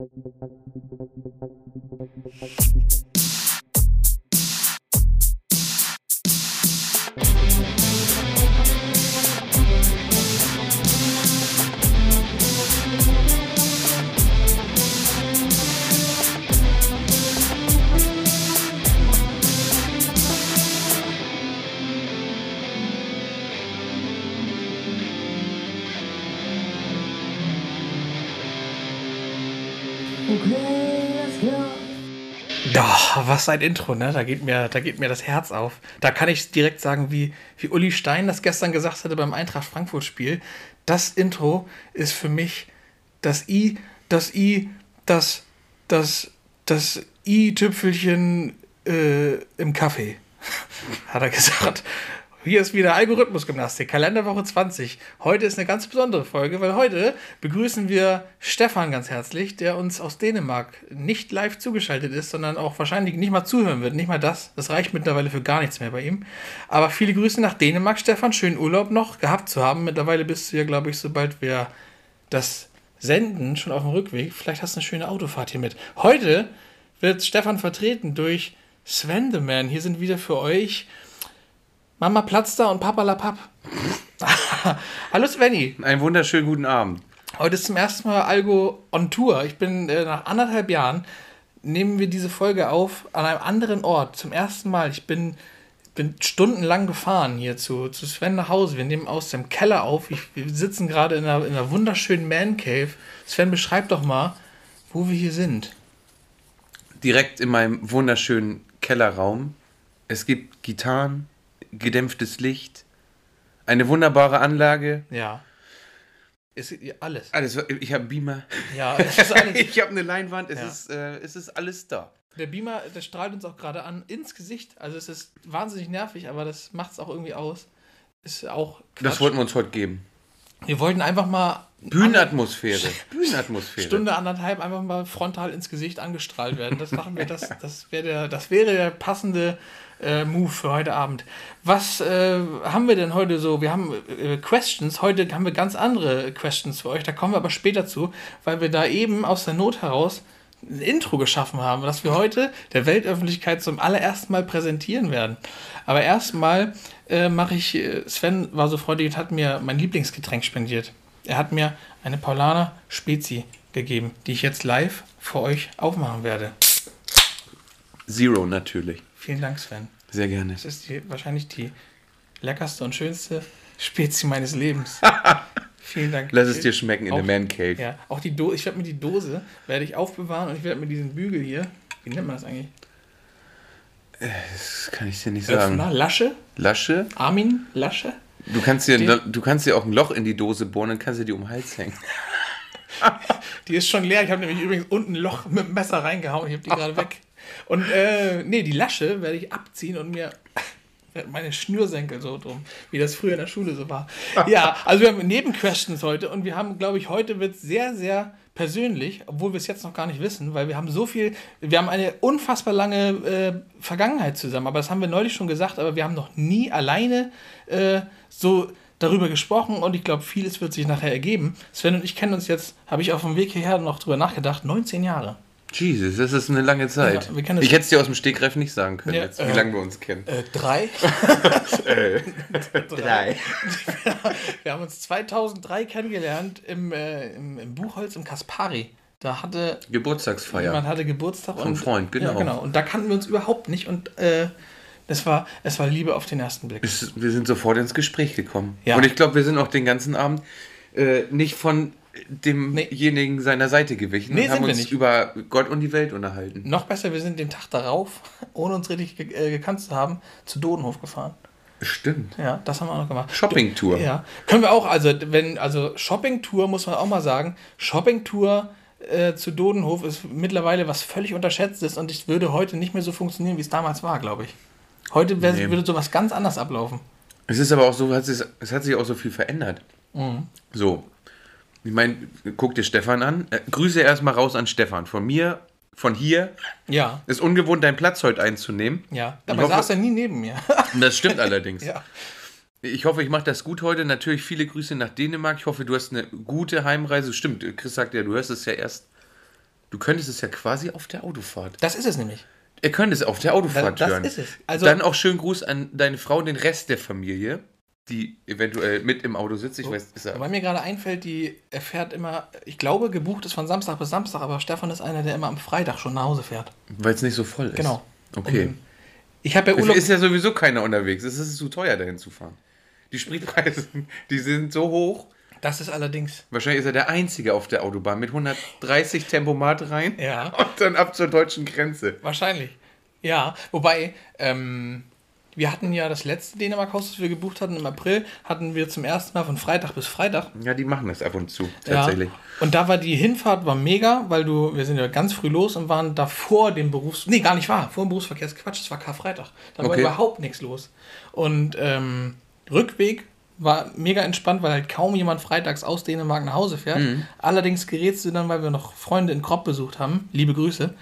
Thank you. Was ein Intro, ne? Da geht mir, da geht mir das Herz auf. Da kann ich direkt sagen, wie, wie Uli Stein das gestern gesagt hatte beim Eintracht Frankfurt Spiel. Das Intro ist für mich das I, das I, das, das, das I-Tüpfelchen äh, im Kaffee. Hat er gesagt. Hier ist wieder Algorithmusgymnastik, Kalenderwoche 20. Heute ist eine ganz besondere Folge, weil heute begrüßen wir Stefan ganz herzlich, der uns aus Dänemark nicht live zugeschaltet ist, sondern auch wahrscheinlich nicht mal zuhören wird. Nicht mal das. Das reicht mittlerweile für gar nichts mehr bei ihm. Aber viele Grüße nach Dänemark, Stefan. Schönen Urlaub noch gehabt zu haben. Mittlerweile bist du ja, glaube ich, sobald wir das senden, schon auf dem Rückweg. Vielleicht hast du eine schöne Autofahrt hier mit. Heute wird Stefan vertreten durch Sven the Man. Hier sind wieder für euch Mama platzt da und Papa la Papp. Hallo Svenny. Einen wunderschönen guten Abend. Heute ist zum ersten Mal Algo on Tour. Ich bin äh, nach anderthalb Jahren, nehmen wir diese Folge auf an einem anderen Ort. Zum ersten Mal. Ich bin, bin stundenlang gefahren hier zu, zu Sven nach Hause. Wir nehmen aus dem Keller auf. Ich, wir sitzen gerade in einer, in einer wunderschönen Man Cave. Sven, beschreib doch mal, wo wir hier sind. Direkt in meinem wunderschönen Kellerraum. Es gibt Gitarren, gedämpftes Licht, eine wunderbare Anlage. Ja. Ist alles. Alles. Ich habe Beamer. Ja, es ist alles. ich habe eine Leinwand. Es, Ja. ist, äh, es ist alles da. Der Beamer, der strahlt uns auch gerade an ins Gesicht. Also es ist wahnsinnig nervig, aber das macht es auch irgendwie aus. Ist auch Das Quatsch. wollten wir uns heute geben. Wir wollten einfach mal Bühnenatmosphäre. Bühnenatmosphäre. Stunde anderthalb einfach mal frontal ins Gesicht angestrahlt werden. Das machen wir, das, das wäre der, das wäre der passende äh, Move für heute Abend. Was äh, haben wir denn heute so? Wir haben äh, Questions. Heute haben wir ganz andere Questions für euch. Da kommen wir aber später zu, weil wir da eben aus der Not heraus ein Intro geschaffen haben, das wir heute der Weltöffentlichkeit zum allerersten Mal präsentieren werden. Aber erstmal äh, mache ich, äh, Sven war so freundlich und hat mir mein Lieblingsgetränk spendiert. Er hat mir eine Paulaner Spezi gegeben, die ich jetzt live für euch aufmachen werde. Zero natürlich. Vielen Dank, Sven. Sehr gerne. Das ist die, wahrscheinlich die leckerste und schönste Spezi meines Lebens. Vielen Dank. Lass es dir schmecken in Auch- der Man Cave. Ja, auch die Dose, ich werde mir die Dose, werde ich aufbewahren und ich werde mir diesen Bügel hier, wie nennt man das eigentlich? Das kann ich dir nicht Öffner, sagen. Lasche? Lasche. Armin Lasche? Du kannst, dir, Den- du kannst dir auch ein Loch in die Dose bohren und kannst dir die um den Hals hängen. Die ist schon leer. Ich habe nämlich übrigens unten ein Loch mit dem Messer reingehauen. Ich habe die gerade weg. Und äh, nee, die Lasche werde ich abziehen und mir meine Schnürsenkel so drum, wie das früher in der Schule so war. Ja, also wir haben Nebenquestions heute und wir haben, glaube ich, heute wird sehr, sehr persönlich, obwohl wir es jetzt noch gar nicht wissen, weil wir haben so viel, wir haben eine unfassbar lange äh, Vergangenheit zusammen, aber das haben wir neulich schon gesagt, aber wir haben noch nie alleine äh, so darüber gesprochen und ich glaube, vieles wird sich nachher ergeben. Sven und ich kennen uns jetzt, habe ich auf dem Weg hierher noch drüber nachgedacht, 19 Jahre. Jesus, das ist eine lange Zeit. Ja, ich hätte es dir aus dem Stegreif nicht sagen können, Ja, jetzt, wie äh, lange wir uns kennen. Äh, drei? Drei. Wir haben uns 2003 kennengelernt im, äh, im, im Buchholz im Kaspari. Da hatte Geburtstagsfeier. jemand hatte Geburtstag Vom und Freund, genau. Ja, genau. Und da kannten wir uns überhaupt nicht und äh, das war es war Liebe auf den ersten Blick. Es- Wir sind sofort ins Gespräch gekommen. Ja. Und ich glaube, wir sind auch den ganzen Abend äh, nicht von demjenigen seiner Seite gewichen Nee, und haben uns nicht. über Gott und die Welt unterhalten. Noch besser, wir sind den Tag darauf, ohne uns richtig ge äh, gekannt zu haben, zu Dodenhof gefahren. Stimmt. Ja, das haben wir auch noch gemacht. Shopping-Tour. Ja, können wir auch, also wenn, also Shopping-Tour muss man auch mal sagen, Shopping-Tour äh, zu Dodenhof ist mittlerweile was völlig unterschätztes und es würde heute nicht mehr so funktionieren, wie es damals war, glaube ich. Heute Nee. würde sowas ganz anders ablaufen. Es ist aber auch so, hat sich, es hat sich auch so viel verändert. Mhm. So. Ich meine, guck dir Stefan an. Äh, Grüße erstmal raus an Stefan. Von mir, von hier. Ja, Ist ungewohnt, deinen Platz heute einzunehmen. ja. Dabei hoffe- saß er nie neben mir. Das stimmt allerdings. ja. Ich hoffe, ich mache das gut heute. Natürlich viele Grüße nach Dänemark. Ich hoffe, du hast eine gute Heimreise. Stimmt, Chris sagt ja, du hörst es ja erst Du könntest es ja quasi auf der Autofahrt. Das ist es nämlich. Ihr könnt es auf der Autofahrt Da- das hören. ist es. Also- Dann auch schönen Gruß an deine Frau und den Rest der Familie, die eventuell mit im Auto sitzt. Ich weiß, ist er. Wobei mir gerade einfällt, die erfährt immer, ich glaube, gebucht ist von Samstag bis Samstag, aber Stefan ist einer, der immer am Freitag schon nach Hause fährt. Weil es nicht so voll ist. Genau. Okay. Und ich habe ja Es Urlaub. ist ja sowieso keiner unterwegs. Es ist zu teuer, dahin zu fahren. Die Spritpreise, die sind so hoch. das ist allerdings. Wahrscheinlich ist er der Einzige auf der Autobahn mit 130 Tempomat rein Ja. und dann ab zur deutschen Grenze. Wahrscheinlich. Ja, wobei, ähm, wir hatten ja das letzte Dänemark-Haus, das wir gebucht hatten im April, hatten wir zum ersten Mal von Freitag bis Freitag. Ja, die machen das ab und zu, tatsächlich. Ja. Und da war die Hinfahrt war mega, weil du, wir sind ja ganz früh los und waren davor dem Berufs... Nee, gar nicht wahr. Vor dem Berufsverkehr ist Quatsch, das war Karfreitag. Da war Okay. überhaupt nichts los. Und ähm, Rückweg war mega entspannt, weil halt kaum jemand freitags aus Dänemark nach Hause fährt. Mhm. Allerdings gerätst du dann, weil wir noch Freunde in Kropp besucht haben, liebe Grüße,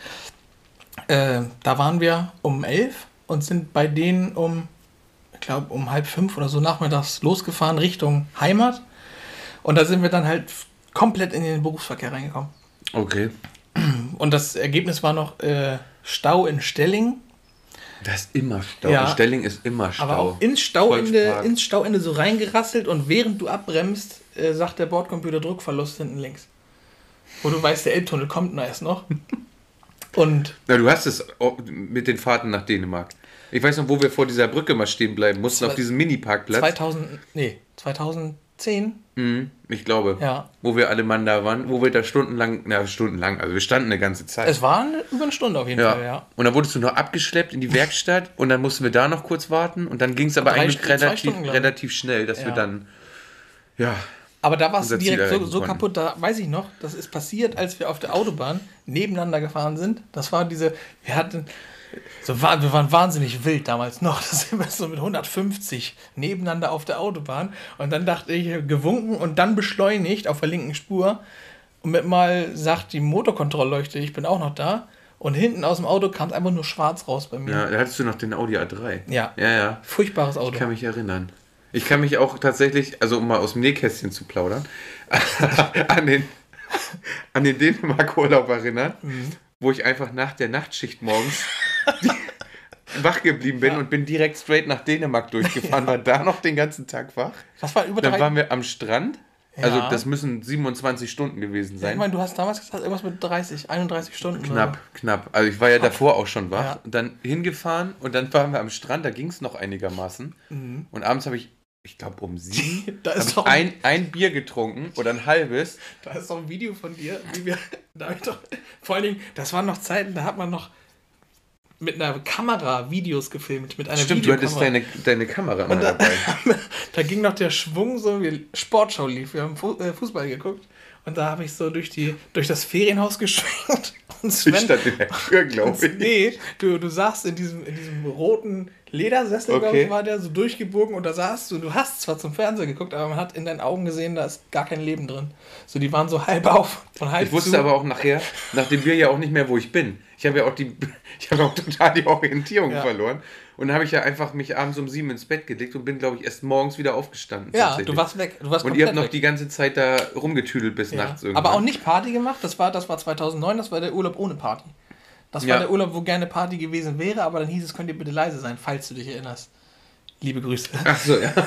äh, da waren wir um elf und sind bei denen um, ich glaube, um halb fünf oder so nachmittags losgefahren Richtung Heimat. Und da sind wir dann halt komplett in den Berufsverkehr reingekommen. Okay. Und das Ergebnis war noch äh, Stau in Stelling, Das ist immer Stau. Ja. Stelling ist immer Stau. aber auch ins Stauende, ins Stauende so reingerasselt und während du abbremst, äh, sagt der Bordcomputer Druckverlust hinten links. Wo du weißt, der Elbtunnel kommt noch erst noch. Und Na, du hast es mit den Fahrten nach Dänemark. Ich weiß noch, wo wir vor dieser Brücke mal stehen bleiben mussten, auf diesem Mini-Parkplatz. 2000, nee, 2010, Mhm, ich glaube. ja. Wo wir alle Mann da waren, wo wir da stundenlang, na, stundenlang, also wir standen eine ganze Zeit. Es war eine, über eine Stunde auf jeden ja. Fall, ja. Und dann wurdest du noch abgeschleppt in die Werkstatt und dann mussten wir da noch kurz warten und dann ging es aber Drei eigentlich relativ, Stunden, relativ schnell, dass wir Ja. dann, ja, Aber da war es direkt so, so kaputt, da weiß ich noch, das ist passiert, als wir auf der Autobahn nebeneinander gefahren sind. Das war diese, wir hatten, so war, wir waren wahnsinnig wild damals noch. Da sind wir so mit 150 nebeneinander auf der Autobahn. Und dann dachte ich, gewunken und dann beschleunigt auf der linken Spur. Und mit mal sagt die Motorkontrollleuchte, ich bin auch noch da. Und hinten aus dem Auto kam es einfach nur schwarz raus bei mir. ja, da hattest du noch den Audi A3. Ja. Ja, ja. Furchtbares Auto. Ich kann mich erinnern. Ich kann mich auch tatsächlich, also um mal aus dem Nähkästchen zu plaudern, an den, an den Dänemark-Urlaub erinnern, Mhm. wo ich einfach nach der Nachtschicht morgens wach geblieben bin und bin direkt straight nach Dänemark durchgefahren, war da noch den ganzen Tag wach. Das war über Dann waren wir am Strand. Also Ja. das müssen 27 Stunden gewesen ich sein. meine, du hast damals gesagt, irgendwas mit 30, 31 Stunden. oder Knapp, knapp. Also ich war ja davor auch schon wach. Ja. Und dann hingefahren und dann waren wir am Strand, da ging es noch einigermaßen. Und abends habe ich, ich glaube um sieben. Da ist doch ein, ein Bier getrunken oder ein halbes. Da ist doch ein Video von dir, wie wir. Da ich doch, vor allen Dingen, das waren noch Zeiten, da hat man noch mit einer Kamera Videos gefilmt, mit einer Stimmt, du hattest deine, deine Kamera Und da, dabei. da ging noch der Schwung so, wie Sportschau lief. Wir haben äh, Fußball geguckt. Und da habe ich so durch, die, durch das Ferienhaus geschwenkt. Und Sven, Ich stand in der Tür, glaube ich. Nee, du, du saßt in diesem, in diesem roten Ledersessel, glaube Okay. ich, war der so durchgebogen und da saßt du. Du hast zwar zum Fernseher geguckt, aber man hat in deinen Augen gesehen, da ist gar kein Leben drin. So, die waren so halb auf und halb Ich wusste zu. aber auch nachher, nach dem Bier ja auch nicht mehr, wo ich bin. Ich habe ja auch die, ich habe auch total die Orientierung Ja. verloren. Und dann habe ich ja einfach mich abends um sieben ins Bett gelegt und bin, glaube ich, erst morgens wieder aufgestanden. Ja, du warst weg. Du warst Und ihr habt noch weg. die ganze Zeit da rumgetüdelt bis ja. nachts irgendwann. Aber auch nicht Party gemacht. Das war, das war 2009, das war der Urlaub ohne Party. Das war Ja. der Urlaub, wo gerne Party gewesen wäre, aber dann hieß es, könnt ihr bitte leise sein, falls du dich erinnerst. Liebe Grüße. Ach so, ja.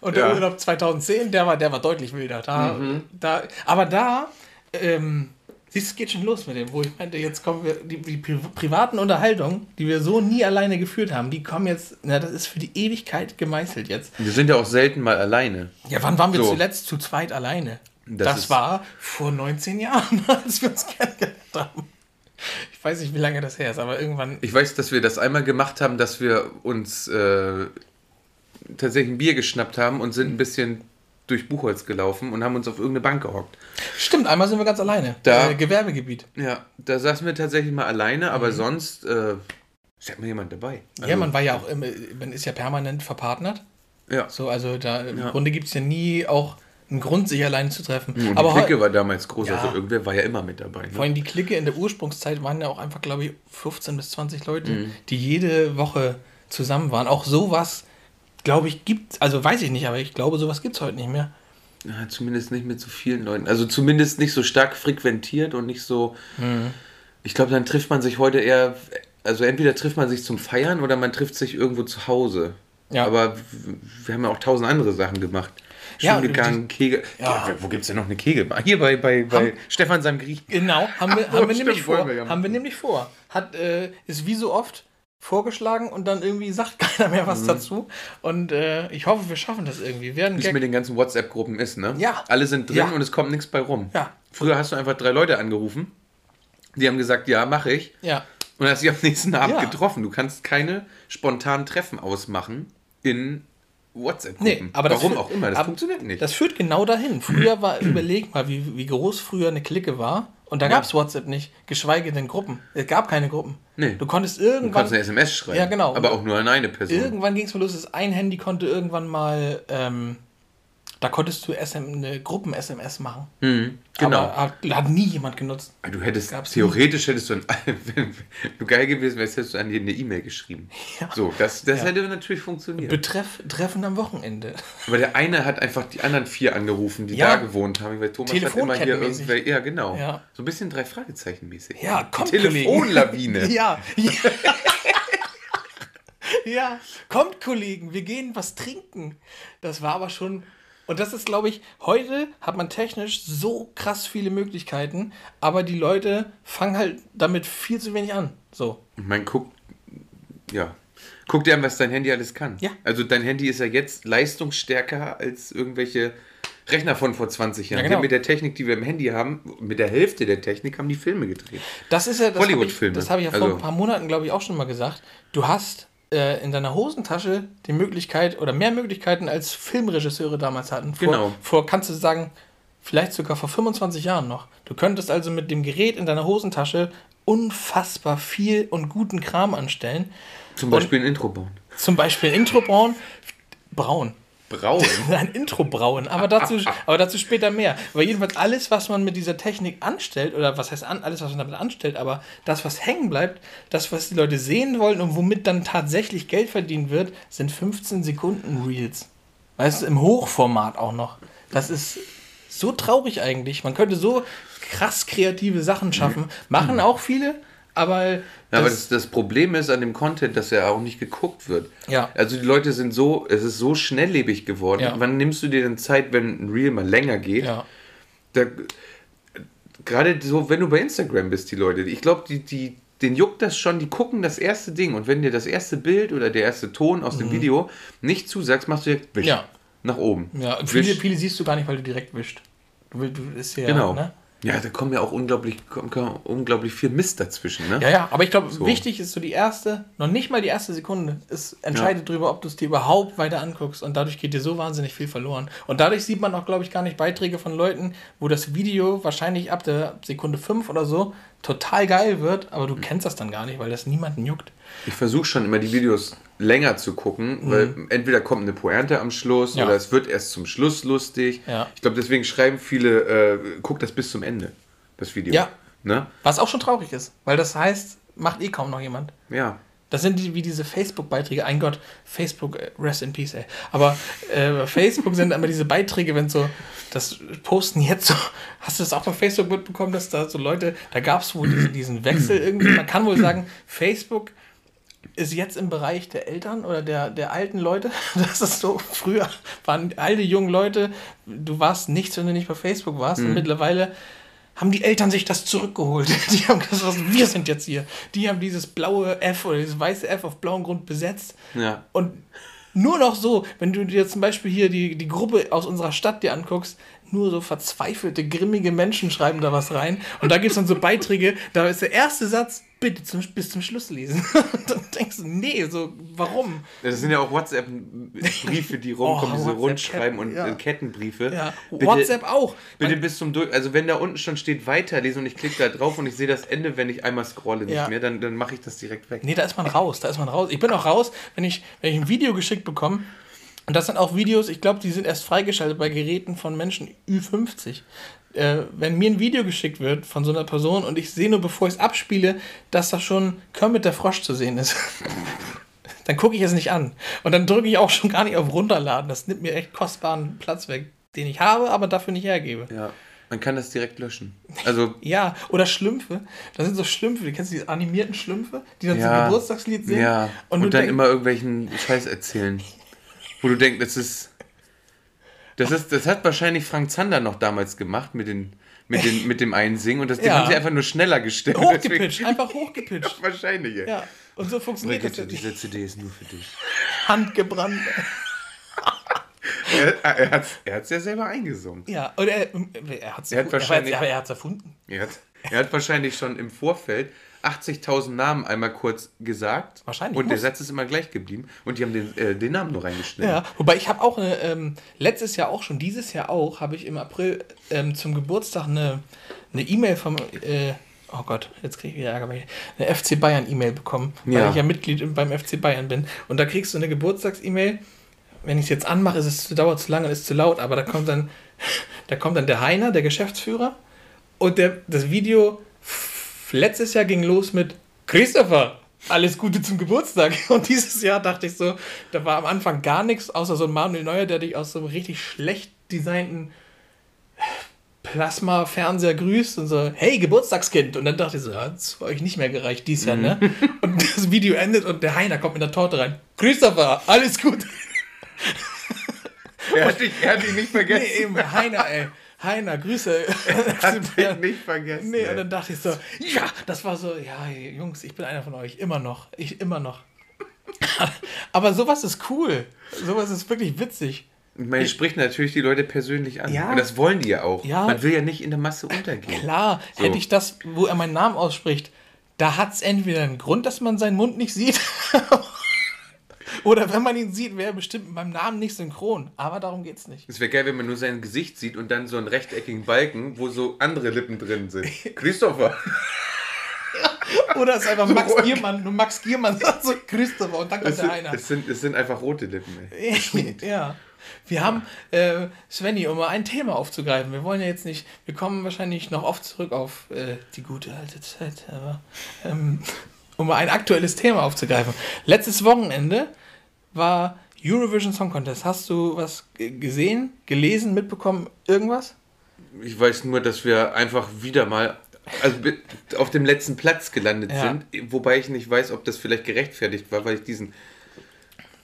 Und der Ja. Urlaub 2010, der war, der war deutlich wilder. Da, Mhm. da, aber da, ähm, siehst du, es geht schon los mit dem, wo ich meinte, jetzt kommen wir, die, die pri privaten Unterhaltungen, die wir so nie alleine geführt haben, die kommen jetzt, na, das ist für die Ewigkeit gemeißelt jetzt. Wir sind ja auch selten mal alleine. Ja, wann waren wir So. zuletzt zu zweit alleine? Das Das, war vor 19 Jahren, als wir uns kennengelernt haben. Ich weiß nicht, wie lange das her ist, aber irgendwann. Ich weiß, dass wir das einmal gemacht haben, dass wir uns äh, tatsächlich ein Bier geschnappt haben und sind ein bisschen durch Buchholz gelaufen und haben uns auf irgendeine Bank gehockt. Stimmt, einmal sind wir ganz alleine. Da- Äh, Gewerbegebiet. Ja, da saßen wir tatsächlich mal alleine, aber sonst äh, ist ja immer jemand dabei. Also, ja, man war ja auch, man ist ja permanent verpartnert. Ja. So, also da im Ja. Grunde gibt es ja nie auch einen Grund, sich alleine zu treffen. Und Aber die Clique war damals groß, Ja. also irgendwer war ja immer mit dabei. vor Ne? allem die Clique in der Ursprungszeit waren ja auch einfach, glaube ich, 15 bis 20 Leute, Mhm. die jede Woche zusammen waren. Auch sowas, glaube ich, gibt also weiß ich nicht, aber ich glaube, sowas gibt es heute nicht mehr. Ja, zumindest nicht mit so vielen Leuten. Also zumindest nicht so stark frequentiert und nicht so. Mhm. Ich glaube, dann trifft man sich heute eher. Also entweder trifft man sich zum Feiern oder man trifft sich irgendwo zu Hause. Ja. Aber wir haben ja auch tausend andere Sachen gemacht. Ja, gegangen, Kegel. Ja. Wo gibt es denn noch eine Kegelbahn? Hier bei, bei, bei Stefan seinem Griechen. Genau, haben wir, haben wir stimmt, nämlich vor. wir haben wir nämlich vor. Hat, äh, ist wie so oft vorgeschlagen und dann irgendwie sagt keiner mehr was dazu. Und äh, ich hoffe, wir schaffen das irgendwie. Wir werden Wie es mit den ganzen WhatsApp-Gruppen ist, ne? Ja. Alle sind drin Ja. und es kommt nichts bei rum. Ja. Früher hast du einfach drei Leute angerufen. Die haben gesagt, ja, mache ich. Ja. Und hast dich am nächsten Abend Ja. getroffen. Du kannst keine spontanen Treffen ausmachen in WhatsApp-Gruppen. Nee, aber Warum führt- auch immer, das funktioniert nicht. Das führt genau dahin. Früher war, überleg mal, wie, wie groß früher eine Clique war. Und da Ja. gab es WhatsApp nicht, geschweige denn Gruppen. Es gab keine Gruppen. Nee. Du konntest du irgendwann. kannst eine SMS schreiben. Ja, genau. Aber auch nur an eine Person. Irgendwann ging es mal los, dass ein Handy konnte irgendwann mal, ähm, da konntest du SM, eine Gruppen-SMS machen. Mhm, genau. Aber hat, hat nie jemand genutzt. du hättest, Gab's theoretisch hättest du, an, wenn du geil gewesen wärst, hättest du an jeden eine E-Mail geschrieben. Ja. So, das, das Ja. hätte natürlich funktioniert. Betreff Treffen am Wochenende. Aber der eine hat einfach die anderen vier angerufen, die Ja. da gewohnt haben. Weil Thomas hat immer hier irgendwelche. Ja, genau. So ein bisschen drei Fragezeichen mäßig. Ja, Die kommt, Telefonlawine. Ja. ja. ja, kommt, Kollegen, wir gehen was trinken. Das war aber schon. Und das ist, glaube ich, heute hat man technisch so krass viele Möglichkeiten, aber die Leute fangen halt damit viel zu wenig an. So. Man guckt, ja, guck dir an, was dein Handy alles kann. Ja. Also dein Handy ist ja jetzt leistungsstärker als irgendwelche Rechner von vor 20 Jahren. Ja, genau. Mit der Technik, die wir im Handy haben, mit der Hälfte der Technik haben die Filme gedreht. Das ist ja das. Hollywood-Filme. Das habe ich ja vor Also- ein paar Monaten, glaube ich, auch schon mal gesagt. Du hast äh, in deiner Hosentasche die Möglichkeit oder mehr Möglichkeiten als Filmregisseure damals hatten. Vor, Genau. Vor, kannst du sagen, vielleicht sogar vor 25 Jahren noch. Du könntest also mit dem Gerät in deiner Hosentasche unfassbar viel und guten Kram anstellen. Zum Beispiel ein Intro bauen. Zum Beispiel ein Intro brauen. Braun. Brauen. Ein Intro brauen, aber dazu, aber dazu später mehr. Aber jedenfalls alles, was man mit dieser Technik anstellt, oder was heißt an, alles, was man damit anstellt, aber das, was hängen bleibt, das, was die Leute sehen wollen und womit dann tatsächlich Geld verdient wird, sind 15 Sekunden Reels. Weißt du, im Hochformat auch noch. Das ist so traurig eigentlich. Man könnte so krass kreative Sachen schaffen. Machen auch viele, aber. Ja, aber das, das Problem ist an dem Content, dass er auch nicht geguckt wird. Ja. Also die Leute sind so, es ist so schnelllebig geworden. Ja. Wann nimmst du dir denn Zeit, wenn ein Reel mal länger geht? ja. Da, gerade so, wenn du bei Instagram bist, die Leute, ich glaube, die, die, den juckt das schon, die gucken das erste Ding und wenn dir das erste Bild oder der erste Ton aus dem Video nicht zusagst, machst du direkt Wisch Mhm. Ja. nach oben. Ja, Wisch. viele, viele siehst du gar nicht, weil du direkt wischt. Du, du ist ja, Genau. ne? Ja, da kommen ja auch unglaublich, kommt, kommt unglaublich viel Mist dazwischen, ne? Ja, ja, aber ich glaube, So. wichtig ist so die erste, noch nicht mal die erste Sekunde, es entscheidet darüber, ob du es dir überhaupt weiter anguckst und dadurch geht dir so wahnsinnig viel verloren. Und dadurch sieht man auch, glaube ich, gar nicht Beiträge von Leuten, wo das Video wahrscheinlich ab der Sekunde 5 oder so total geil wird, aber du kennst das dann gar nicht, weil das niemanden juckt. Ich versuche schon immer die Videos länger zu gucken, weil entweder kommt eine Pointe am Schluss Mhm. Ja. oder es wird erst zum Schluss lustig. Ja. Ich glaube, deswegen schreiben viele, äh, guck das bis zum Ende, das Video. Ja. Ne? Was auch schon traurig ist, weil das heißt, macht eh kaum noch jemand. Ja. Das sind die, wie diese Facebook-Beiträge. Ein Gott, Facebook, äh, rest in peace, ey. Aber äh, Facebook sind immer diese Beiträge, wenn so, das posten jetzt so. Hast du das auch bei Facebook mitbekommen, dass da so Leute, da gab es wohl diesen, diesen Wechsel irgendwie. Man kann wohl sagen, Facebook ist jetzt im Bereich der Eltern oder der, der alten Leute. Das ist so, früher waren alte junge Leute, du warst nichts, wenn du nicht bei Facebook warst. Und mittlerweile haben die Eltern sich das zurückgeholt. Die haben gesagt, wir sind jetzt hier. Die haben dieses blaue F oder dieses weiße F auf blauem Grund besetzt. Ja. Und nur noch so, wenn du dir zum Beispiel hier die, die Gruppe aus unserer Stadt dir anguckst, nur so verzweifelte, grimmige Menschen schreiben da was rein. Und da gibt es dann so Beiträge, da ist der erste Satz, bitte zum, bis zum Schluss lesen. Und dann denkst du, nee, so, warum? Das sind ja auch WhatsApp-Briefe, die rumkommen, Oh, diese Rundschreiben und ja. äh, Kettenbriefe. Ja, Bitte- WhatsApp auch. Bitte bis zum Durch. Also wenn da unten schon steht weiterlesen und ich klicke da drauf und ich sehe das Ende, wenn ich einmal scrolle nicht Ja. mehr, dann, dann mache ich das direkt weg. Nee, da ist man raus, da ist man raus. Ich bin auch raus, wenn ich, wenn ich ein Video geschickt bekomme. Und das sind auch Videos, ich glaube, die sind erst freigeschaltet bei Geräten von Menschen Ü50. Äh, wenn mir ein Video geschickt wird von so einer Person und ich sehe nur, bevor ich es abspiele, dass da schon Kermit der Frosch zu sehen ist, dann gucke ich es nicht an. Und dann drücke ich auch schon gar nicht auf Runterladen. Das nimmt mir echt kostbaren Platz weg. den ich habe, aber dafür nicht hergebe. Ja. Man kann das direkt löschen. Also. ja, oder Schlümpfe. Das sind so Schlümpfe, du kennst diese animierten Schlümpfe, die dann ja, zum Geburtstagslied singen. Ja. Und, und dann immer irgendwelchen Scheiß erzählen. wo du denkst, das ist. Das ist, das hat wahrscheinlich Frank Zander noch damals gemacht mit den mit, den, mit dem Einsingen und das ja. haben sie einfach nur schneller gestellt. Hochgepitcht, einfach hochgepitcht. Ja, wahrscheinlich. Ja, und so funktioniert Brigitte, das. Diese CD ist nur für dich. Handgebrannt. er er hat es er ja selber eingesungen. Ja, und er, er hat es er wahrscheinlich, er, er erfunden. Er hat, er hat wahrscheinlich schon im Vorfeld 80.000 Namen einmal kurz gesagt. Wahrscheinlich. Und der Satz ist immer gleich geblieben. Und die haben den, äh, den Namen nur reingeschnitten. Ja, wobei ich habe auch eine, ähm, letztes Jahr auch schon, dieses Jahr auch, habe ich im April ähm, zum Geburtstag eine E-Mail e vom, äh, oh Gott, jetzt kriege ich wieder Ärger, eine FC Bayern E-Mail bekommen, weil ja. ich ja Mitglied beim FC Bayern bin. Und da kriegst du eine Geburtstags-E-Mail. Wenn ich es jetzt anmache, ist es, dauert zu lange, ist zu laut, aber da kommt dann, da kommt dann der Heiner, der Geschäftsführer, und der, das Video letztes Jahr ging los mit Christopher, alles Gute zum Geburtstag. Und dieses Jahr dachte ich so, da war am Anfang gar nichts, außer so ein Manuel Neuer, der dich aus so einem richtig schlecht designten Plasma-Fernseher grüßt und so, hey, Geburtstagskind. Und dann dachte ich so, ja, das war euch nicht mehr gereicht dieses Jahr, ne? Mhm. Und das Video endet und der Heiner kommt mit der Torte rein. Christopher, alles gut. Er hat dich, er hat dich nicht vergessen. Nee, eben, Heiner, ey. Heiner, Grüße. Hat dich nicht vergessen. Nee, ey. und dann dachte ich so, ja, das war so, ja, Jungs, ich bin einer von euch, immer noch. Ich immer noch. Aber sowas ist cool. Sowas ist wirklich witzig. Man ich, spricht natürlich die Leute persönlich an. Ja. Und das wollen die ja auch. Ja. Man will ja nicht in der Masse untergehen. Klar, so. hätte ich das, wo er meinen Namen ausspricht, da hat es entweder einen Grund, dass man seinen Mund nicht sieht, Oder wenn man ihn sieht, wäre er bestimmt beim Namen nicht synchron. Aber darum geht es nicht. Es wäre geil, wenn man nur sein Gesicht sieht und dann so einen rechteckigen Balken, wo so andere Lippen drin sind. Christopher. Oder es ist einfach Max Giermann, nur Max Giermann sagt so Christopher und dann kommt der einer. Es sind, es sind einfach rote Lippen, ey. ja. Wir haben, äh, Svenny, um mal ein Thema aufzugreifen. Wir wollen ja jetzt nicht, wir kommen wahrscheinlich noch oft zurück auf äh, die gute alte Zeit, aber ähm, um mal ein aktuelles Thema aufzugreifen. Letztes Wochenende war Eurovision Song Contest. Hast du was gesehen, gelesen, mitbekommen, irgendwas? Ich weiß nur, dass wir einfach wieder mal also auf dem letzten Platz gelandet ja. sind, wobei ich nicht weiß, ob das vielleicht gerechtfertigt war, weil ich diesen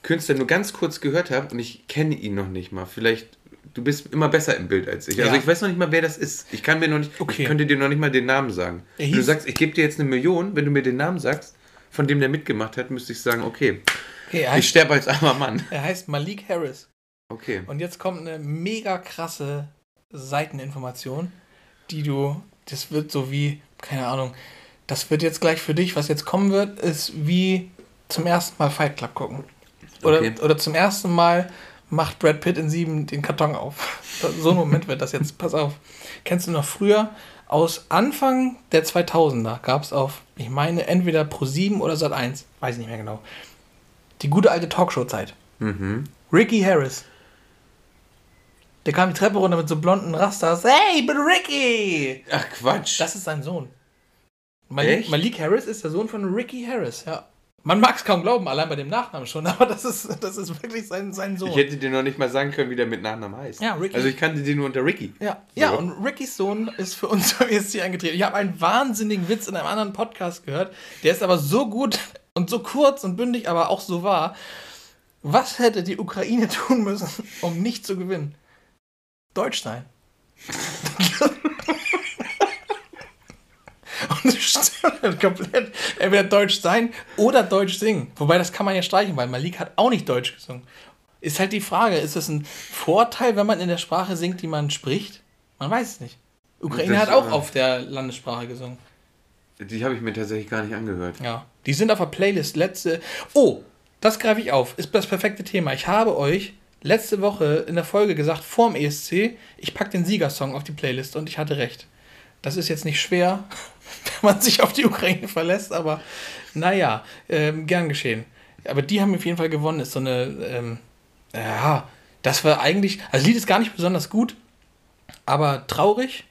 Künstler nur ganz kurz gehört habe und ich kenne ihn noch nicht mal. Vielleicht du bist immer besser im Bild als ich. Also ja. Also ich weiß noch nicht mal, wer das ist. Ich kann mir noch nicht, okay. ich könnte dir noch nicht mal den Namen sagen. Wenn du sagst, ich gebe dir jetzt eine Million, wenn du mir den Namen sagst, von dem der mitgemacht hat, müsste ich sagen, okay, okay heißt, ich sterbe als armer Mann. Er heißt Malik Harris. Okay. Und jetzt kommt eine mega krasse Seiteninformation, die du, das wird so wie, keine Ahnung, das wird jetzt gleich für dich, was jetzt kommen wird, ist wie zum ersten Mal Fight Club gucken. Oder, okay. oder zum ersten Mal macht Brad Pitt in sieben den Karton auf. So ein Moment wird das jetzt. Pass auf. Kennst du noch früher? Aus Anfang der 2000er gab es auf, ich meine, entweder Pro 7 oder Sat 1, weiß ich nicht mehr genau, die gute alte Talkshow-Zeit. Mhm. Ricky Harris. Der kam die Treppe runter mit so blonden Rastas. Hey, ich bin Ricky! Ach Quatsch. Das ist sein Sohn. Malik, Malik Harris ist der Sohn von Ricky Harris, ja. Man mag es kaum glauben, allein bei dem Nachnamen schon, aber das ist, das ist wirklich sein, sein Sohn. Ich hätte dir noch nicht mal sagen können, wie der mit Nachnamen heißt. Ja, Ricky. Also ich kannte den nur unter Ricky. Ja, so. ja und Rickys Sohn ist für uns jetzt hier eingetreten. Ich habe einen wahnsinnigen Witz in einem anderen Podcast gehört, der ist aber so gut und so kurz und bündig, aber auch so wahr. Was hätte die Ukraine tun müssen, um nicht zu gewinnen? Deutsch sein. Und das stimmt komplett. Er wird Deutsch sein oder Deutsch singen. Wobei, das kann man ja streichen, weil Malik hat auch nicht Deutsch gesungen. Ist halt die Frage, ist es ein Vorteil, wenn man in der Sprache singt, die man spricht? Man weiß es nicht. Ukraine das, hat auch äh, auf der Landessprache gesungen. Die habe ich mir tatsächlich gar nicht angehört. Ja, die sind auf der Playlist. Letzte. Oh, das greife ich auf. Ist das perfekte Thema. Ich habe euch letzte Woche in der Folge gesagt, vorm ESC, ich packe den Siegersong auf die Playlist und ich hatte recht. Das ist jetzt nicht schwer, wenn man sich auf die Ukraine verlässt, aber naja, ähm, gern geschehen. Aber die haben auf jeden Fall gewonnen, ist so eine, ähm, ja, das war eigentlich, also Lied ist gar nicht besonders gut, aber traurig,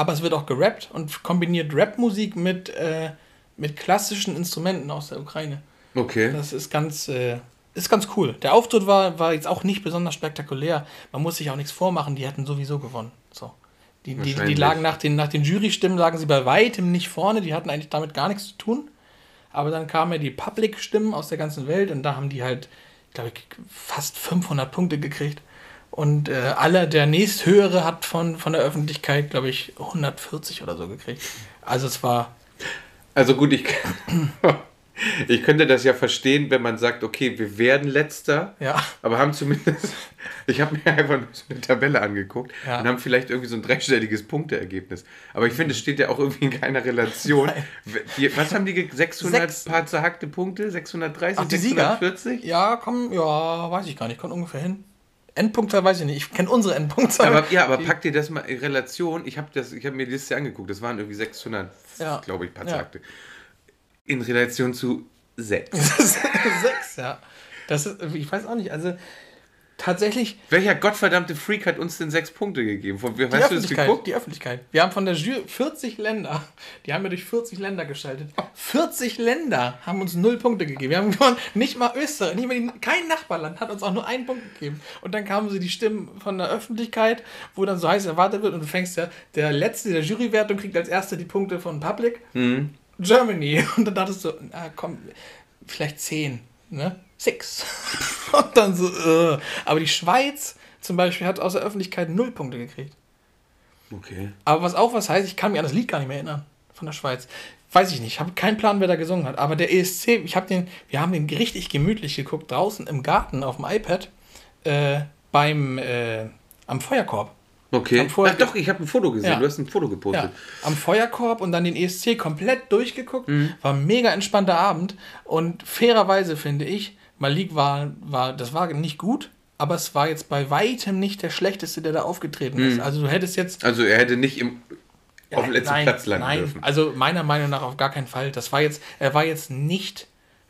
aber es wird auch gerappt und kombiniert Rapmusik mit, äh, mit klassischen Instrumenten aus der Ukraine. Okay. Das ist ganz, äh, ist ganz cool. Der Auftritt war, war jetzt auch nicht besonders spektakulär. Man muss sich auch nichts vormachen, die hätten sowieso gewonnen. So. Die, die, die lagen nach den, nach den Jurystimmen, lagen sie bei weitem nicht vorne, die hatten eigentlich damit gar nichts zu tun. Aber dann kamen ja die Public-Stimmen aus der ganzen Welt und da haben die halt, glaube ich, fast 500 Punkte gekriegt. Und äh, alle, der nächsthöhere hat von, von der Öffentlichkeit, glaube ich, 140 oder so gekriegt. Also es war. Also gut, ich. Ich könnte das ja verstehen, wenn man sagt, okay, wir werden letzter, ja. aber haben zumindest, ich habe mir einfach nur so eine Tabelle angeguckt ja. und haben vielleicht irgendwie so ein dreistelliges Punkteergebnis. Aber ich finde, es steht ja auch irgendwie in keiner Relation. Die, was haben die, 600 Sechs. paar zerhackte Punkte? 630, Ach, die 640? Sieger? Ja, komm, ja, weiß ich gar nicht, kommt ungefähr hin. Endpunktzahl weiß ich nicht. Ich kenne unsere Endpunktzahl. Aber, ja, aber pack dir das mal in Relation. Ich habe hab mir die Liste angeguckt. Das waren irgendwie 600, ja. glaube ich, paar. Ja in Relation zu 6. 6, ja. Das ist, ich weiß auch nicht, also tatsächlich. Welcher gottverdammte Freak hat uns denn sechs Punkte gegeben? Von, die hast du das? Die Öffentlichkeit. Wir haben von der Jury 40 Länder, die haben wir durch 40 Länder geschaltet. 40 Länder haben uns null Punkte gegeben. Wir haben gewonnen, nicht mal Österreich, nicht mal die, kein Nachbarland hat uns auch nur einen Punkt gegeben. Und dann kamen sie die Stimmen von der Öffentlichkeit, wo dann so heiß erwartet wird und du fängst ja, der Letzte der Jurywertung kriegt als Erster die Punkte von Public. Mhm. Germany. Und dann dachtest du, ah, komm, vielleicht zehn, ne? Six. Und dann so, uh. aber die Schweiz zum Beispiel hat aus der Öffentlichkeit null Punkte gekriegt. Okay. Aber was auch was heißt, ich kann mich an das Lied gar nicht mehr erinnern von der Schweiz. Weiß ich nicht, ich habe keinen Plan, wer da gesungen hat. Aber der ESC, ich habe den, wir haben den richtig gemütlich geguckt, draußen im Garten auf dem iPad, äh, beim, äh, am Feuerkorb. Okay. Ach doch, ich habe ein Foto gesehen. Ja. Du hast ein Foto gepostet. Ja. Am Feuerkorb und dann den ESC komplett durchgeguckt. Mhm. War ein mega entspannter Abend. Und fairerweise finde ich, Malik war, war, das war nicht gut, aber es war jetzt bei weitem nicht der schlechteste, der da aufgetreten mhm. ist. Also du hättest jetzt. Also er hätte nicht im, auf dem letzten nein, Platz landen nein. dürfen. Also meiner Meinung nach auf gar keinen Fall. Das war jetzt, er war jetzt nicht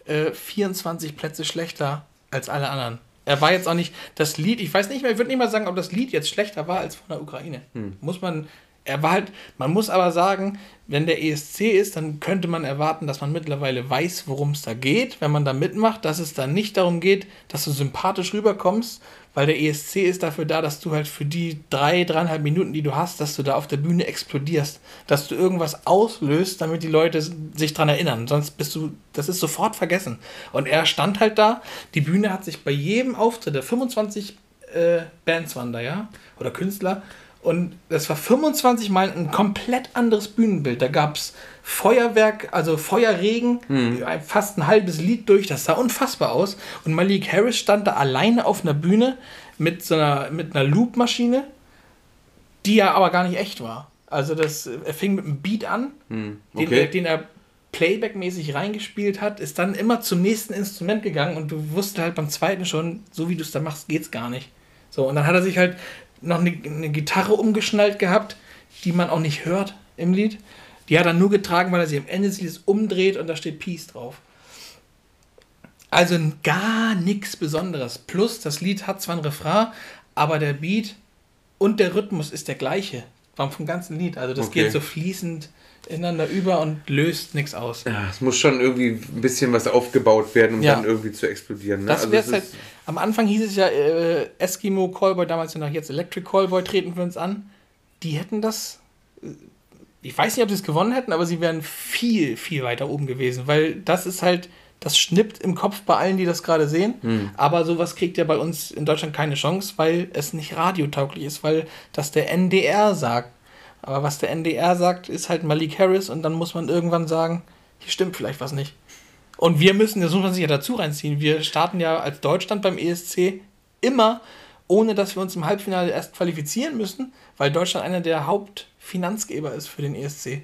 äh, 24 Plätze schlechter als alle anderen. Er war jetzt auch nicht das Lied, ich weiß nicht mehr, ich würde nicht mal sagen, ob das Lied jetzt schlechter war als von der Ukraine. Hm. Muss man, er war halt, man muss aber sagen, wenn der ESC ist, dann könnte man erwarten, dass man mittlerweile weiß, worum es da geht, wenn man da mitmacht, dass es dann nicht darum geht, dass du sympathisch rüberkommst, weil der ESC ist dafür da, dass du halt für die drei, dreieinhalb Minuten, die du hast, dass du da auf der Bühne explodierst, dass du irgendwas auslöst, damit die Leute sich dran erinnern. Sonst bist du, das ist sofort vergessen. Und er stand halt da, die Bühne hat sich bei jedem Auftritt, der 25 äh, Bands waren da, ja, oder Künstler, und das war 25 Mal ein komplett anderes Bühnenbild. Da gab es Feuerwerk, also Feuerregen, hm. fast ein halbes Lied durch. Das sah unfassbar aus. Und Malik Harris stand da alleine auf einer Bühne mit so einer, mit einer Loop-Maschine, die ja aber gar nicht echt war. Also das, er fing mit einem Beat an, hm. okay. den, er, den er Playback-mäßig reingespielt hat, ist dann immer zum nächsten Instrument gegangen und du wusstest halt beim zweiten schon, so wie du es da machst, geht's gar nicht. So, und dann hat er sich halt noch eine, eine Gitarre umgeschnallt gehabt, die man auch nicht hört im Lied. Die hat er nur getragen, weil er sie am Ende des Liedes umdreht und da steht Peace drauf. Also gar nichts Besonderes. Plus, das Lied hat zwar ein Refrain, aber der Beat und der Rhythmus ist der gleiche. Vom ganzen Lied. Also das okay. geht so fließend ineinander über und löst nichts aus. Ja, es muss schon irgendwie ein bisschen was aufgebaut werden, um ja. dann irgendwie zu explodieren. Ne? Das also halt, am Anfang hieß es ja, äh, Eskimo Callboy, damals ja noch jetzt Electric Callboy treten für uns an. Die hätten das. Äh, ich weiß nicht, ob sie es gewonnen hätten, aber sie wären viel, viel weiter oben gewesen, weil das ist halt, das schnippt im Kopf bei allen, die das gerade sehen. Hm. Aber sowas kriegt ja bei uns in Deutschland keine Chance, weil es nicht radiotauglich ist, weil das der NDR sagt. Aber was der NDR sagt, ist halt Malik Harris und dann muss man irgendwann sagen, hier stimmt vielleicht was nicht. Und wir müssen, das muss man sich ja dazu reinziehen, wir starten ja als Deutschland beim ESC immer, ohne dass wir uns im Halbfinale erst qualifizieren müssen, weil Deutschland einer der Hauptfinanzgeber ist für den ESC.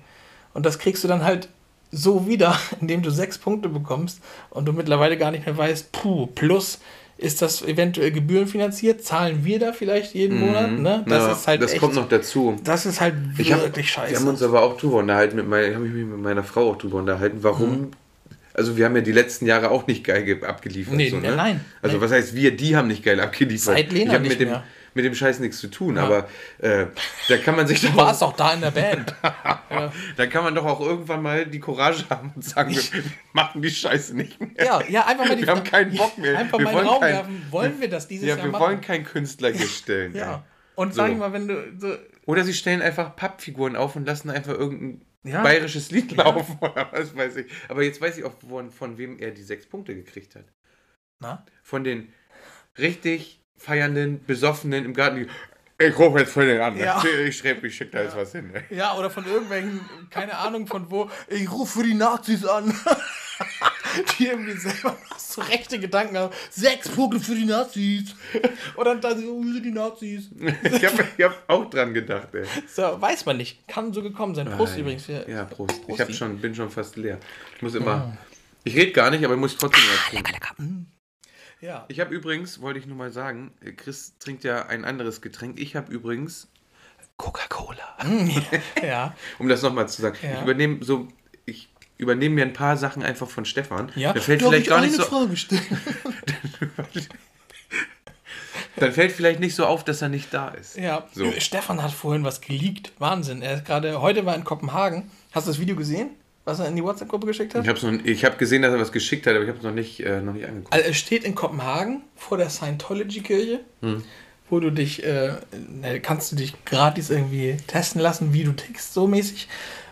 Und das kriegst du dann halt so wieder, indem du sechs Punkte bekommst und du mittlerweile gar nicht mehr weißt, puh, plus ist das eventuell gebührenfinanziert? Zahlen wir da vielleicht jeden mhm. Monat? Ne? Das ja, ist halt das echt, kommt noch dazu. Das ist halt ich wirklich hab, scheiße. Wir haben uns aber auch drüber unterhalten, mit mein, habe ich mich mit meiner Frau auch drüber unterhalten, warum. Mhm. Also wir haben ja die letzten Jahre auch nicht geil abgeliefert. Nee, so, ne? nein. Also nee. was heißt wir, die haben nicht geil abgeliefert. Seit Lena ich nicht mit dem, mehr. Mit dem Scheiß nichts zu tun, aber äh, da kann man sich doch Du warst auch da in der Band. da kann man doch auch irgendwann mal die Courage haben und sagen, wir machen die Scheiße nicht mehr. Ja, ja, einfach mal die Wir haben keinen Bock mehr. Einfach Wir mal wollen Raum kein- werfen. Wollen wir das dieses Ja, Jahr wir machen? wollen keinen Künstler hier stellen. ja. Und sag So. ich mal, wenn du so, Oder sie stellen einfach Pappfiguren auf und lassen einfach irgendein Ja. bayerisches Lied laufen oder was weiß ich. Aber jetzt weiß ich auch, von, von wem er die sechs Punkte gekriegt hat. na? Von den richtig feiernden, besoffenen im Garten, die ich rufe jetzt von den an. Ja. Ich schreibe, ich schicke da jetzt was hin. ey. Ja, oder von irgendwelchen, keine Ahnung von wo, ich rufe für die Nazis an. die irgendwie selber so rechte Gedanken haben. Sechs Punkte für die Nazis. Oder dann so, wir sind die Nazis. Ich habe ich hab auch dran gedacht. Ey. So, weiß man nicht. Kann so gekommen sein. Prost übrigens. Für, Ja, Prost. Ich Prosti. hab schon, bin schon fast leer. Ich muss immer. Ich rede gar nicht, aber muss trotzdem was trinken. Lecker. Ja. Ich habe übrigens, wollte ich nur mal sagen, äh, Chris trinkt ja ein anderes Getränk. Ich habe übrigens Coca-Cola. ja. Um das nochmal zu sagen. Ja. Ich übernehme so, ich übernehme mir ein paar Sachen einfach von Stefan. Ja. Dann fällt Darf vielleicht ich gar nicht so, Frage stellen? dann fällt vielleicht nicht so auf, dass er nicht da ist. Ja, So. Stefan hat vorhin was geleakt. Wahnsinn. Er ist gerade, heute war in Kopenhagen. Hast du das Video gesehen, was er in die WhatsApp-Gruppe geschickt hat? Ich habe hab gesehen, dass er was geschickt hat, aber ich habe es noch nicht, äh, noch nicht angeguckt. Also er steht in Kopenhagen vor der Scientology-Kirche, wo du dich, äh, kannst du dich gratis irgendwie testen lassen, wie du tickst, so mäßig.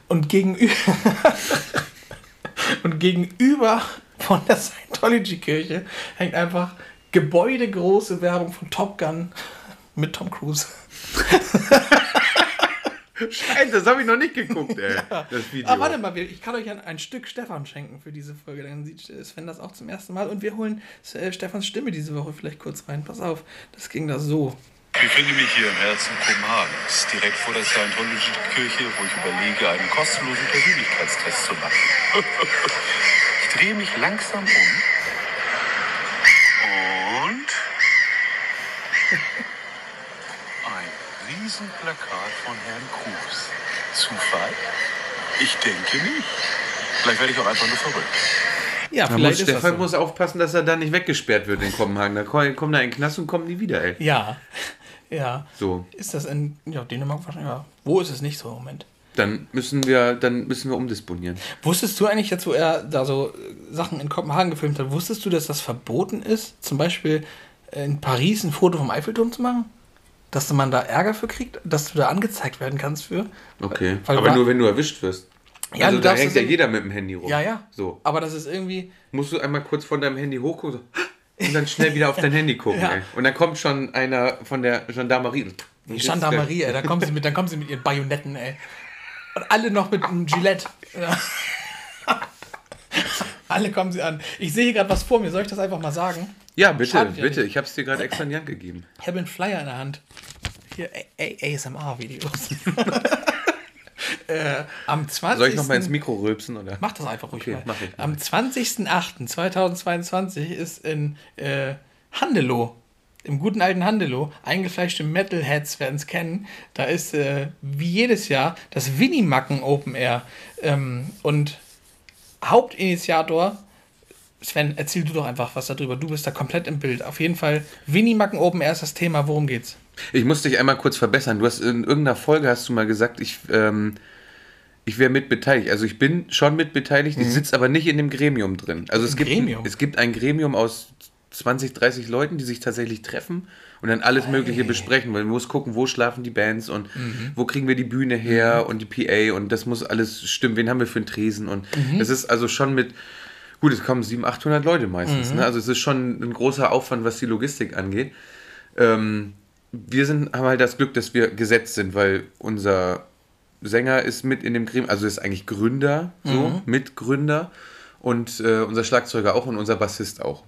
Und gegenüber, und gegenüber von der Scientology-Kirche hängt einfach gebäudegroße Werbung von Top Gun mit Tom Cruise. Scheiße, das habe ich noch nicht geguckt, ey. Das Video. Ah, warte mal, ich kann euch ein, ein Stück Stefan schenken für diese Folge. Dann sieht Sven das auch zum ersten Mal. Und wir holen äh, Stefans Stimme diese Woche vielleicht kurz rein. Pass auf, das ging da so. Ich befinde mich hier im Herzen Kopenhagens, direkt vor der Scientology-Kirche, wo ich überlege, einen kostenlosen Persönlichkeitstest zu machen. ich drehe mich langsam um und Riesenplakat von Herrn Cruz. Zufall? Ich denke nicht. Vielleicht werde ich auch einfach nur verrückt. Ja, Da vielleicht muss, ist das Stefan so. muss aufpassen, dass er da nicht weggesperrt wird in Kopenhagen. Da ko- kommt er in den Knast und kommt nie wieder, ey. Ja, ja. So, Ist das in ja, Dänemark wahrscheinlich? Ja. Wo ist es nicht so im Moment? dann müssen wir, dann müssen wir umdisponieren. Wusstest du eigentlich jetzt, wo er da so äh, Sachen in Kopenhagen gefilmt hat, wusstest du, dass das verboten ist, zum Beispiel in Paris ein Foto vom Eiffelturm zu machen? Dass man da Ärger für kriegt, dass du da angezeigt werden kannst für? Okay. Weil Aber nur wenn du erwischt wirst. Ja, also du da hängt ja jeder mit dem Handy rum. Ja, ja. So. Aber das ist irgendwie. Musst du einmal kurz von deinem Handy hochgucken so, und dann schnell wieder auf dein Handy gucken, Ja. Und dann kommt schon einer von der Gendarmerie. Die Gendarmerie, ey, da kommen sie mit, dann kommen sie mit ihren Bajonetten, ey. Und alle noch mit einem Gillette. Alle kommen sie an. Ich sehe hier gerade was vor mir, soll ich das einfach mal sagen? Ja, bitte, Schadet bitte. Ich habe es dir gerade extra in die Hand gegeben. Ich habe einen Flyer in der Hand. Hier, ASMR-Videos. äh, am 20. Soll ich noch mal ins Mikro rülpsen, oder? Mach das einfach ruhig Okay, mal. ich, mach Am 20.08.2022 ist in äh, Handelow, im guten alten Handelow, eingefleischte Metalheads werden es kennen. Da ist äh, wie jedes Jahr das Winnie-Macken Open Air. Ähm, und Hauptinitiator, Sven, erzähl du doch einfach was darüber. Du bist da komplett im Bild. Auf jeden Fall, Winnie-Macken Open Air ist das Thema. Worum geht's? Ich muss dich einmal kurz verbessern. Du hast in irgendeiner Folge hast du mal gesagt, ich, ähm, ich wäre mit beteiligt. Also ich bin schon mit beteiligt, ich sitze aber nicht in dem Gremium drin. Also es gibt, Gremium? Ein, es gibt ein Gremium aus 20, 30 Leuten, die sich tatsächlich treffen und dann alles Mögliche besprechen, weil man muss gucken, wo schlafen die Bands und wo kriegen wir die Bühne her und die PA und das muss alles stimmen. Wen haben wir für einen Tresen und das ist also schon mit Gut, es kommen 700, 800 Leute meistens. Ne? Also es ist schon ein großer Aufwand, was die Logistik angeht. Ähm, wir sind, haben halt das Glück, dass wir gesetzt sind, weil unser Sänger ist mit in dem Gremium, also ist eigentlich Gründer, so, Mitgründer und äh, unser Schlagzeuger auch und unser Bassist auch.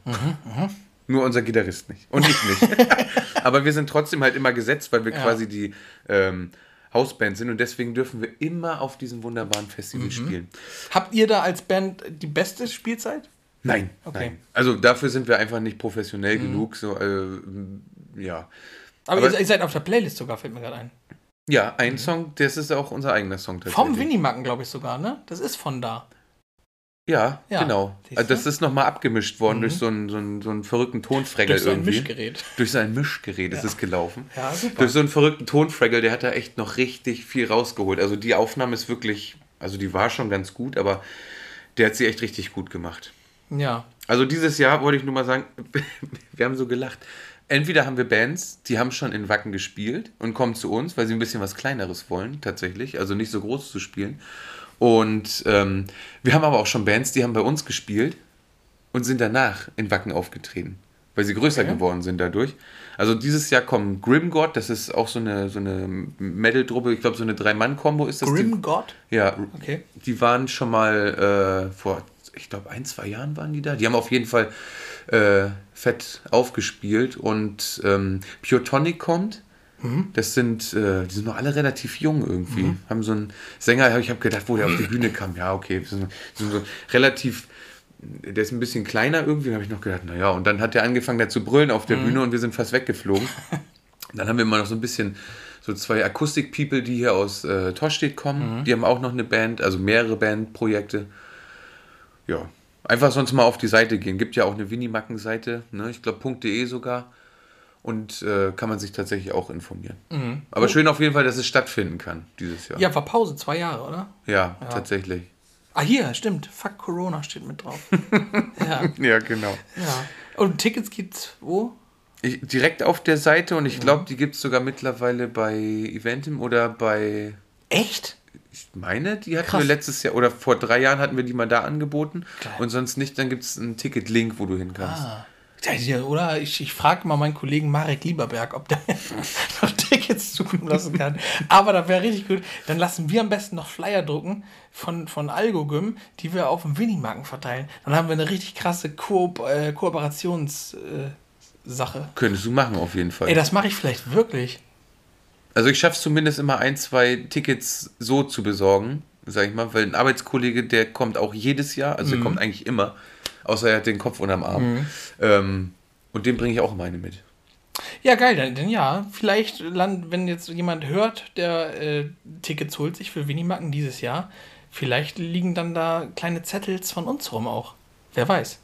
Nur unser Gitarrist nicht. Und ich nicht. Aber wir sind trotzdem halt immer gesetzt, weil wir Ja. quasi die ähm, Hausband sind und deswegen dürfen wir immer auf diesem wunderbaren Festival spielen. Habt ihr da als Band die beste Spielzeit? Nein, Okay. nein. Also dafür sind wir einfach nicht professionell genug. So, äh, ja. Aber, Aber- ihr, seid auf der Playlist sogar, fällt mir gerade ein. Ja, ein Song, das ist auch unser eigener Song tatsächlich. Vom Winnie-Macken, glaube ich sogar, ne? Das ist von da. Ja, Ja, genau. Also das? Mhm. ist nochmal abgemischt worden durch so einen, so einen, so einen verrückten Tonfregel Durch so ein irgendwie. Mischgerät. Durch so ein Mischgerät ist es gelaufen. Ja, super. Durch so einen verrückten Tonfregel, der hat da echt noch richtig viel rausgeholt. Also die Aufnahme ist wirklich, also die war schon ganz gut, aber der hat sie echt richtig gut gemacht. Ja. Also dieses Jahr wollte ich nur mal sagen, wir haben so gelacht. Entweder haben wir Bands, die haben schon in Wacken gespielt und kommen zu uns, weil sie ein bisschen was Kleineres wollen, tatsächlich. Also nicht so groß zu spielen. Und ähm, wir haben aber auch schon Bands, die haben bei uns gespielt und sind danach in Wacken aufgetreten, weil sie größer Okay. geworden sind dadurch. Also dieses Jahr kommen Grim God, das ist auch so eine, so eine Metal-Truppe, ich glaube so eine Drei-Mann-Kombo ist das. Grim die, God? ja, Okay. die waren schon mal äh, vor, ich glaube, ein, zwei Jahren waren die da. Die haben auf jeden Fall äh, fett aufgespielt und ähm, Pure Tonic kommt. Das sind, äh, die sind noch alle relativ jung irgendwie. Haben so einen Sänger, ich habe gedacht, wo der auf die Bühne kam. Ja, okay, die sind, sind so relativ, der ist ein bisschen kleiner irgendwie. Habe ich noch gedacht, naja, und dann hat er angefangen, da zu brüllen auf der Bühne und wir sind fast weggeflogen. Dann haben wir immer noch so ein bisschen so zwei Akustik-People, die hier aus äh, Toschstedt kommen. Die haben auch noch eine Band, also mehrere Bandprojekte. Ja, einfach sonst mal auf die Seite gehen. Gibt ja auch eine Winnimacken-Seite, ne? ich glaube .de sogar. Und äh, kann man sich tatsächlich auch informieren. Aber schön auf jeden Fall, dass es stattfinden kann dieses Jahr. Ja, war Pause, zwei Jahre, oder? Ja, tatsächlich. Ah, hier, stimmt. Fuck Corona steht mit drauf. ja, Ja, genau. ja. Und Tickets gibt's wo? Ich, direkt auf der Seite und ich glaube, die gibt es sogar mittlerweile bei Eventim oder bei Echt? Ich meine, die hatten Krass. wir letztes Jahr oder vor drei Jahren hatten wir die mal da angeboten. Geil. Und sonst nicht, dann gibt es einen Ticket-Link, wo du hin kannst. Ah. Oder ich, ich frage mal meinen Kollegen Marek Lieberberg, ob der noch Tickets zukommen lassen kann. Aber das wäre richtig gut. Dann lassen wir am besten noch Flyer drucken von, von Algogym, die wir auf dem Winnie-Marken verteilen. Dann haben wir eine richtig krasse Koop äh, Kooperationssache. Äh. Könntest du machen, auf jeden Fall. Ey, das mache ich vielleicht wirklich. also ich schaffe es zumindest immer ein, zwei Tickets so zu besorgen, sag ich mal, weil ein Arbeitskollege, der kommt auch jedes Jahr, also der kommt eigentlich immer, außer er hat den Kopf unterm Arm. Ähm, und dem bringe ich auch meine mit. Ja, geil, dann, dann ja. Vielleicht, land, wenn jetzt jemand hört, der äh, Tickets holt sich für Winnie-Macken dieses Jahr, vielleicht liegen dann da kleine Zettels von uns rum auch. Wer weiß.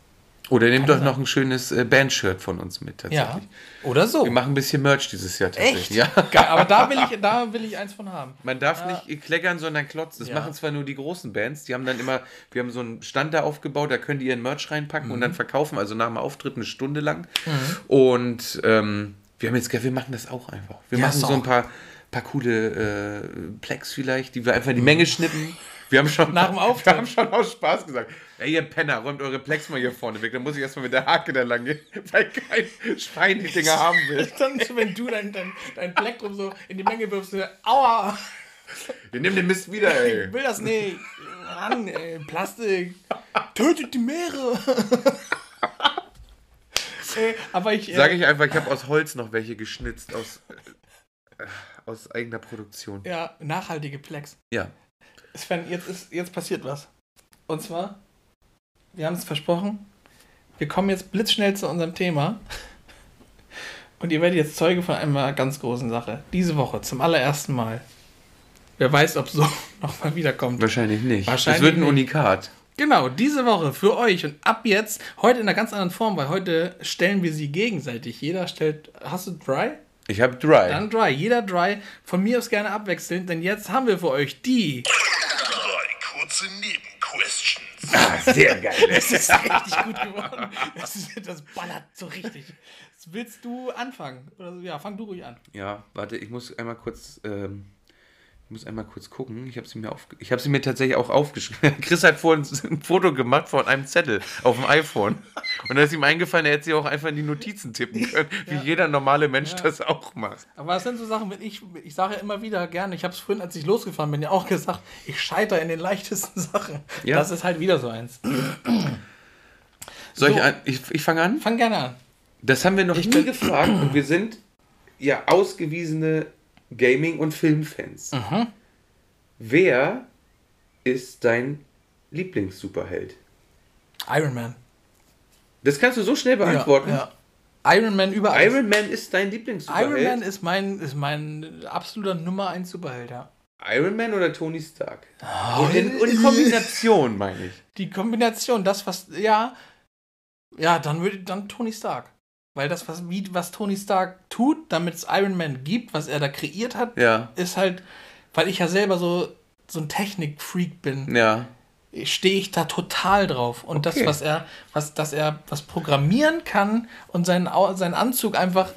Oder nehmt Kann doch noch ein schönes äh, Bandshirt von uns mit, Ja. tatsächlich. Oder so. Wir machen ein bisschen Merch dieses Jahr tatsächlich. Echt? Ja. Geil, aber da will, ich, da will ich eins von haben. Man darf nicht kleckern, sondern klotzen. Das Ja. machen zwar nur die großen Bands, die haben dann immer, wir haben so einen Stand da aufgebaut, da können die ihren Merch reinpacken und Mhm. dann verkaufen, also nach dem Auftritt eine Stunde lang. Und ähm, wir haben jetzt gesagt, wir machen das auch einfach. Wir Ja, machen so ein paar, paar coole äh, Plex vielleicht, die wir einfach in die Menge schnippen. Wir haben schon. Nach dem Auftritt. Wir haben schon aus Spaß gesagt, ey ihr Penner, räumt eure Plex mal hier vorne weg. Dann muss ich erstmal mit der Hake da lang gehen, weil kein Schwein die Dinger haben will. Dann, wenn du dein, dein, dein Plektrum so in die Menge wirfst, aua, Wir nehmen den Mist wieder, ey. ich will das nicht. Mann, ey, Plastik. Tötet die Meere. ey, aber ich. Äh, Sage ich einfach, ich habe aus Holz noch welche geschnitzt, aus, äh, aus eigener Produktion. Ja, nachhaltige Plex. Ja. Sven, jetzt, ist, jetzt passiert was. Und zwar, wir haben es versprochen, wir kommen jetzt blitzschnell zu unserem Thema. Und ihr werdet jetzt Zeuge von einer ganz großen Sache. Diese Woche, zum allerersten Mal. Wer weiß, ob so nochmal wiederkommt. Wahrscheinlich nicht. Wahrscheinlich das wird ein. Unikat. Genau, diese Woche für euch und ab jetzt, heute in einer ganz anderen Form, weil heute stellen wir sie gegenseitig. Jeder stellt. Hast du Dry? Ich habe Dry. Dann Dry. Jeder Dry. Von mir aus gerne abwechselnd, denn jetzt haben wir für euch die. Kurze Nebenquestions. Ah, sehr geil. Das ist richtig gut geworden. Das, ist, das ballert so richtig. Willst du anfangen? Oder? Ja, fang du ruhig an. ja, warte, ich muss einmal kurz, ähm, muss einmal kurz gucken. Ich habe sie mir auf, ich habe sie mir tatsächlich auch aufgeschrieben. Chris hat vorhin ein Foto gemacht von einem Zettel auf dem iPhone. Und da ist ihm eingefallen, er hätte sie auch einfach in die Notizen tippen können, wie jeder normale Mensch das auch macht. Aber das sind so Sachen, wenn ich, ich sage ja immer wieder gerne, ich habe es vorhin, als ich losgefahren bin, ja auch gesagt, ich scheitere in den leichtesten Sachen. Ja. Das ist halt wieder so eins. Soll So. ich an, ich, ich fange an? Fang gerne an. Das haben wir noch nie gefragt und wir sind ja ausgewiesene Gaming- und Filmfans. Wer ist dein Lieblings-Superheld? Iron Man. Das kannst du so schnell beantworten. Ja, ja. Iron Man über alles. Iron Man ist dein Lieblings-Superheld. Iron Man ist mein, ist mein absoluter Nummer 1 Superheld, ja. Iron Man oder Tony Stark? und, in, und in Kombination, meine ich. Die Kombination, das, was, ja, ja, dann würde dann Tony Stark. Weil das, was, wie, was Tony Stark tut, damit es Iron Man gibt, was er da kreiert hat, Ja. ist halt, weil ich ja selber so, so ein Technikfreak bin, Ja. stehe ich da total drauf. Und Okay. das, was er, was, dass er was programmieren kann und seinen, seinen Anzug einfach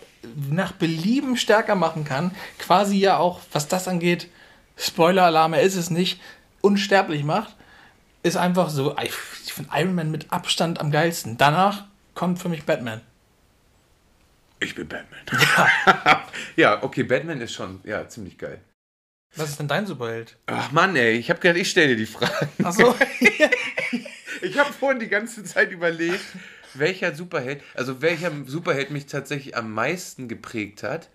nach Belieben stärker machen kann, quasi ja auch, was das angeht, Spoiler-Alarm, er ist es nicht, unsterblich macht, ist einfach so, ich finde Iron Man mit Abstand am geilsten. Danach kommt für mich Batman. Ich bin Batman. Ja. okay, Batman ist schon, ja, ziemlich geil. Was ist denn dein Superheld? Ach Mann, ey, ich habe gedacht, ich stelle dir die Fragen. Achso, Ich habe vorhin die ganze Zeit überlegt, welcher Superheld, also welcher Superheld mich tatsächlich am meisten geprägt hat.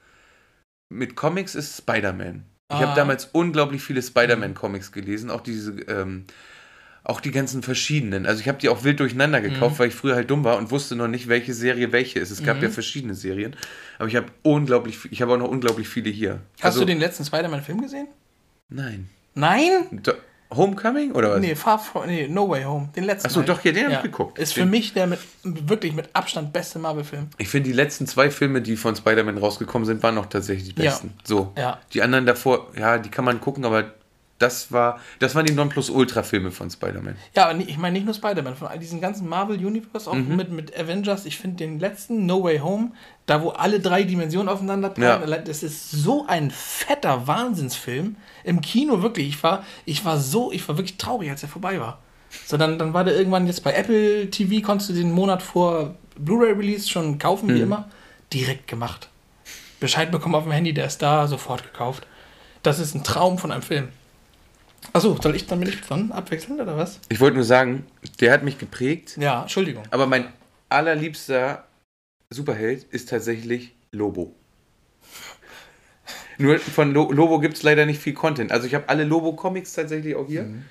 Mit Comics ist Spider-Man. Ich Ah. habe damals unglaublich viele Spider-Man-Comics gelesen, auch diese, ähm, auch die ganzen verschiedenen. Also ich habe die auch wild durcheinander gekauft, weil ich früher halt dumm war und wusste noch nicht, welche Serie welche ist. Es gab ja verschiedene Serien, aber ich habe unglaublich, ich habe auch noch unglaublich viele hier. hast also, du den letzten Spider-Man-Film gesehen? Nein. Nein? Do- Homecoming oder was? Nee, Far From, nee, No Way Home. Den letzten. Ach so, halt. doch, ja, den hab ich geguckt. Ist Den- für mich der mit, wirklich mit Abstand beste Marvel-Film. Ich finde, die letzten zwei Filme, die von Spider-Man rausgekommen sind, waren noch tatsächlich die Ja. besten. So. Ja. Die anderen davor, ja, die kann man gucken, aber das war, das waren die Nonplusultra-Filme von Spider-Man. Ja, aber ich meine nicht nur Spider-Man, von all diesen ganzen Marvel-Universe, auch Mhm. mit, mit Avengers. Ich finde den letzten No Way Home, da wo alle drei Dimensionen aufeinander prallen, Ja. das ist so ein fetter Wahnsinnsfilm. Im Kino wirklich, ich war, ich war so, ich war wirklich traurig, als er vorbei war. So, dann, dann war der irgendwann jetzt bei Apple TV, konntest du den Monat vor Blu-ray-Release schon kaufen, Mhm. wie immer. Direkt gemacht. Bescheid bekommen auf dem Handy, der ist da, sofort gekauft. Das ist ein Traum von einem Film. Achso, soll ich dann bin ich dran abwechseln oder was? Ich wollte nur sagen, der hat mich geprägt, Ja, Entschuldigung. aber mein allerliebster Superheld ist tatsächlich Lobo. Nur von Lo Lobo gibt es leider nicht viel Content. Also ich habe alle Lobo-Comics tatsächlich auch hier, Mhm.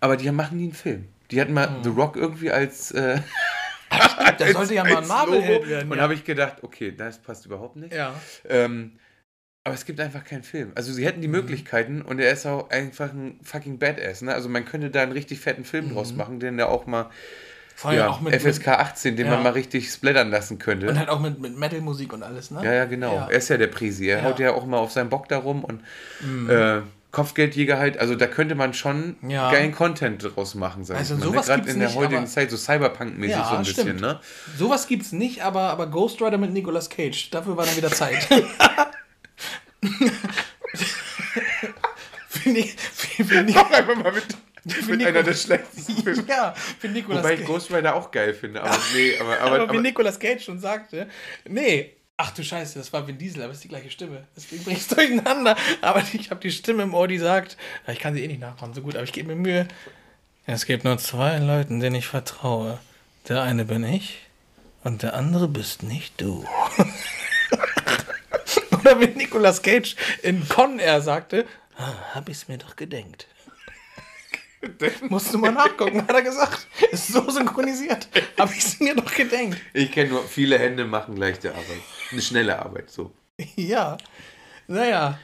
aber die machen nie einen Film. Die hatten mal The Rock irgendwie als... Äh, Der sollte ja mal ein Logo. werden. Und ja. habe ich gedacht, okay, das passt überhaupt nicht. ja. Ähm, aber es gibt einfach keinen Film. Also sie hätten die Mhm. Möglichkeiten und er ist auch einfach ein fucking Badass. Ne? Also man könnte da einen richtig fetten Film draus machen, den der auch mal Vor allem ja, Mhm. auch mit, FSK 18, den ja. man mal richtig splattern lassen könnte. und halt auch mit, mit Metal-Musik und alles, ne? ja, ja, genau. Ja. Er ist ja der Prisi. Er Ja. Mhm. haut ja auch mal auf seinen Bock da rum und äh, Kopfgeldjäger halt. Also da könnte man schon Ja. geilen Content draus machen, sag Also ich mal. ne? sowas Gerade gibt's in der nicht, heutigen Zeit, so Cyberpunk-mäßig Ja, so ein bisschen, stimmt. ne? Sowas gibt's nicht, aber, aber Ghost Rider mit Nicolas Cage, dafür war dann wieder Zeit. Finde ich, finde ich, Einfach mal mit, mit Nico- einer der schlechtesten Filme. ja, für Nicolas Wobei ich. Ghost Rider auch geil finde, aber nee, aber, aber, aber, wie Nicolas Cage schon sagte, nee, ach du Scheiße, das war Vin Diesel, aber es ist die gleiche Stimme. Deswegen bringe ich es durcheinander. Aber ich habe die Stimme im Ohr, die sagt, ich kann sie eh nicht nachmachen, so gut, aber ich gebe mir Mühe. Es gibt nur zwei Leuten, denen ich vertraue. Der eine bin ich und der andere bist nicht du. Oder wie Nicolas Cage in Con Air sagte, ah, hab ich's mir doch gedenkt. Musst du mal nachgucken, hat er gesagt. Ist so synchronisiert. Hab ich's mir doch gedenkt. ich kenne nur, viele Hände machen leichte Arbeit. Eine schnelle Arbeit, so. Ja. Naja,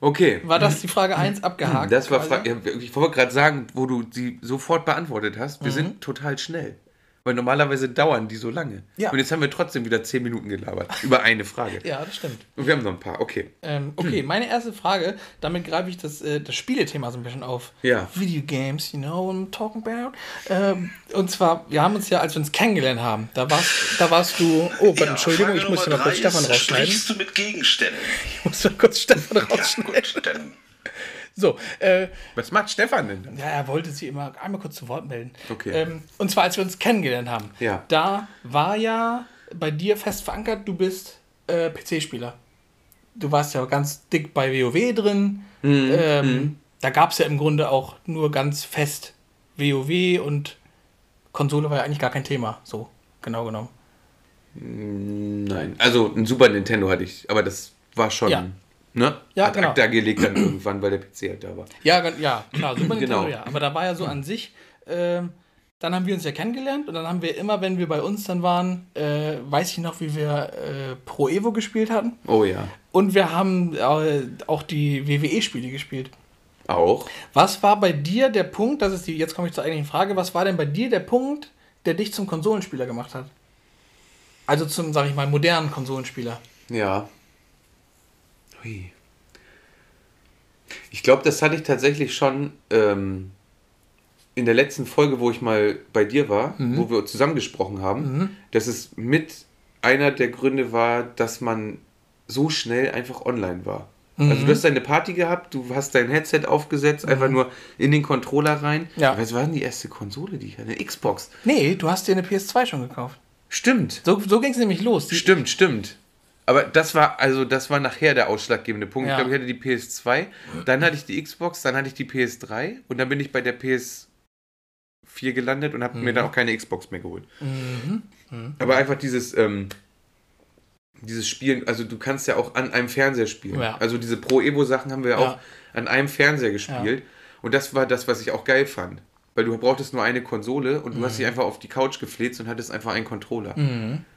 Okay. war das die Frage 1 abgehakt? Das war, quasi? Fra ja, ich wollte gerade sagen, wo du sie sofort beantwortet hast, Mhm. wir sind total schnell. Weil normalerweise dauern die so lange. Ja. Und jetzt haben wir trotzdem wieder 10 Minuten gelabert. über eine Frage. Ja, das stimmt. Und wir haben noch ein paar, okay. Ähm, okay, meine erste Frage, damit greife ich das, äh, das Spielethema so ein bisschen auf. Ja. Video Games, you know what I'm talking about? Ähm, und zwar, wir haben uns ja, als wir uns kennengelernt haben, da warst, da warst du. Oh Gott, Entschuldigung, Frage ich muss Nummer mal kurz Stefan rausschneiden. Sprichst du mit Gegenständen? Ich muss mal kurz Stefan Ja, rausschneiden. gut, dann So, äh, Was macht Stefan denn? Ja, er wollte sich immer einmal kurz zu Wort melden. Okay. Ähm, und zwar, als wir uns kennengelernt haben. Ja. Da war ja bei dir fest verankert, du bist äh, PC-Spieler. Du warst ja ganz dick bei WoW drin. Mhm. Ähm, Da gab es ja im Grunde auch nur ganz fest WoW und Konsole war ja eigentlich gar kein Thema. So, genau genommen. Nein. Also ein Super Nintendo hatte ich, aber das war schon. Ja. Ne? Ja, Hat genau. da gelegt dann irgendwann, weil der PC halt da war. Ja, ja, klar, Super Nintendo, Genau. ja. Aber da war ja so an sich, ähm, dann haben wir uns ja kennengelernt und dann haben wir immer, wenn wir bei uns dann waren, äh, weiß ich noch, wie wir äh, Pro Evo gespielt hatten. Oh ja. Und wir haben äh, auch die WWE-Spiele gespielt. Auch. Was war bei dir der Punkt, das ist die, jetzt komme ich zur eigentlichen Frage, was war denn bei dir der Punkt, der dich zum Konsolenspieler gemacht hat? Also zum, sag ich mal, modernen Konsolenspieler. Ja. Hui. Ich glaube, das hatte ich tatsächlich schon ähm, in der letzten Folge, wo ich mal bei dir war, wo wir zusammengesprochen haben, dass es mit einer der Gründe war, dass man so schnell einfach online war. Also du hast deine Party gehabt, du hast dein Headset aufgesetzt, einfach nur in den Controller rein. Ja. Was war denn die erste Konsole, die ich hatte? Eine Xbox. Nee, du hast dir eine PS2 schon gekauft. Stimmt. So, so ging es nämlich los. Die, Stimmt, stimmt. Aber das war, also das war nachher der ausschlaggebende Punkt. Ja. Ich glaube, ich hatte die PS2, dann hatte ich die Xbox, dann hatte ich die PS3 und dann bin ich bei der PS4 gelandet und habe mir dann auch keine Xbox mehr geholt. Aber einfach dieses, ähm, dieses Spielen, also du kannst ja auch an einem Fernseher spielen. Ja. Also diese Pro Evo Sachen haben wir Ja. auch an einem Fernseher gespielt. Und das war das, was ich auch geil fand. Weil du brauchtest nur eine Konsole und du hast dich einfach auf die Couch gefläzt und hattest einfach einen Controller.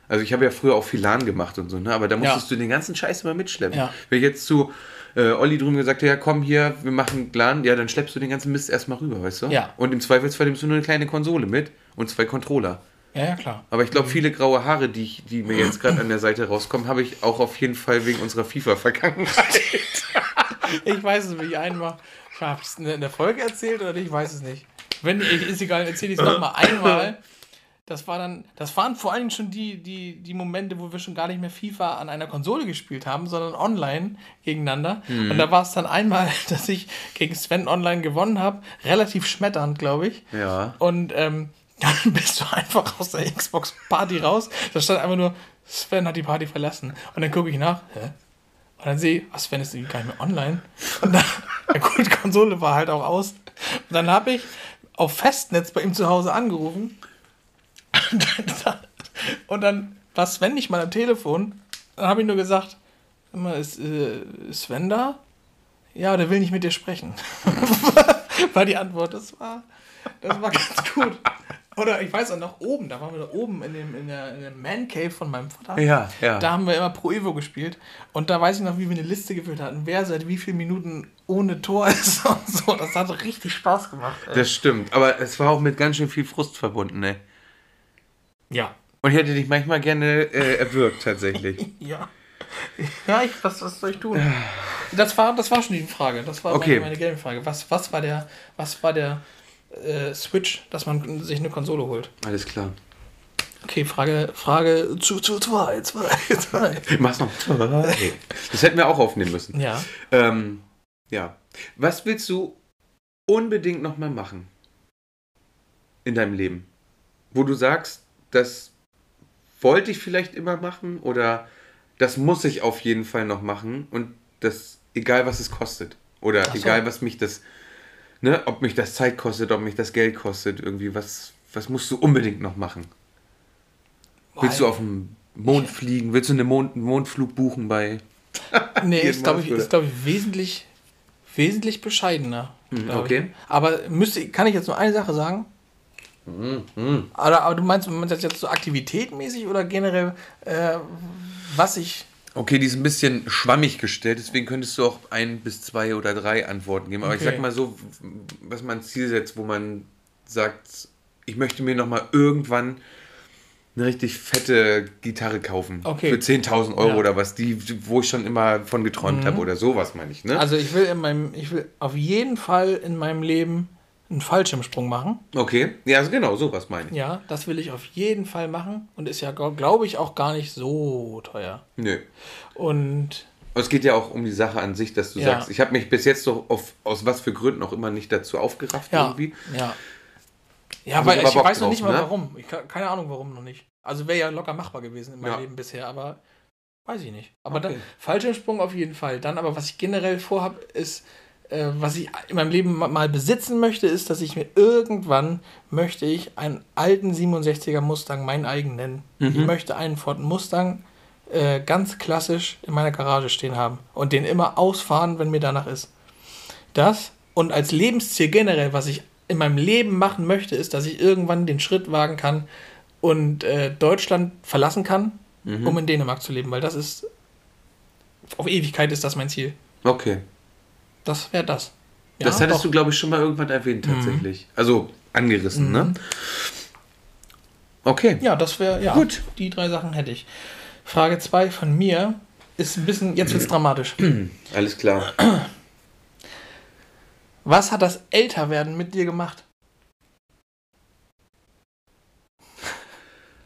Also ich habe ja früher auch viel LAN gemacht und so, ne? aber da musstest du den ganzen Scheiß immer mitschleppen. Ja. Wenn ich jetzt zu äh, Olli drüben gesagt hätte, ja komm hier, wir machen LAN, ja dann schleppst du den ganzen Mist erstmal rüber, weißt du? Ja. Und im Zweifelsfall nimmst du nur eine kleine Konsole mit und zwei Controller. ja, ja, klar. Aber ich glaube, viele graue Haare, die, ich, die mir jetzt gerade an der Seite rauskommen, habe ich auch auf jeden Fall wegen unserer FIFA-Vergangenheit. Ich weiß es nicht einmal. Ich habe es in der Folge erzählt oder nicht, ich weiß es nicht. Wenn ich, ist egal, erzähle ich es nochmal einmal. Das war dann, das waren vor allen Dingen schon die, die, die Momente, wo wir schon gar nicht mehr FIFA an einer Konsole gespielt haben, sondern online gegeneinander. Und da war es dann einmal, dass ich gegen Sven online gewonnen habe, relativ schmetternd, glaube ich. Ja. Und ähm, dann bist du einfach aus der Xbox-Party raus. Da stand einfach nur, Sven hat die Party verlassen. Und dann gucke ich nach, hä? Und dann sehe ich, ach, Sven ist irgendwie gar nicht mehr online. Und dann, ja gut, die Konsole war halt auch aus. Und dann habe ich auf Festnetz bei ihm zu Hause angerufen. Und dann, war Sven nicht mal am Telefon. Dann habe ich nur gesagt, ist, äh, Sven da? Ja, der will nicht mit dir sprechen. war die Antwort. Das war, das war ganz gut. Oder ich weiß auch noch oben, da waren wir da oben in, dem, in, der, in der Man Cave von meinem Vater. Ja, ja. Da haben wir immer Pro Evo gespielt. Und da weiß ich noch, wie wir eine Liste gefüllt hatten, wer seit wie vielen Minuten ohne Tor ist und so. Das hat richtig Spaß gemacht. Ey. Das stimmt. Aber es war auch mit ganz schön viel Frust verbunden, ne? Ja. Und ich hätte dich manchmal gerne äh, erwürgt, tatsächlich. Ja. Ja, ich, was, was soll ich tun? Das war, das war schon die Frage. Das war Okay. meine, meine Game-Frage. Was, was war der, was war der äh, Switch, dass man sich eine Konsole holt? Alles klar. Okay, Frage, Frage zu, zu zwei, zwei, zwei. Mach's noch. Das hätten wir auch aufnehmen müssen. Ja. Ähm, ja. Was willst du unbedingt nochmal machen? In deinem Leben? Wo du sagst, das wollte ich vielleicht immer machen oder das muss ich auf jeden Fall noch machen und das, egal was es kostet. Oder so. egal was mich das, ne, ob mich das Zeit kostet, ob mich das Geld kostet, irgendwie, was, was musst du unbedingt noch machen? Willst du auf den Mond fliegen? Willst du eine Mond, einen Mondflug buchen bei Nee, ist glaube ich, ist, glaub ich wesentlich, wesentlich bescheidener. glaub okay. Ich. Aber müsste, kann ich jetzt nur eine Sache sagen? Mhm, Aber, aber du meinst, meinst das jetzt so aktivitätmäßig oder generell, äh, was ich. Okay, die ist ein bisschen schwammig gestellt, deswegen könntest du auch ein bis zwei oder drei Antworten geben. Aber ich Okay. sag mal so, was man Ziel setzt, wo man sagt, ich möchte mir noch mal irgendwann eine richtig fette Gitarre kaufen. Okay. Für 10.000 Euro Ja. oder was, die, wo ich schon immer von geträumt habe oder sowas meine ich, ne? Also ich will in meinem, ich will auf jeden Fall in meinem Leben einen Fallschirmsprung machen. okay, ja, also genau, sowas meine ich. Ja, das will ich auf jeden Fall machen und ist ja, glaube ich, auch gar nicht so teuer. Nö. Und Es geht ja auch um die Sache an sich, dass du Ja. sagst, ich habe mich bis jetzt doch auf, aus was für Gründen auch immer nicht dazu aufgerafft ja, irgendwie. ja. Ja, weil ich ich weiß noch nicht mal ne? warum. Ich, keine Ahnung, warum noch nicht. Also wäre ja locker machbar gewesen in meinem Ja. Leben bisher, aber weiß ich nicht. Aber Okay. dann Fallschirmsprung auf jeden Fall. Dann aber, was ich generell vorhabe, ist, äh, was ich in meinem Leben ma- mal besitzen möchte, ist, dass ich mir irgendwann möchte ich einen alten 67er Mustang meinen eigen nennen. Ich möchte einen Ford Mustang äh, ganz klassisch in meiner Garage stehen haben und den immer ausfahren, wenn mir danach ist. Das und als Lebensziel generell, was ich in meinem Leben machen möchte, ist, dass ich irgendwann den Schritt wagen kann und äh, Deutschland verlassen kann, um in Dänemark zu leben, weil das ist auf Ewigkeit ist das mein Ziel. Okay. Das wäre das. Ja, das hattest doch. du, glaube ich, schon mal irgendwann erwähnt, tatsächlich. Also angerissen, ne? Okay. Ja, das wäre, ja, Gut. die drei Sachen hätte ich. Frage 2 von mir ist ein bisschen, jetzt wird's dramatisch. Alles klar. Was hat das Älterwerden mit dir gemacht?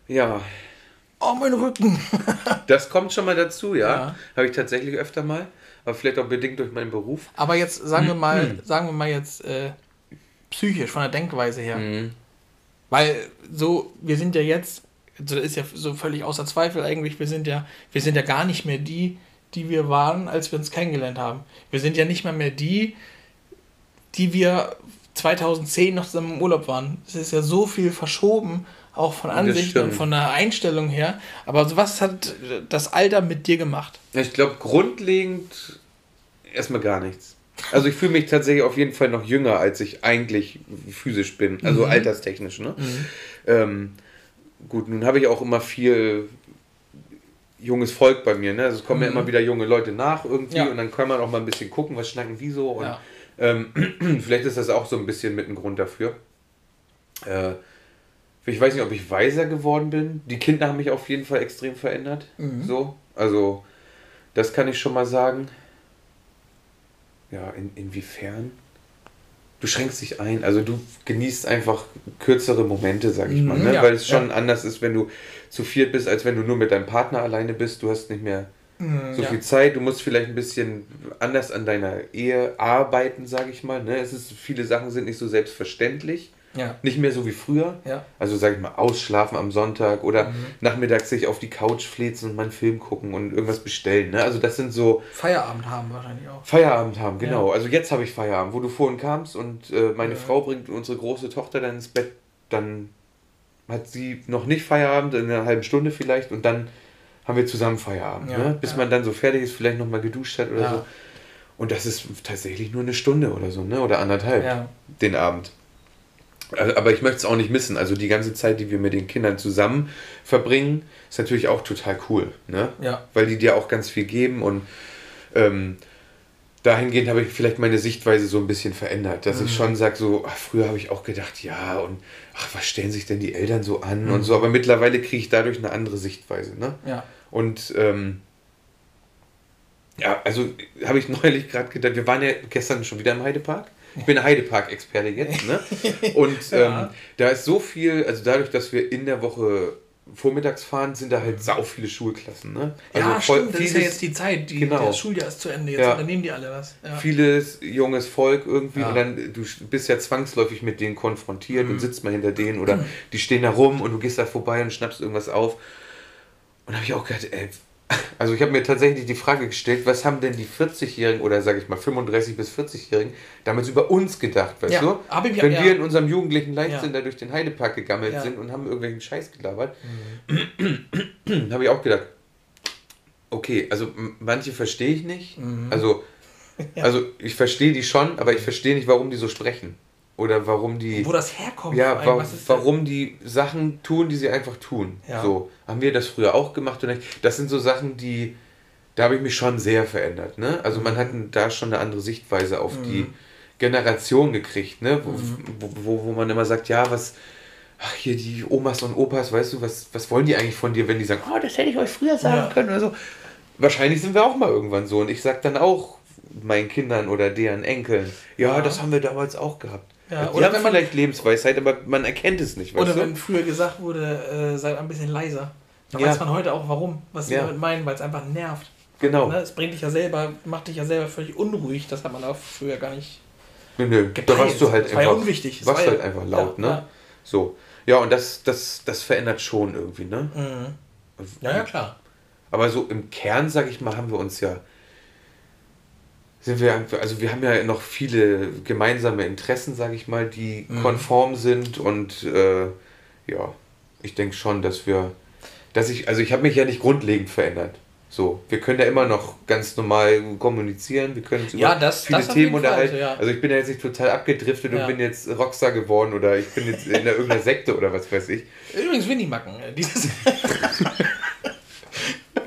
Ja, Oh, mein Rücken. das kommt schon mal dazu, ja. Ja. Habe ich tatsächlich öfter mal. Aber vielleicht auch bedingt durch meinen Beruf. Aber jetzt sagen wir Mhm. mal, sagen wir mal jetzt äh, psychisch, von der Denkweise her. Mhm. Weil so, wir sind ja jetzt, also das ist ja so völlig außer Zweifel eigentlich, wir sind ja, wir sind ja gar nicht mehr die, die wir waren, als wir uns kennengelernt haben. Wir sind ja nicht mal mehr die, die wir 2010 noch zusammen im Urlaub waren. Es ist ja so viel verschoben, auch von Ansichten und von der Einstellung her. Aber was hat das Alter mit dir gemacht? Ja, Ich glaube, grundlegend erstmal gar nichts. Also ich fühle mich tatsächlich auf jeden Fall noch jünger, als ich eigentlich physisch bin. Also alterstechnisch, ne? Ähm, gut, nun habe ich auch immer viel junges Volk bei mir, ne? Also es kommen ja immer wieder junge Leute nach irgendwie Ja. und dann kann man auch mal ein bisschen gucken, was schnacken die so und Ja. ähm, vielleicht ist das auch so ein bisschen mit ein Grund dafür. Äh, ich weiß nicht, ob ich weiser geworden bin. Die Kinder haben mich auf jeden Fall extrem verändert. So, also das kann ich schon mal sagen. Ja, in, inwiefern? Du schränkst dich ein, also du genießt einfach kürzere Momente, sag ich mal, Mhm, ne? ja, weil es schon ja. anders ist, wenn du zu viert bist, als wenn du nur mit deinem Partner alleine bist. Du hast nicht mehr so Mhm, ja. viel Zeit, du musst vielleicht ein bisschen anders an deiner Ehe arbeiten, sag ich mal. Ne? Es ist, viele Sachen sind nicht so selbstverständlich. Ja. Nicht mehr so wie früher. Ja. Also sag ich mal, ausschlafen am Sonntag oder nachmittags sich auf die Couch flitzen und mal einen Film gucken und irgendwas bestellen. Ne? Also das sind so Feierabend haben wahrscheinlich auch. Feierabend haben, genau. Also jetzt habe ich Feierabend, wo du vorhin kamst und äh, meine Frau bringt unsere große Tochter dann ins Bett, dann hat sie noch nicht Feierabend, in einer halben Stunde vielleicht und dann haben wir zusammen Feierabend. Ja, ne? Bis ja. man dann so fertig ist, vielleicht nochmal geduscht hat oder Ja. so. Und das ist tatsächlich nur eine Stunde oder so, ne? Oder anderthalb Ja. den Abend. Also, Aber ich möchte es auch nicht missen. Also die ganze Zeit, die wir mit den Kindern zusammen verbringen, ist natürlich auch total cool. Ne? Ja. Weil die dir auch ganz viel geben und ähm, dahingehend habe ich vielleicht meine Sichtweise so ein bisschen verändert. Dass ich schon sage, so, ach, früher habe ich auch gedacht, ja, und ach, was stellen sich denn die Eltern so an und so. Aber mittlerweile kriege ich dadurch eine andere Sichtweise. Ne? Ja. Und ähm, ja, also habe ich neulich gerade gedacht, wir waren ja gestern schon wieder im Heidepark. Ich bin Heidepark-Experte jetzt, ne? Und Ja. ähm, da ist so viel, also dadurch, dass wir in der Woche vormittags fahren, sind da halt sau viele Schulklassen, ne? Also ja, voll- stimmt, das ist ja vieles- jetzt die Zeit, die, Genau. das Schuljahr ist zu Ende, jetzt Ja. unternehmen die alle was. Ja. vieles junges Volk irgendwie Ja. und dann du bist ja zwangsläufig mit denen konfrontiert Mhm. und sitzt mal hinter denen oder die stehen da rum und du gehst da vorbei und schnappst irgendwas auf. Und da habe ich auch gedacht, ey, also ich habe mir tatsächlich die Frage gestellt, was haben denn die 40-Jährigen oder sage ich mal 35 bis 40-Jährigen damals über uns gedacht, weißt Ja, du? ich- Wenn ja. wir in unserem jugendlichen Leichtsinn Ja. da durch den Heidepark gegammelt Ja. Mhm. sind und haben irgendwelchen Scheiß gelabert, habe ich auch gedacht, okay, also manche verstehe ich nicht. Mhm. Also, also ich verstehe die schon, aber ich verstehe nicht, warum die so sprechen. Oder warum die. Wo das herkommt, ja, wa warum die Sachen tun, die sie einfach tun. Ja. So, haben wir das früher auch gemacht nicht? Das sind so Sachen, die. Da habe ich mich schon sehr verändert. Ne? Also man hat da schon eine andere Sichtweise auf die Mhm. Generation gekriegt, ne? Wo, wo, wo, wo man immer sagt, ja, was. Ach, hier die Omas und Opas, weißt du, was, was wollen die eigentlich von dir, wenn die sagen, oh, das hätte ich euch früher sagen Ja. können oder so. Wahrscheinlich sind wir auch mal irgendwann so. Und ich sag dann auch meinen Kindern oder deren Enkeln, ja, Ja. das haben wir damals auch gehabt. Ja, oder wenn man- vielleicht Lebensweisheit, aber man erkennt es nicht, Oder du? wenn früher gesagt wurde, äh, seid ein bisschen leiser. Da Ja. weiß man heute auch warum, was sie Ja. damit meinen, weil es einfach nervt. Genau. Ne? Es bringt dich ja selber, macht dich ja selber völlig unruhig. Das hat man auch früher gar nicht. Nö, nö. Da warst du halt Das war ja einfach, unwichtig. Warst war halt einfach laut, ja, ne? ja. So. Ja, und das, das, das verändert schon irgendwie, ne? Mhm. Ja, ja, klar. Aber so im Kern, sag ich mal, haben wir uns ja. Sind wir, also wir haben ja noch viele gemeinsame Interessen, sag ich mal, die Mhm. konform sind und äh, ja, ich denke schon, dass wir, dass ich, also ich habe mich ja nicht grundlegend verändert. So, wir können ja immer noch ganz normal kommunizieren, wir können über Ja, das- viele das Themen Fall, unterhalten. also, ja. Also ich bin ja jetzt nicht total abgedriftet Ja. und bin jetzt Rockstar geworden oder ich bin jetzt in irgendeiner Sekte oder was weiß ich. Übrigens Winnie-Macken.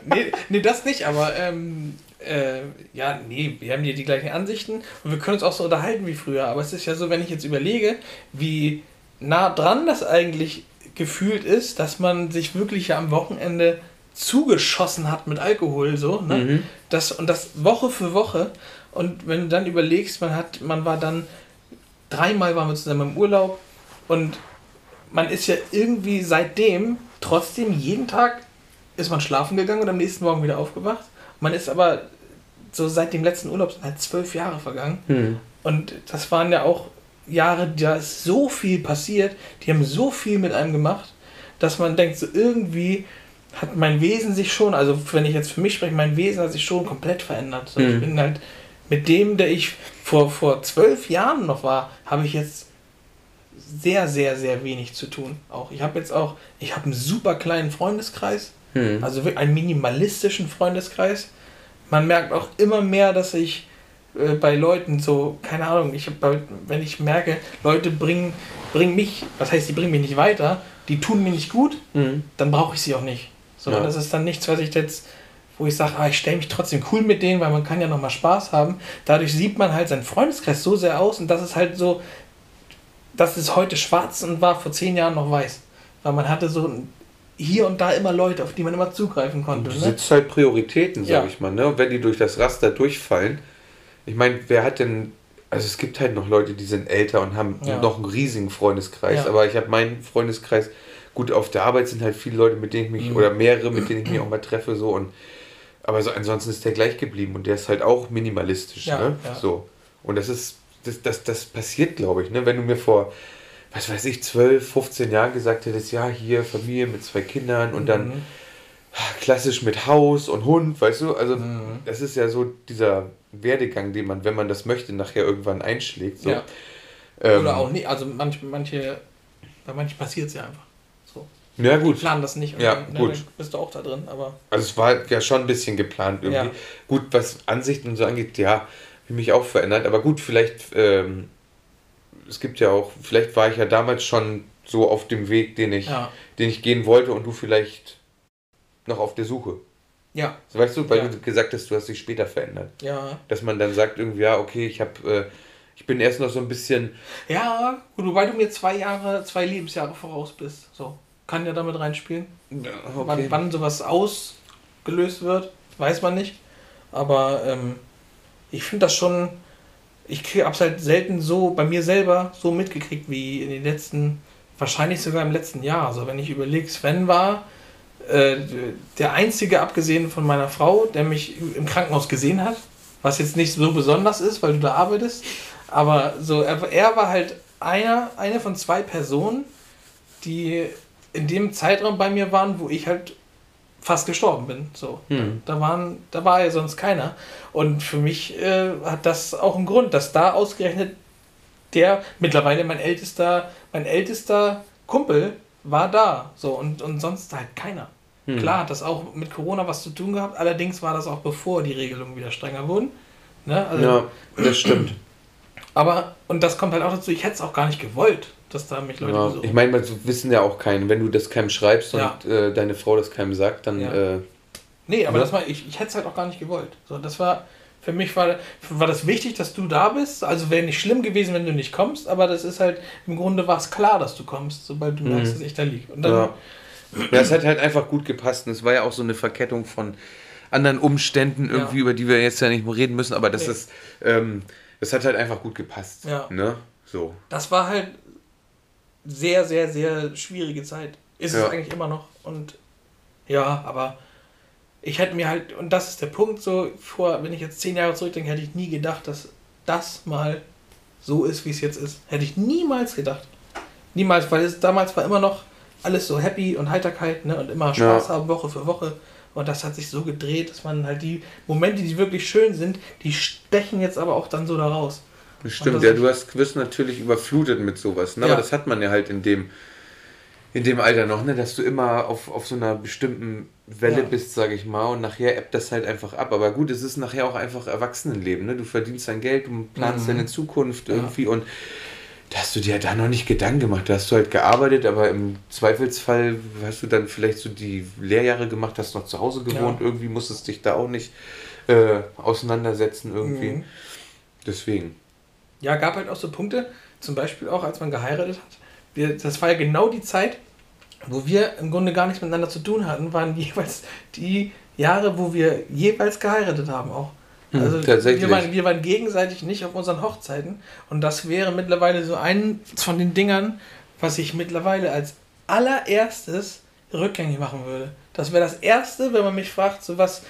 nee, nee, das nicht, aber ähm, äh, ja, nee, wir haben hier die gleichen Ansichten und wir können uns auch so unterhalten wie früher. Aber es ist ja so, wenn ich jetzt überlege, wie nah dran das eigentlich gefühlt ist, dass man sich wirklich ja am Wochenende zugeschossen hat mit Alkohol, so, ne? Mhm. Das, und das Woche für Woche. Und wenn du dann überlegst, man hat, man war dann, dreimal waren wir zusammen im Urlaub und man ist ja irgendwie seitdem trotzdem jeden Tag ist man schlafen gegangen und am nächsten Morgen wieder aufgewacht. Man ist aber so seit dem letzten Urlaub sind halt zwölf Jahre vergangen. Hm. Und das waren ja auch Jahre, da ist so viel passiert, die haben so viel mit einem gemacht, dass man denkt, so irgendwie hat mein Wesen sich schon, also wenn ich jetzt für mich spreche, mein Wesen hat sich schon komplett verändert. So, Ich Mhm. bin halt mit dem, der ich vor, vor zwölf Jahren noch war, habe ich jetzt sehr, sehr, sehr wenig zu tun. Auch ich habe jetzt auch, ich habe einen super kleinen Freundeskreis, Hm. also wirklich einen minimalistischen Freundeskreis. Man merkt auch immer mehr, dass ich äh, bei Leuten so, keine Ahnung, ich wenn ich merke, Leute bringen, bringen mich, was heißt, die bringen mich nicht weiter, die tun mir nicht gut, Hm. dann brauche ich sie auch nicht. So, Ja. das ist dann nichts, was ich jetzt, wo ich sage, ah, ich stelle mich trotzdem cool mit denen, weil man kann ja nochmal Spaß haben. Dadurch sieht man halt seinen Freundeskreis so sehr aus und das ist halt so, das ist heute schwarz und war vor zehn Jahren noch weiß. Weil man hatte so ein- hier und da immer Leute, auf die man immer zugreifen konnte. Du Ne? setzt halt Prioritäten, sag Ja. ich mal. Ne? Und wenn die durch das Raster durchfallen, ich meine, wer hat denn, also es gibt halt noch Leute, die sind älter und haben Ja. noch einen riesigen Freundeskreis, Ja. aber ich habe meinen Freundeskreis, gut, auf der Arbeit sind halt viele Leute, mit denen ich mich, Mhm. oder mehrere, mit denen ich mich auch mal treffe, so und aber so ansonsten ist der gleich geblieben und der ist halt auch minimalistisch, ne? So. Und das ist, das, das, das passiert, glaube ich, ne? Wenn du mir vor, was weiß ich, 12, 15 Jahren gesagt hättest, ja, hier Familie mit zwei Kindern und dann Mhm. klassisch mit Haus und Hund, weißt du? Also Mhm. das ist ja so dieser Werdegang, den man, wenn man das möchte, nachher irgendwann einschlägt. So. Ja. Ähm, Oder auch nicht, also manch, manche, bei manchen passiert es ja einfach. So. Ja Die gut. planen das nicht und Ja, dann, ne, gut. dann bist du auch da drin, aber Also es war ja schon ein bisschen geplant irgendwie. Ja. Gut, was Ansichten und so angeht, ja, habe ich mich auch verändert. Aber gut, vielleicht, ähm, es gibt ja auch, vielleicht war ich ja damals schon so auf dem Weg, den ich, ja. den ich gehen wollte und du vielleicht noch auf der Suche. Ja, Weißt du, weil Ja. du gesagt hast, du hast dich später verändert. ja. Dass man dann sagt irgendwie, ja, okay, ich habe, äh, ich bin erst noch so ein bisschen Ja, gut, wobei du mir zwei Jahre, zwei Lebensjahre voraus bist. So. Kann ja damit reinspielen. Wann, wann sowas ausgelöst wird, weiß man nicht. Aber ähm, ich finde das schon. Ich habe es halt selten so bei mir selber so mitgekriegt wie in den letzten, wahrscheinlich sogar im letzten Jahr. Also wenn ich überlege, Sven war äh, der einzige, abgesehen von meiner Frau, der mich im Krankenhaus gesehen hat. Was jetzt nicht so besonders ist, weil du da arbeitest. Aber so, er, er war halt einer, eine von zwei Personen, die in dem Zeitraum bei mir waren, wo ich halt fast gestorben bin. So. Hm. Da, waren, da war ja sonst keiner. Und für mich äh, hat das auch einen Grund, dass da ausgerechnet der mittlerweile mein ältester, mein ältester Kumpel war da. So, und, und sonst halt keiner. Hm. Klar hat das auch mit Corona was zu tun gehabt, allerdings war das auch bevor die Regelungen wieder strenger wurden. Ne? Also, Ja, das stimmt. Aber, und das kommt halt auch dazu, ich hätte es auch gar nicht gewollt, dass da mich Leute Ja, besuchen. ich meine, wir wissen ja auch keinen. Wenn du das keinem schreibst und Ja. äh, deine Frau das keinem sagt, dann Ja. äh, Nee, aber Ja. das war, ich, ich hätte es halt auch gar nicht gewollt. So, das war, für mich war, war das wichtig, dass du da bist. Also wäre nicht schlimm gewesen, wenn du nicht kommst, aber das ist halt, im Grunde war es klar, dass du kommst, sobald du merkst, dass ich da liege. Und dann, ja. ja, es hat halt einfach gut gepasst. Und es war ja auch so eine Verkettung von anderen Umständen, irgendwie, Ja. über die wir jetzt ja nicht mehr reden müssen, aber das Nee. ist, ähm, das hat halt einfach gut gepasst. Ja. Ne? So. das war halt sehr, sehr, sehr schwierige Zeit. Ist Ja. es eigentlich immer noch. Und ja, aber ich hätte mir halt, und das ist der Punkt, so vor, wenn ich jetzt zehn Jahre zurückdenke, hätte ich nie gedacht, dass das mal so ist, wie es jetzt ist. Hätte ich niemals gedacht. Niemals, weil es damals war immer noch alles so happy und Heiterkeit, ne? Und immer Spaß Ja. haben, Woche für Woche. Und das hat sich so gedreht, dass man halt die Momente, die wirklich schön sind, die stechen jetzt aber auch dann so da raus. Stimmt, ja, du hast, wirst natürlich überflutet mit sowas. Ne? Ja. Aber das hat man ja halt in dem, in dem Alter noch, ne? dass du immer auf, auf so einer bestimmten Welle Ja. bist, sage ich mal. Und nachher ebbt das halt einfach ab. Aber gut, es ist nachher auch einfach Erwachsenenleben. Ne? Du verdienst dein Geld, du planst Mhm. deine Zukunft irgendwie. Und da hast du dir da noch nicht Gedanken gemacht. Da hast du halt gearbeitet, aber im Zweifelsfall hast du dann vielleicht so die Lehrjahre gemacht, hast noch zu Hause gewohnt, Ja. irgendwie musstest dich da auch nicht äh, auseinandersetzen irgendwie. Mhm. Deswegen. Ja, gab halt auch so Punkte, zum Beispiel auch, als man geheiratet hat. Wir, das war ja genau die Zeit, wo wir im Grunde gar nichts miteinander zu tun hatten, waren jeweils die Jahre, wo wir jeweils geheiratet haben auch. Hm, Also tatsächlich. wir waren, wir waren gegenseitig nicht auf unseren Hochzeiten und das wäre mittlerweile so ein von den Dingern, was ich mittlerweile als allererstes rückgängig machen würde. Das wäre das Erste, wenn man mich fragt, so was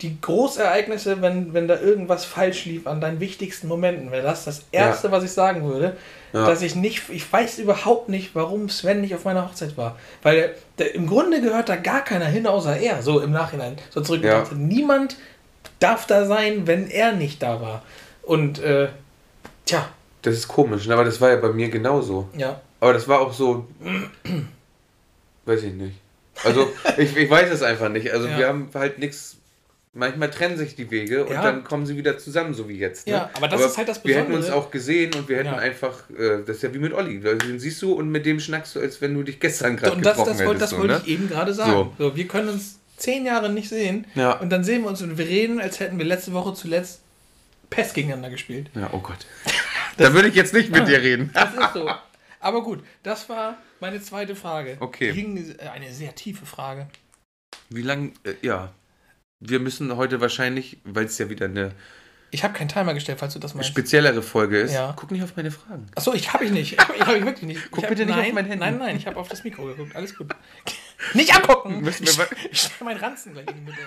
die Großereignisse, wenn, wenn da irgendwas falsch lief an deinen wichtigsten Momenten, wäre das das Erste, was ich sagen würde. Ja. Dass ich nicht, ich weiß überhaupt nicht, warum Sven nicht auf meiner Hochzeit war. Weil der, der, im Grunde gehört da gar keiner hin, außer er, so im Nachhinein. So zurückgedacht. Niemand darf da sein, wenn er nicht da war. Und, äh, tja, Das ist komisch, ne? aber das war ja bei mir genauso. ja. Aber das war auch so. weiß ich nicht. Also, ich, ich weiß es einfach nicht. Also, Ja. wir haben halt nichts. Manchmal trennen sich die Wege und Ja. dann kommen sie wieder zusammen, so wie jetzt. Ne? Ja, aber das ist halt das Wir hätten uns Besondere. auch gesehen und wir hätten Ja. einfach. Äh, das ist ja wie mit Olli. Den siehst du und mit dem schnackst du, als wenn du dich gestern gerade Und das, getroffen das, wollte, das hättest. wollte so, ne? ich eben gerade sagen. So. wir können uns zehn Jahre nicht sehen Ja. und dann sehen wir uns und wir reden, als hätten wir letzte Woche zuletzt Pest gegeneinander gespielt. Ja, oh Gott. da würde ich jetzt nicht mit dir reden. Das ist so. Aber gut, das war meine zweite Frage. Okay. Äh, eine sehr tiefe Frage. Wie lang. Äh, ja. Wir müssen heute wahrscheinlich, weil es ja wieder eine Ich habe keinen Timer gestellt, falls du das meinst. speziellere Folge ist. Ja. Guck nicht auf meine Fragen. Achso, ich habe ich nicht. Ich habe ich, hab ich wirklich nicht. Guck hab, bitte nicht nein, auf mein Handy. Nein, nein, ich habe auf das Mikro geguckt. Alles gut. Nicht angucken! Müssen wir ich ich stelle meinen Ranzen gleich in die Mitte.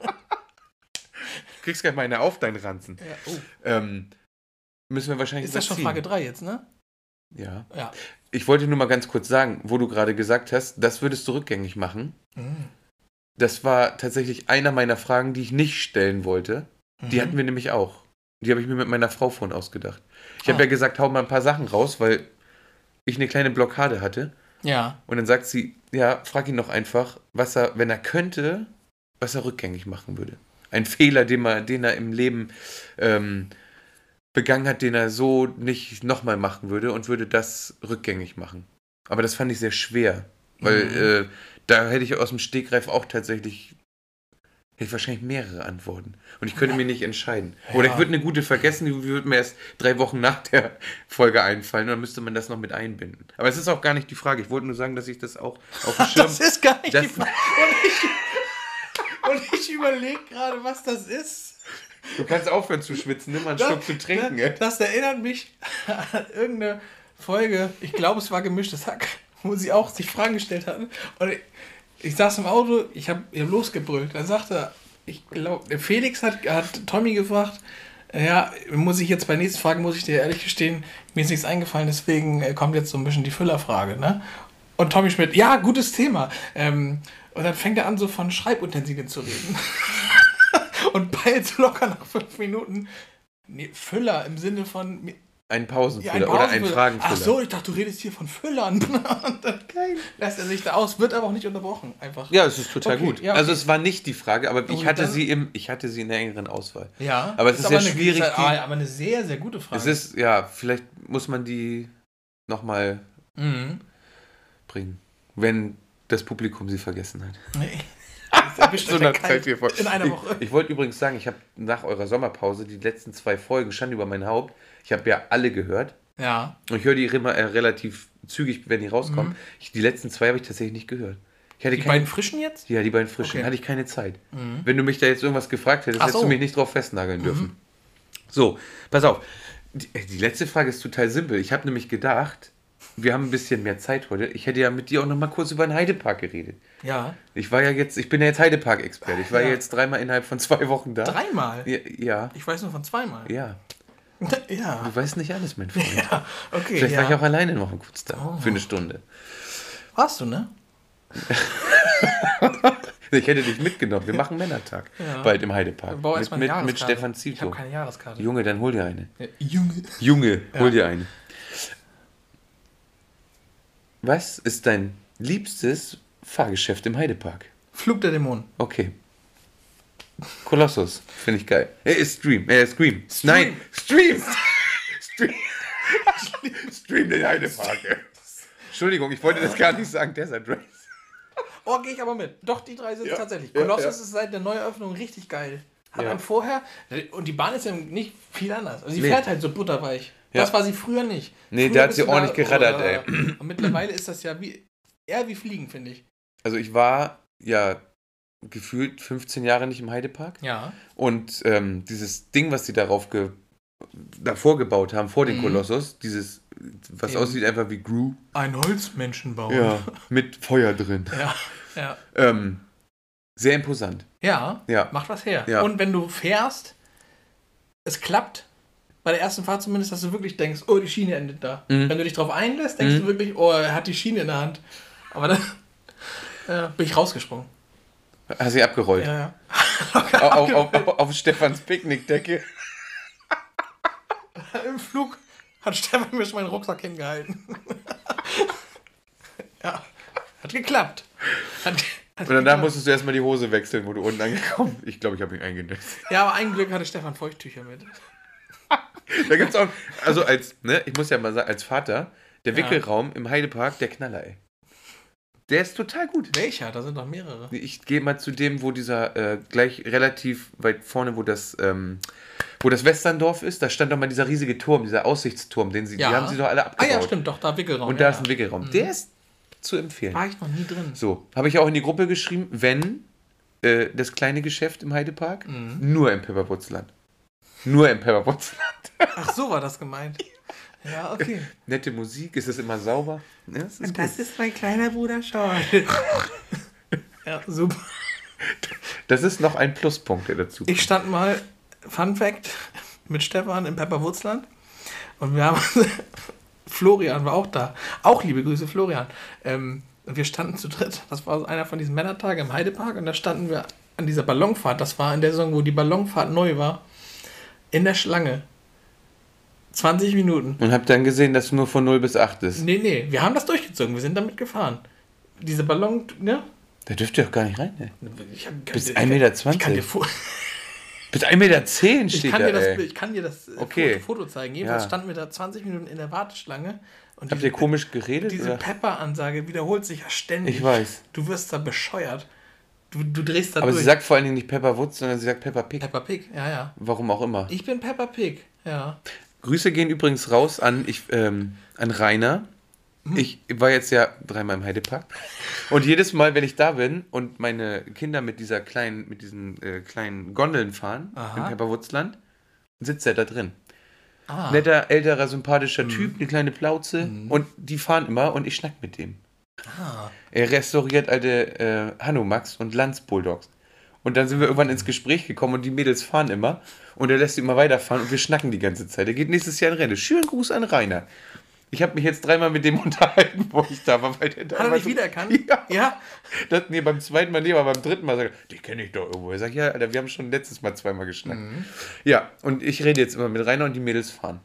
Du kriegst gleich mal eine auf deinen Ranzen. Ja. Oh. Ähm, müssen wir wahrscheinlich Ist das schon. Frage 3 jetzt, ne? Ja. Ja. Ich wollte nur mal ganz kurz sagen, wo du gerade gesagt hast, das würdest du rückgängig machen. Mhm. Das war tatsächlich einer meiner Fragen, die ich nicht stellen wollte. Die Mhm. hatten wir nämlich auch. Die habe ich mir mit meiner Frau vorhin ausgedacht. Ich habe Ah. ja gesagt, hau mal ein paar Sachen raus, weil ich eine kleine Blockade hatte. Ja. Und dann sagt sie, ja, frag ihn doch einfach, was er, wenn er könnte, was er rückgängig machen würde. Ein Fehler, den er, den er im Leben ähm, begangen hat, den er so nicht nochmal machen würde und würde das rückgängig machen. Aber das fand ich sehr schwer, weil Mhm. äh, da hätte ich aus dem Stegreif auch tatsächlich hätte ich wahrscheinlich mehrere Antworten. Und ich könnte mir nicht entscheiden. Oder Ja. ich würde eine gute vergessen, die würde mir erst drei Wochen nach der Folge einfallen. Und dann müsste man das noch mit einbinden. Aber es ist auch gar nicht die Frage. Ich wollte nur sagen, dass ich das auch auf dem Schirm... Das ist gar nicht Das- die Frage. Und ich, ich überlege gerade, was das ist. Du kannst aufhören zu schwitzen, nimm mal einen Schluck zu trinken. Das, das erinnert mich an irgendeine Folge, ich glaube, es war gemischtes Hack, wo sie auch sich Fragen gestellt hatten. Und ich, ich saß im Auto, ich habe hab losgebrüllt. Dann sagte ich glaube, Felix hat, hat Tommy gefragt, ja, muss ich jetzt bei nächsten Fragen, muss ich dir ehrlich gestehen, mir ist nichts eingefallen, deswegen äh, kommt jetzt so ein bisschen die Füllerfrage, ne? Und Tommy Schmidt, ja, gutes Thema. Ähm, und dann fängt er an, so von Schreibutensilien zu reden. und peilt locker nach fünf Minuten. Nee, Füller im Sinne von. Ein Pausenfüller Ja, ein oder ein. Fragenfüller. Ach so, ich dachte, du redest hier von Füllern. Und dann lässt er sich da aus, wird aber auch nicht unterbrochen. Einfach. Ja, es ist total Okay, gut. ja, okay. Also es war nicht die Frage, aber ich hatte sie im, ich hatte sie in der engeren Auswahl. Ja, Aber es ist sehr eine, schwierig, ist die- aber aber eine sehr, sehr gute Frage. Es ist, ja, vielleicht muss man die nochmal Mhm. bringen, wenn das Publikum sie vergessen hat. Nee. So ja Zeit hier vor. In einer Woche. Ich, ich wollte übrigens sagen, ich habe nach eurer Sommerpause die letzten zwei Folgen Schande über mein Haupt. Ich habe ja alle gehört. Ja. Und ich höre die immer äh, relativ zügig, wenn die rauskommen. Mhm. Ich, die letzten zwei habe ich tatsächlich nicht gehört. Ich hatte Die keine, beiden frischen jetzt? ja, die beiden frischen. Okay. Hatte ich keine Zeit. Mhm. Wenn du mich da jetzt irgendwas gefragt hättest, Ach hättest so. du mich nicht drauf festnageln dürfen. So, pass auf. Die, äh, die letzte Frage ist total simpel. Ich habe nämlich gedacht, wir haben ein bisschen mehr Zeit heute. Ich hätte ja mit dir auch noch mal kurz über den Heidepark geredet. Ja. Ich war ja jetzt, ich bin ja jetzt Heidepark-Experte. Ich war Ja. ja jetzt dreimal innerhalb von zwei Wochen da. Dreimal? Ja, ja, Ich weiß nur von zweimal. ja. Ja. Du weißt nicht alles, mein Freund. Ja, okay. Vielleicht ja. war ich auch alleine noch mal kurz da. Oh. Für eine Stunde. Warst du, ne? Ich hätte dich mitgenommen. Wir machen Männertag. Ja. Bald im Heidepark. Bau mit, mit, mit. Stefan Ich Zito. habe keine Jahreskarte. Junge, dann hol dir eine. Junge. Junge, hol dir eine. Was ist dein liebstes Fahrgeschäft im Heidepark? Flug der Dämonen. Okay. Kolossus, finde ich geil. Er ist Stream, er ist Scream. Nein, Stream! Stream! Stream den Heidepark. Entschuldigung, ich wollte das gar nicht sagen, Desert Race. Oh, gehe ich aber mit. Doch, die drei sind Ja, tatsächlich. ja, Colossus ja. ist seit der Neueröffnung richtig geil. Hat Ja. man vorher, und die Bahn ist ja nicht viel anders. Also sie Nee. fährt halt so butterweich. Ja. Das war sie früher nicht. Nee, früher da hat sie ordentlich geraddert, ey. Und mittlerweile ist das ja wie, eher wie Fliegen, finde ich. Also ich war ja gefühlt 15 Jahre nicht im Heidepark. Ja. Und ähm, dieses Ding, was sie darauf ge davor gebaut haben, vor den Mhm. Kolossus, dieses, was Eben. aussieht einfach wie Gru, Ein Holzmenschen bauen. ja, mit Feuer drin. Ja. Ja. Ähm, sehr imposant. Ja. Ja. Macht was her. Ja. Und wenn du fährst, es klappt. Bei der ersten Fahrt zumindest, dass du wirklich denkst, oh, die Schiene endet da. Mhm. Wenn du dich drauf einlässt, denkst Mhm. du wirklich, oh, er hat die Schiene in der Hand. Aber dann ja, bin ich rausgesprungen. Hast sie abgerollt. Ja, ja. Auf, auf, auf, auf Stefans Picknickdecke. Im Flug hat Stefan mir schon meinen Rucksack hingehalten. ja, hat geklappt. Hat, hat Und danach musstest du erstmal die Hose wechseln, wo du unten angekommen bist. Ich glaube, ich habe mich eingenässt. Ja, aber ein Glück hatte Stefan Feuchttücher mit. Da gibt's auch, also als, ne, ich muss ja mal sagen, als Vater, der Ja. Wickelraum im Heidepark, der Knaller, ey. Der ist total gut. Welcher? Da sind doch mehrere. Ich gehe mal zu dem, wo dieser äh, gleich relativ weit vorne, wo das, ähm, wo das Westerndorf ist, da stand doch mal dieser riesige Turm, dieser Aussichtsturm, den sie, die haben sie doch alle Ah abgebaut. ja, stimmt, doch, da Wickelraum. Und da ja, ist ein ja. Wickelraum. Der ist zu empfehlen. War ich noch nie drin. So, habe ich auch in die Gruppe geschrieben, wenn äh, das kleine Geschäft im Heidepark, Mhm. nur im Pepperputzland. Nur im Pepperputzland. Ach, so war das gemeint. Ja, okay. Nette Musik, ist es immer sauber? Ja, das ist gut. ist mein kleiner Bruder Sean. ja, super. Das ist noch ein Pluspunkt, der dazu kommt. Ich stand mal, Fun Fact, mit Stefan im Pepperwurzland und wir haben, Florian war auch da. Auch liebe Grüße, Florian. Ähm, und wir standen zu dritt. Das war einer von diesen Männertagen im Heidepark und da standen wir an dieser Ballonfahrt. Das war in der Saison, wo die Ballonfahrt neu war. In der Schlange. 20 Minuten. Und hab dann gesehen, dass nur von 0 bis 8 ist. Nee, nee, wir haben das durchgezogen. Wir sind damit gefahren. Diese Ballon, ne? Da dürft ihr doch gar nicht rein, ey. Ich hab, Bis ich- 1,20 Meter. Ich kann dir, vor- Bis 1,10 Meter steht ich kann da, dir das, ey. ich kann dir das äh, Okay. Foto, Foto zeigen. Jedenfalls Ja. standen wir da 20 Minuten in der Warteschlange. Und Habt ihr komisch geredet? diese? Pepper-Ansage wiederholt sich ja ständig. Ich weiß. Du wirst da bescheuert. Du, du drehst da Aber durch. sie sagt vor allen Dingen nicht Pepper Woods, sondern sie sagt Pepper Pig. Peppa Pig, ja, ja. Warum auch immer. Ich bin Peppa Pig, ja. Grüße gehen übrigens raus an, ich, ähm, an Rainer. Hm. Ich war jetzt ja dreimal im Heidepark. Und jedes Mal, wenn ich da bin und meine Kinder mit dieser kleinen, mit diesen äh, kleinen Gondeln fahren Aha. im Pepperwurzland, sitzt er da drin. Ah, Netter, älterer, sympathischer Typ, eine kleine Plauze. Und die fahren immer und ich schnack mit dem. ah. Er restauriert alte äh, Hanumax und Lanz Bulldogs. Und dann sind wir irgendwann ins Gespräch gekommen und die Mädels fahren immer und er lässt sie immer weiterfahren und wir schnacken die ganze Zeit. Er geht nächstes Jahr in Rente. Schönen Gruß an Rainer. Ich habe mich jetzt dreimal mit dem unterhalten, wo ich da war. Weil der da Hat er immer dich wiedererkannt? Ja. Ja. Das, nee, beim zweiten Mal, nee, aber beim dritten Mal sagt er, die kenne ich doch irgendwo. Er sagt, ja, Alter, wir haben schon letztes Mal zweimal geschnackt. Mhm. Ja, und ich rede jetzt immer mit Rainer und die Mädels fahren.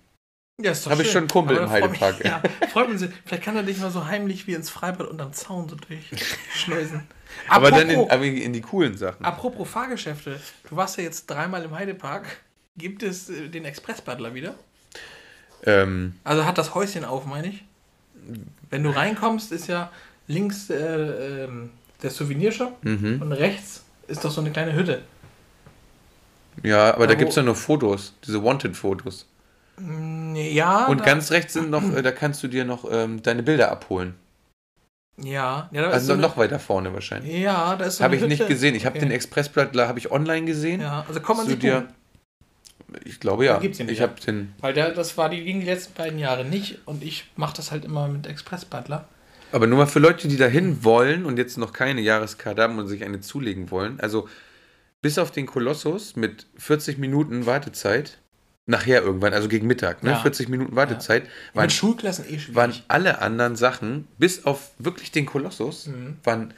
Ja, ist doch Hab ich schon einen Kumpel im mich- Heidepark, ey. Ja, freut mich. sehr. Vielleicht kann er dich mal so heimlich wie ins Freibad unterm Zaun so durchschleusen. Aber dann in, aber in die coolen Sachen. Apropos Fahrgeschäfte, du warst ja jetzt dreimal im Heidepark. Gibt es äh, den Expressbadler wieder? Ähm, Also hat das Häuschen auf, meine ich. Wenn du reinkommst, ist ja links äh, ähm, der Souvenirshop mhm. und rechts ist doch so eine kleine Hütte. Ja, aber Da da gibt es ja nur Fotos, diese Wanted-Fotos. Nee, Ja. Und da, ganz rechts sind noch, äh, da kannst du dir noch ähm, deine Bilder abholen. Ja, ja, Also so noch, eine, noch weiter vorne wahrscheinlich. Ja, da ist so Habe ich nicht Hütte. gesehen. Ich habe Okay. den Expressblattler habe ich online gesehen. Ja, also kann man Zu sich dir-. Ich glaube ja. Da gibt's ihn ich habe den. Weil der, das war die ging die letzten beiden Jahre nicht und ich mache das halt immer mit Expressbutler. Aber nur mal für Leute, die dahin wollen und jetzt noch keine Jahreskarte haben und sich eine zulegen wollen. Also bis auf den Kolossus mit 40 Minuten Wartezeit, nachher irgendwann, also gegen Mittag, ne? Ja. 40 Minuten Wartezeit, waren, Mit Schulklassen eh schwierig. waren alle anderen Sachen, bis auf wirklich den Kolossus, Mhm. waren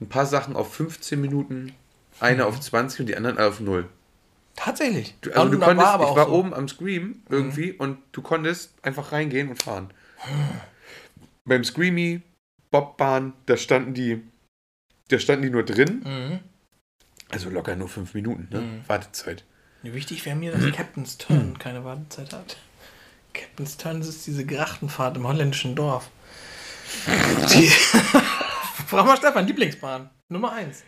ein paar Sachen auf 15 Minuten, eine auf 20 und die anderen alle auf 0. Tatsächlich. Du, also Und du konntest, aber ich war so. oben am Scream irgendwie und du konntest einfach reingehen und fahren. Beim Screamy, Bobbahn, da standen die, da standen die nur drin. Mhm. Also locker nur fünf Minuten, ne? Mhm. Wartezeit. Ja, Wichtig wäre mir, dass Captain's Turn keine Wartezeit hat. Captain's Turn ist diese Grachtenfahrt im holländischen Dorf. Die Frag mal Stefan, Lieblingsbahn. Nummer eins.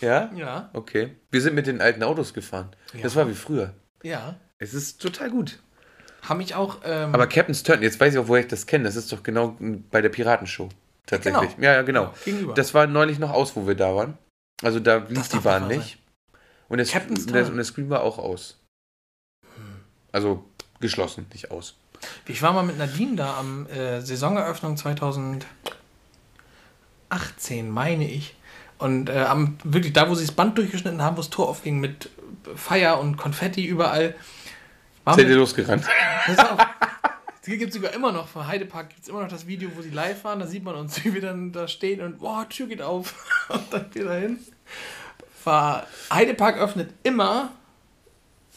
Ja? Ja. Okay. Wir sind mit den alten Autos gefahren. Das war wie früher. Ja. Es ist total gut. Haben mich auch. Ähm, Aber Captain's Turn, jetzt weiß ich auch, woher ich das kenne. Das ist doch genau bei der Piratenshow. Tatsächlich. Genau. Ja, ja, genau. Ja, gegenüber. Das war neulich noch aus, wo wir da waren. Also da lief die Bahn nicht nicht. Und, das, Captain's und, das, Turn. und der Screen war auch aus. Also geschlossen, nicht aus. Ich war mal mit Nadine da am äh, Saisoneröffnung 2018, meine ich. Und äh, am, wirklich da, wo sie das Band durchgeschnitten haben, wo das Tor aufging mit Feier und Konfetti überall. Seid ihr losgerannt? pass auf, die gibt es sogar immer noch. Von Heidepark gibt es immer noch das Video, wo sie live waren. Da sieht man uns, wie wir dann da stehen und boah, Tür geht auf. und dann wieder hin. War, Heidepark öffnet immer,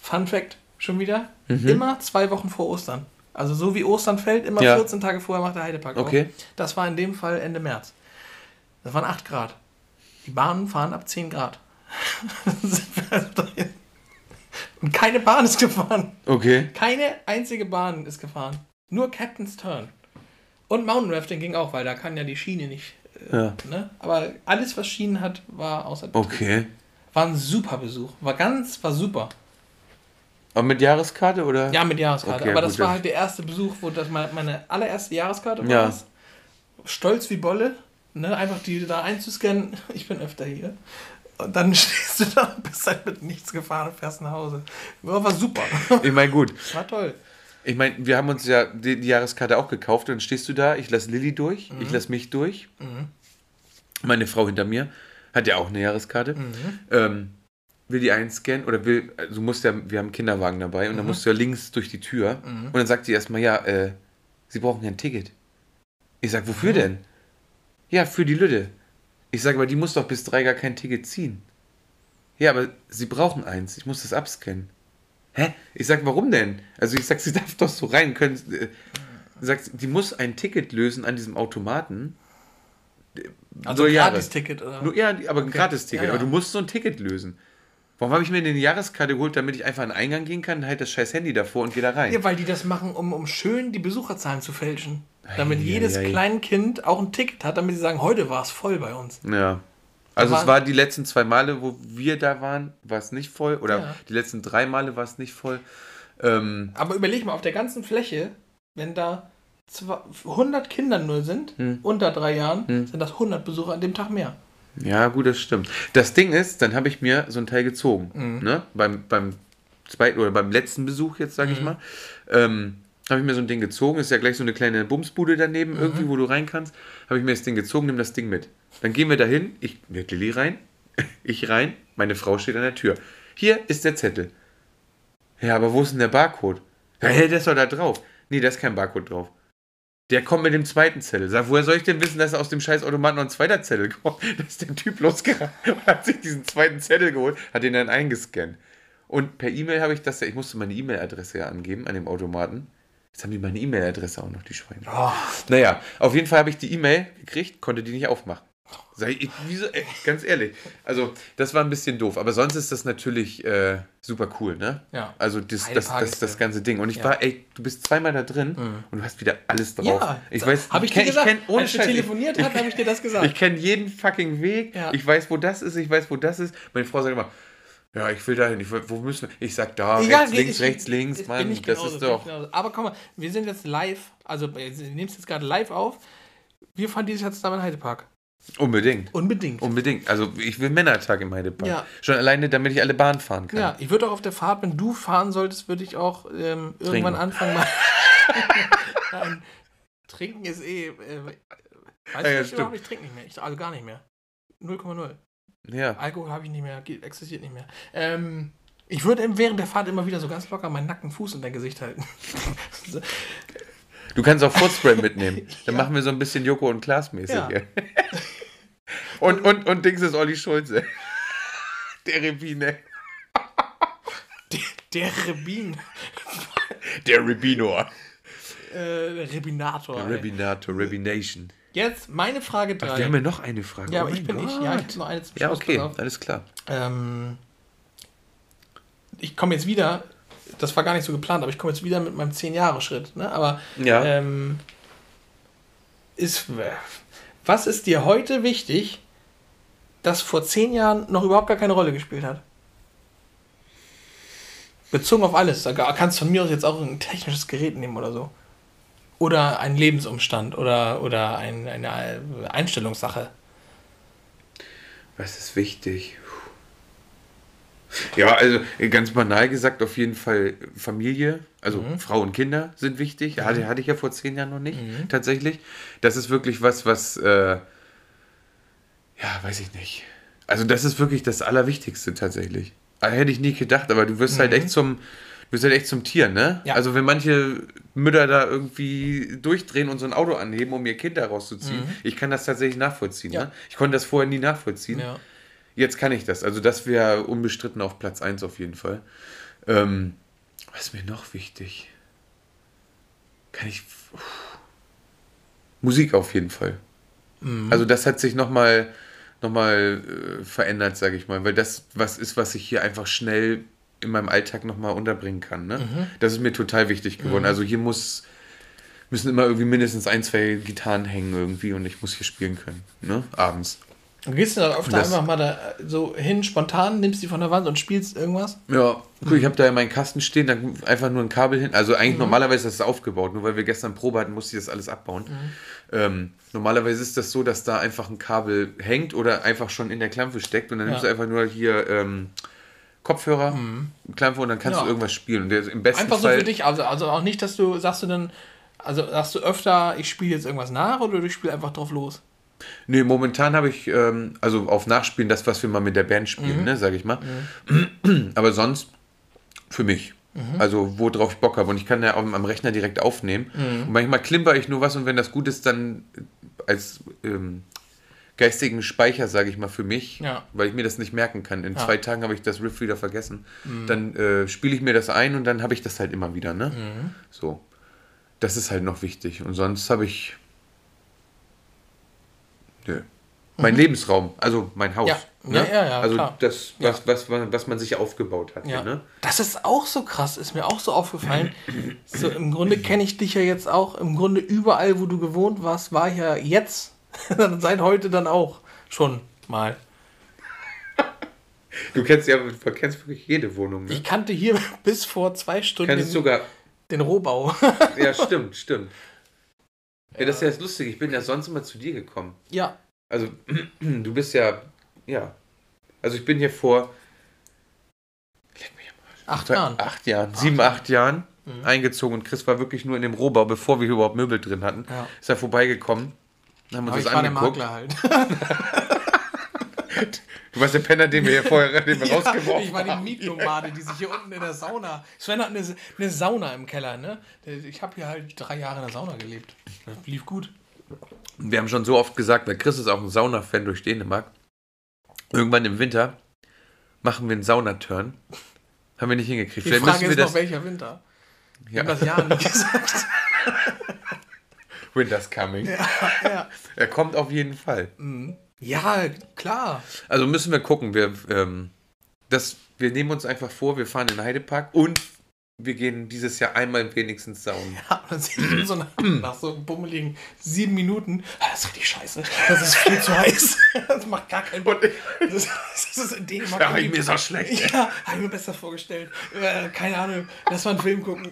Fun Fact schon wieder, immer zwei Wochen vor Ostern. Also so wie Ostern fällt, immer Ja. 14 Tage vorher macht der Heidepark Okay. auf. Das war in dem Fall Ende März. Das waren 8 Grad. Die Bahnen fahren ab 10 Grad. Und keine Bahn ist gefahren. Okay. Keine einzige Bahn ist gefahren. Nur Captain's Turn. Und Mountain Rafting ging auch, weil da kann ja die Schiene nicht. Ja. ne? Aber alles, was Schienen hat, war außer Betrieb. Okay. War ein super Besuch. War ganz, war super. Aber mit Jahreskarte oder? Ja, mit Jahreskarte. Okay, Aber das gut, war halt der erste Besuch, wo das meine, meine allererste Jahreskarte war. Ja. das. Stolz wie Bolle. Ne? Einfach die da einzuscannen. Ich bin öfter hier. Und dann stehst du da und bist halt mit nichts gefahren und fährst nach Hause. War, war super. Ich meine, gut. War toll. Ich meine, wir haben uns ja die, die Jahreskarte auch gekauft und dann stehst du da, ich lasse Lilly durch, ich lasse mich durch. Meine Frau hinter mir hat ja auch eine Jahreskarte. Ähm, will die einscannen oder will, also du musst ja, wir haben einen Kinderwagen dabei und dann musst du ja links durch die Tür und dann sagt sie erstmal, ja, äh, sie brauchen ja ein Ticket. Ich sag, wofür denn? Ja, für die Lütte. Ich sage, aber die muss doch bis drei gar kein Ticket ziehen. Ja, aber sie brauchen eins. Ich muss das abscannen. Hä? Ich sag, warum denn? Also ich sag, sie darf doch so rein. Können, äh, sagt, die muss ein Ticket lösen an diesem Automaten. Also Nur ein. Gratis-Ticket, oder? Nur, ja, aber ein Gratis-Ticket. Ja, ja. Aber du musst so ein Ticket lösen. Warum habe ich mir eine Jahreskarte geholt, damit ich einfach an den Eingang gehen kann, halt das scheiß Handy davor und gehe da rein? Ja, weil die das machen, um, um schön die Besucherzahlen zu fälschen. Damit Ei, jedes ei, ei. Kleinkind auch ein Ticket hat, damit sie sagen, heute war es voll bei uns. Ja. Also es war- die letzten zwei Male, wo wir da waren, war es nicht voll. Oder Ja. die letzten drei Male war es nicht voll. Ähm, Aber überleg mal, auf der ganzen Fläche, wenn da zwei- 100 Kinder nur sind, Hm. unter drei Jahren, sind das 100 Besucher an dem Tag mehr. Ja, gut, das stimmt. Das Ding ist, dann habe ich mir so ein Teil gezogen. Mhm. Ne? Beim, beim zweiten oder beim letzten Besuch jetzt, sage ich Mhm. mal. Ähm, habe ich mir so ein Ding gezogen. Ist ja gleich so eine kleine Bumsbude daneben, Mhm. irgendwie, wo du rein kannst. Habe ich mir das Ding gezogen, nimm das Ding mit. Dann gehen wir dahin. Ich mit Lilly rein. Ich rein. Meine Frau steht an der Tür. Hier ist der Zettel. Ja, aber wo ist denn der Barcode? Ja, hey, der ist doch da drauf. Nee, da ist kein Barcode drauf. Der kommt mit dem zweiten Zettel. Sag, woher soll ich denn wissen, dass aus dem scheiß Automaten noch ein zweiter Zettel kommt? Da ist der Typ losgerannt und hat sich diesen zweiten Zettel geholt, hat den dann eingescannt. Und per E-Mail habe ich das ja, ich musste meine E-Mail-Adresse ja angeben an dem Automaten. Jetzt haben die meine E-Mail-Adresse auch noch, die Schweine. Oh, Naja, auf jeden Fall habe ich die E-Mail gekriegt, konnte die nicht aufmachen. Sei ich, wieso, ey, ganz ehrlich. Also, das war ein bisschen doof. Aber sonst ist das natürlich äh, super cool, ne? Ja. Also, das, das, das, das ganze Ding. Und ich Ja. war, ey, du bist zweimal da drin und du hast wieder alles drauf. ja, ich weiß, habe ich kenn- dir gesagt, kenn, ohne als Scheiß, ich- telefoniert haben, habe ich dir das gesagt. ich kenne jeden fucking Weg. Ja. Ich weiß, wo das ist. Ich weiß, wo das ist. Meine Frau sagt immer, ja, ich will dahin. Ich will, wo müssen wir? Ich sag da, Ja, rechts, ich- links, ich- rechts, links. ich Mann, das genauso, ist doch. Aber komm mal, wir sind jetzt live, also nehmen es jetzt gerade live auf. Wir fahren dieses Jahr zusammen in Heidepark. Unbedingt. Unbedingt. Unbedingt. Also, ich will Männertag im Heidepark. Ja. Schon alleine, damit ich alle Bahn fahren kann. Ja, ich würde auch auf der Fahrt, wenn du fahren solltest, würde ich auch ähm, irgendwann anfangen mal. Nein, trinken ist eh. Äh, weiß Ja, ich ja, nicht, stimmt. überhaupt nicht, trinke nicht mehr. Ich, also gar nicht mehr. 0,0. ja. Alkohol habe ich nicht mehr, existiert nicht mehr. Ähm, ich würde während der Fahrt immer wieder so ganz locker meinen nackten Fuß in dein Gesicht halten. Du kannst auch Footspray mitnehmen. Dann machen wir so ein bisschen Joko und Klaas mäßig. Ja. Ja. und, und, und Dings ist Olli Schulze. Der Rebine. der, der Rebin. Der Rebinor. Äh, Rebinator. Der. Rebinator, Rebination. Jetzt meine Frage Ach, 3. wir haben ja noch eine Frage. ja, Oh aber ich mein bin ich. Gott. Ja, ich habe noch eine zum Ja, Schluss, okay, pass auf. alles klar. Ähm, ich komme jetzt wieder, das war gar nicht so geplant, aber ich komme jetzt wieder mit meinem 10-Jahre-Schritt. Ne? Aber Ja. ähm, ist, was ist dir heute wichtig, das vor zehn Jahren noch überhaupt gar keine Rolle gespielt hat? Bezogen auf alles. Da kannst du von mir aus jetzt auch ein technisches Gerät nehmen oder so. Oder ein Lebensumstand oder, oder ein, eine Einstellungssache. Was ist wichtig? Ja, also ganz banal gesagt, auf jeden Fall Familie, also mhm. Frau und Kinder sind wichtig. Mhm. Hatte, hatte ich ja vor zehn Jahren noch nicht, mhm. tatsächlich. Das ist wirklich was, was, äh, ja, weiß ich nicht. Also das ist wirklich das Allerwichtigste tatsächlich. Hätte ich nie gedacht, aber du wirst halt mhm. echt zum, du wirst halt echt zum Tier, ne? Ja. Also wenn manche Mütter da irgendwie durchdrehen und so ein Auto anheben, um ihr Kind da rauszuziehen, mhm. ich kann das tatsächlich nachvollziehen. Ja. Ne? Ich konnte das vorher nie nachvollziehen. Ja. Jetzt kann ich das. Also das wäre unbestritten auf Platz 1 auf jeden Fall. Ähm, was ist mir noch wichtig? Kann ich... Uff. Musik auf jeden Fall. Mhm. Also das hat sich nochmal nochmal äh, verändert, sage ich mal, weil das was ist, was ich hier einfach schnell in meinem Alltag nochmal unterbringen kann. Ne? Mhm. Das ist mir total wichtig geworden. Mhm. Also hier muss müssen immer irgendwie mindestens ein, zwei Gitarren hängen irgendwie und ich muss hier spielen können, ne? Abends. Und gehst du dann oft einfach mal da so hin, spontan, nimmst die von der Wand und spielst irgendwas? Ja, guck, ich habe da ja meinen Kasten stehen, dann einfach nur ein Kabel hin. Also eigentlich mhm. normalerweise ist das aufgebaut, nur weil wir gestern Probe hatten, musste ich das alles abbauen. Mhm. Ähm, normalerweise ist das so, dass da einfach ein Kabel hängt oder einfach schon in der Klampfe steckt und dann ja. nimmst du einfach nur hier ähm, Kopfhörer, mhm. Klampfe und dann kannst ja. du irgendwas spielen. Und der, im besten einfach Fall, so für dich, also, also auch nicht, dass du, sagst du dann, also sagst du öfter, ich spiele jetzt irgendwas nach oder du spielst einfach drauf los? Nee, momentan habe ich, ähm, also auf Nachspielen, das, was wir mal mit der Band spielen, mhm. ne, sage ich mal. Mhm. Aber sonst für mich. Mhm. Also, worauf ich Bock habe. Und ich kann ja am, am Rechner direkt aufnehmen. Mhm. Und manchmal klimper ich nur was und wenn das gut ist, dann als ähm, geistigen Speicher, sage ich mal, für mich, ja. weil ich mir das nicht merken kann. In ja. zwei Tagen habe ich das Riff wieder vergessen. Mhm. Dann äh, spiele ich mir das ein und dann habe ich das halt immer wieder. Ne? Mhm. So. Das ist halt noch wichtig. Und sonst habe ich Nö. Mein mhm. Lebensraum, also mein Haus. Ja, ne? ja, ja, ja Also klar. das, was, ja. was, was, was man sich aufgebaut hat. Ja. Hier, ne? Das ist auch so krass, ist mir auch so aufgefallen. so, Im Grunde kenne ich dich ja jetzt auch. Im Grunde überall, wo du gewohnt warst, war ja jetzt, seit heute dann auch schon mal. Du kennst ja, du kennst wirklich jede Wohnung. Ne? Ich kannte hier bis vor zwei Stunden den, sogar den Rohbau. ja, stimmt, stimmt. Ja, das ist ja das Lustige. Ich bin ja sonst immer zu dir gekommen. Ja. Also, du bist ja, ja. Also, ich bin hier vor acht Jahren. Acht Jahren, sieben, acht Jahren mhm. eingezogen und Chris war wirklich nur in dem Rohbau, bevor wir überhaupt Möbel drin hatten. Ja. Ist er vorbeigekommen. Haben uns das angeguckt. Der Makler halt. Du warst der Penner, den wir hier vorher den wir ja, rausgeworfen haben. Ich war die Mietnomade, die sich hier unten in der Sauna. Sven hat eine, eine Sauna im Keller, ne? Ich habe hier halt drei Jahre in der Sauna gelebt. Das lief gut. Wir haben schon so oft gesagt, weil Chris ist auch ein Sauna-Fan durch Dänemark. Irgendwann im Winter machen wir einen Saunaturn. Haben wir nicht hingekriegt. Die Vielleicht Frage ist noch, welcher Winter? Ja. Wir haben das Jahr nicht gesagt. Winter's coming. Ja, ja. Er kommt auf jeden Fall. Mhm. Ja, klar. Also müssen wir gucken. Wir, ähm, das, wir nehmen uns einfach vor, wir fahren in den Heidepark und wir gehen dieses Jahr einmal wenigstens saunen. Ja, dann sehe ich so nach, nach so bummeligen sieben Minuten. Ah, das ist richtig scheiße. Das ist viel zu heiß. Das macht gar keinen Bock. Das, das ist in Dänemark. Ja, mir ist auch schlecht. Ja, habe ich mir besser vorgestellt. Äh, keine Ahnung. Lass mal einen Film gucken.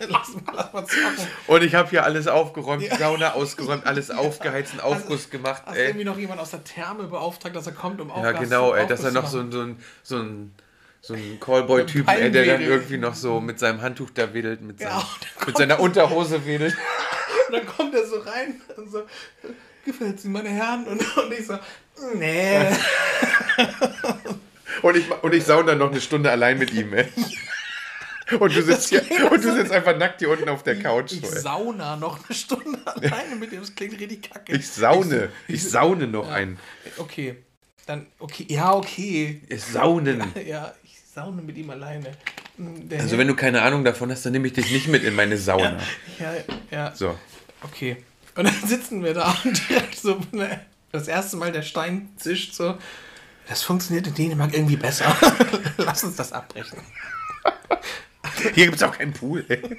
lass, lass mal zocken. Und ich habe hier alles aufgeräumt, ja. Sauna ausgeräumt, alles aufgeheizt, einen Aufguss hast, gemacht. Hast ey. irgendwie noch jemand aus der Therme beauftragt, dass er kommt, um Aufguss Ja, genau, ey, dass er noch so, so ein, so ein so ein Callboy-Typ, der dann irgendwie noch so mit seinem Handtuch da wedelt, mit, seinem, ja, mit seiner Unterhose wedelt. und dann kommt er so rein und so, gefällt sie meine Herren? Und, und ich so, nee. und, ich, und ich saune dann noch eine Stunde allein mit ihm, ey. Und du sitzt hier, und du sitzt einfach nackt hier unten auf der Couch. Ich, ich sauna noch eine Stunde alleine mit dem, das klingt richtig kacke. Ich saune, ich, ich saune noch ja. ein. Okay, dann, okay, ja, okay. Saunen. Ja, ja, Sauna mit ihm alleine. Hm, der also wenn du keine Ahnung davon hast, dann nehme ich dich nicht mit in meine Sauna. ja, ja, ja. So. Okay. Und dann sitzen wir da und direkt so, ne, das erste Mal der Stein zischt so. Das funktioniert in Dänemark irgendwie besser. Lass uns das abbrechen. Hier gibt es auch keinen Pool. Ey.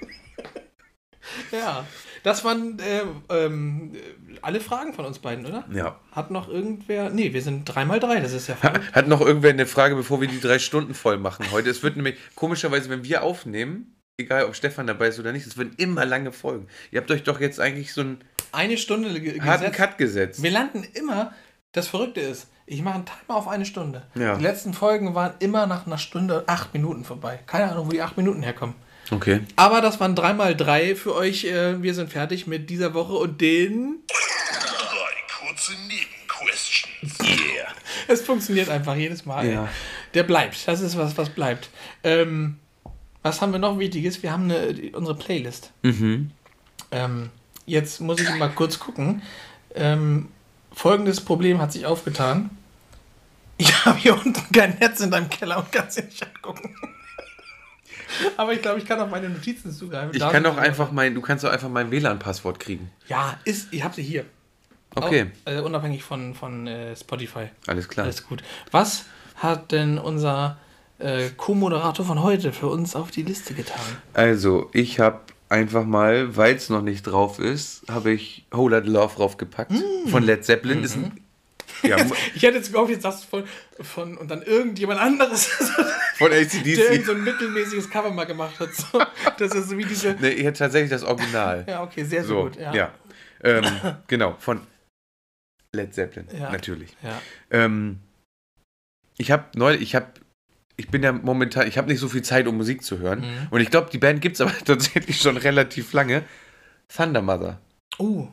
Ja. Das waren äh, ähm, alle Fragen von uns beiden, oder? Ja. Hat noch irgendwer. Nee, wir sind 3x3, das ist ja verrückt. Hat noch irgendwer eine Frage, bevor wir die drei Stunden voll machen heute? Es wird nämlich, komischerweise, wenn wir aufnehmen, egal ob Stefan dabei ist oder nicht, es werden immer lange Folgen. Ihr habt euch doch jetzt eigentlich so einen Eine Stunde ge harten. Cut gesetzt. Wir landen immer. Das Verrückte ist, ich mache einen Timer auf eine Stunde. Ja. Die letzten Folgen waren immer nach einer Stunde acht Minuten vorbei. Keine Ahnung, wo die acht Minuten herkommen. Okay. Aber das waren 3x3 für euch. Äh, wir sind fertig mit dieser Woche und den. Drei kurze Nebenquestions. Yeah. Es funktioniert einfach jedes Mal. Ja. Der bleibt. Das ist was, was bleibt. Ähm, was haben wir noch Wichtiges? Wir haben eine, unsere Playlist. Mhm. Ähm, jetzt muss ich mal kurz gucken. Ähm, folgendes Problem hat sich aufgetan. Ich habe hier unten kein Netz in deinem Keller und kann es nicht angucken. Aber ich glaube, ich kann auf meine Notizen zugreifen. Ich Da kann doch einfach mein, du kannst doch einfach mein WLAN-Passwort kriegen. Ja, ist, ich habe sie hier. Okay, Auch, äh, unabhängig von, von äh, Spotify. alles klar. Alles gut. Was hat denn unser äh, Co-Moderator von heute für uns auf die Liste getan? Also, ich habe einfach mal, weil es noch nicht drauf ist, habe ich Whole Lotta Love draufgepackt. Von Led Zeppelin. Ist ein, ja, Ich hätte jetzt gehofft, jetzt sagst du von, von und dann irgendjemand anderes, von der irgend ACDC. so ein mittelmäßiges Cover mal gemacht hat. So, das ist so wie diese. Nee, ich hätte tatsächlich das Original. Ja, okay, sehr, sehr so, gut. Ja. ja. Ähm, genau, von Led Zeppelin, Ja. natürlich. ja. Ähm, ich habe neulich, ich habe, ich bin ja momentan, ich habe nicht so viel Zeit, um Musik zu hören. Mhm. Und ich glaube, die Band gibt es aber tatsächlich schon relativ lange. Thunder Mother. Uh,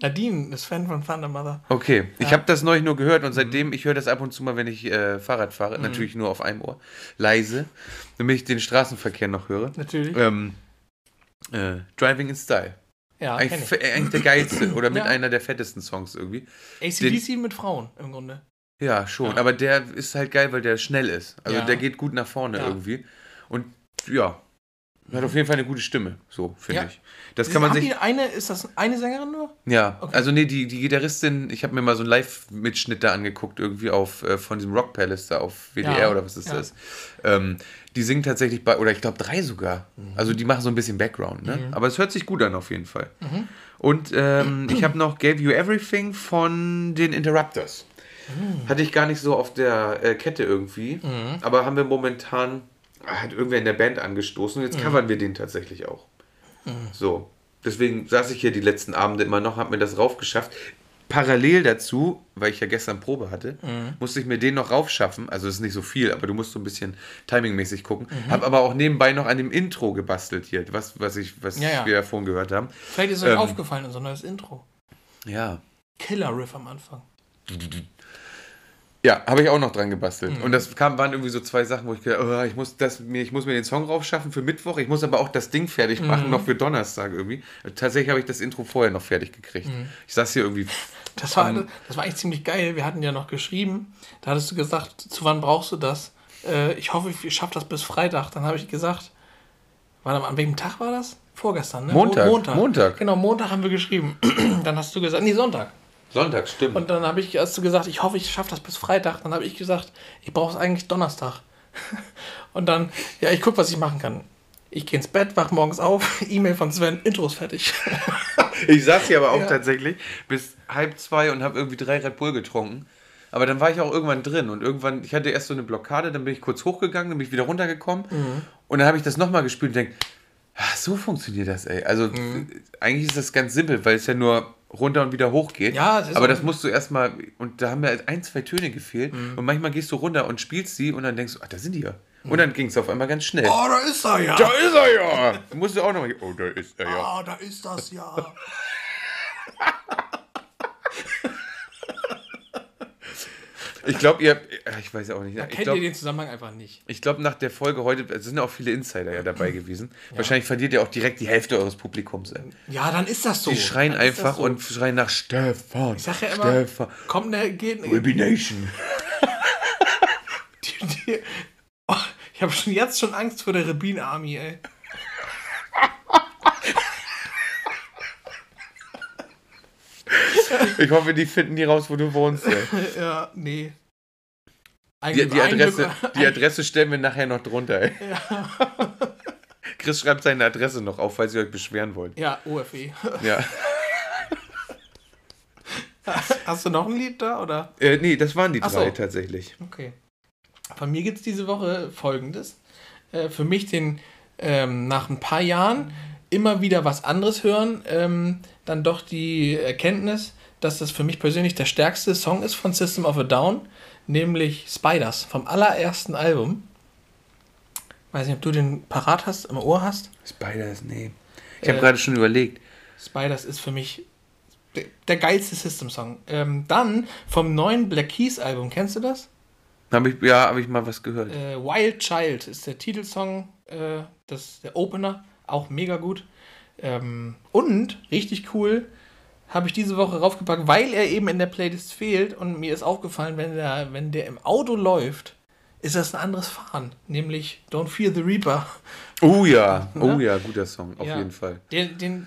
Nadine ist Fan von Thunder Mother. Okay, ich Ja. habe das neulich nur gehört und Mhm. seitdem, ich höre das ab und zu mal, wenn ich äh, Fahrrad fahre, natürlich nur auf einem Ohr, leise, damit ich den Straßenverkehr noch höre. Natürlich. Ähm, äh, Driving in Style. ja, Eigentlich, ich. eigentlich der geilste oder mit Ja. einer der fettesten Songs irgendwie. ACDC mit Frauen im Grunde. Ja, schon. Ja. Aber der ist halt geil, weil der schnell ist. Also der geht gut nach vorne irgendwie. Und ja, hat auf jeden Fall eine gute Stimme, so finde Ja. ich. Das kann man sich. eine, ist das eine Sängerin nur? Ja, Okay. also nee, die, die Gitarristin, ich habe mir mal so einen Live-Mitschnitt da angeguckt, irgendwie auf äh, von diesem Rock Palace da auf WDR Ja, oder was ist ja. das? Ähm, die singen tatsächlich bei, oder ich glaube drei sogar. Mhm. Also die machen so ein bisschen Background, ne? Aber es hört sich gut an auf jeden Fall. Mhm. Und ähm, ich habe noch Gave You Everything von den Interrupters. Mhm. Hatte ich gar nicht so auf der äh, Kette irgendwie. Aber haben wir momentan, hat irgendwer in der Band angestoßen und Mhm. jetzt covern wir den tatsächlich auch. So. Deswegen saß ich hier die letzten Abende immer noch, habe mir das raufgeschafft. Parallel dazu, weil ich ja gestern Probe hatte, Mhm. musste ich mir den noch raufschaffen. Also es ist nicht so viel, aber du musst so ein bisschen timingmäßig gucken. Mhm. Habe aber auch nebenbei noch an dem Intro gebastelt hier, was, was, ich, was Ja, ja. wir ja vorhin gehört haben. Vielleicht ist euch Ähm. aufgefallen, unser neues Intro. Ja. Killer-Riff am Anfang. Ja, habe ich auch noch dran gebastelt. Mhm. Und das kam, waren irgendwie so zwei Sachen, wo ich gedacht oh, ich, muss das, mir, ich muss mir den Song raufschaffen für Mittwoch, ich muss aber auch das Ding fertig Mhm. machen, noch für Donnerstag irgendwie. Tatsächlich habe ich das Intro vorher noch fertig gekriegt. Mhm. Ich saß hier irgendwie, Das war, das war eigentlich ziemlich geil. Wir hatten ja noch geschrieben, da hattest du gesagt, zu wann brauchst du das? Äh, ich hoffe, ich schaffe das bis Freitag. Dann habe ich gesagt, warte an welchem Tag war das? Vorgestern, ne? Montag, Mo- Montag. Montag. Genau, Montag haben wir geschrieben. dann hast du gesagt, nee, Sonntag. Sonntag, stimmt. Und dann habe ich, hast du gesagt, ich hoffe, ich schaffe das bis Freitag. Dann habe ich gesagt, ich brauche es eigentlich Donnerstag. Und dann, ja, ich gucke, was ich machen kann. Ich gehe ins Bett, wach morgens auf, E-Mail von Sven, Intro ist fertig. Ich saß hier aber auch Ja. tatsächlich bis halb zwei und habe irgendwie drei Red Bull getrunken. Aber dann war ich auch irgendwann drin und irgendwann, ich hatte erst so eine Blockade, dann bin ich kurz hochgegangen, dann bin ich wieder runtergekommen Mhm. und dann habe ich das nochmal gespielt und denke, ah, so funktioniert das, ey. Also Mhm. eigentlich ist das ganz simpel, weil es ja nur runter und wieder hoch geht. Ja, das ist aber das musst du erstmal, und da haben mir halt ein, zwei Töne gefehlt Mhm. und manchmal gehst du runter und spielst sie und dann denkst du, ach, da sind die ja. Und dann ging es auf einmal ganz schnell. Oh, da ist er ja. Da ist er ja! Musst du auch nochmal, oh, da ist er ja. Ah, da ist das ja. Ich glaube, ihr, ich weiß auch nicht. Da Ich kennt glaube, ihr den Zusammenhang einfach nicht. Ich glaube, nach der Folge heute, es sind ja auch viele Insider ja dabei gewesen. Wahrscheinlich verliert ihr auch direkt die Hälfte eures Publikums. Ey. Ja, dann ist das so. Die schreien Dann einfach so. und schreien nach Stefan. Ich sag ja immer, Stefan. kommt ne, geht. Ruby Nation. Die, die, oh, ich habe schon jetzt schon Angst vor der Rebin Army, ey. Ich hoffe, die finden die raus, wo du wohnst. Ey. Ja, nee. Die, die, Adresse, die Adresse stellen wir nachher noch drunter. Ey. Chris schreibt seine Adresse noch auf, falls ihr euch beschweren wollt. Ja, OFE. Ja. Hast du noch ein Lied da, oder? Äh, nee, das waren die Ach so. drei tatsächlich. Okay. Von mir gibt es diese Woche folgendes. Äh, für mich den ähm, nach ein paar Jahren immer wieder was anderes hören, ähm, dann doch die Erkenntnis, dass das für mich persönlich der stärkste Song ist von System of a Down, nämlich Spiders vom allerersten Album. Weiß nicht, ob du den parat hast, im Ohr hast. Spiders, nee. Ich habe Äh, gerade schon überlegt. Spiders ist für mich der, der geilste System-Song. Ähm, dann vom neuen Black Keys Album, kennst du das? Hab ich, ja, habe ich mal was gehört. Äh, Wild Child ist der Titelsong, äh, das, der Opener, auch mega gut. Ähm, und, richtig cool, habe ich diese Woche raufgepackt, weil er eben in der Playlist fehlt und mir ist aufgefallen, wenn der, wenn der im Auto läuft, ist das ein anderes Fahren, nämlich Don't Fear the Reaper. Oh ja, oh Ne? ja, guter Song, auf Ja. jeden Fall. Den, den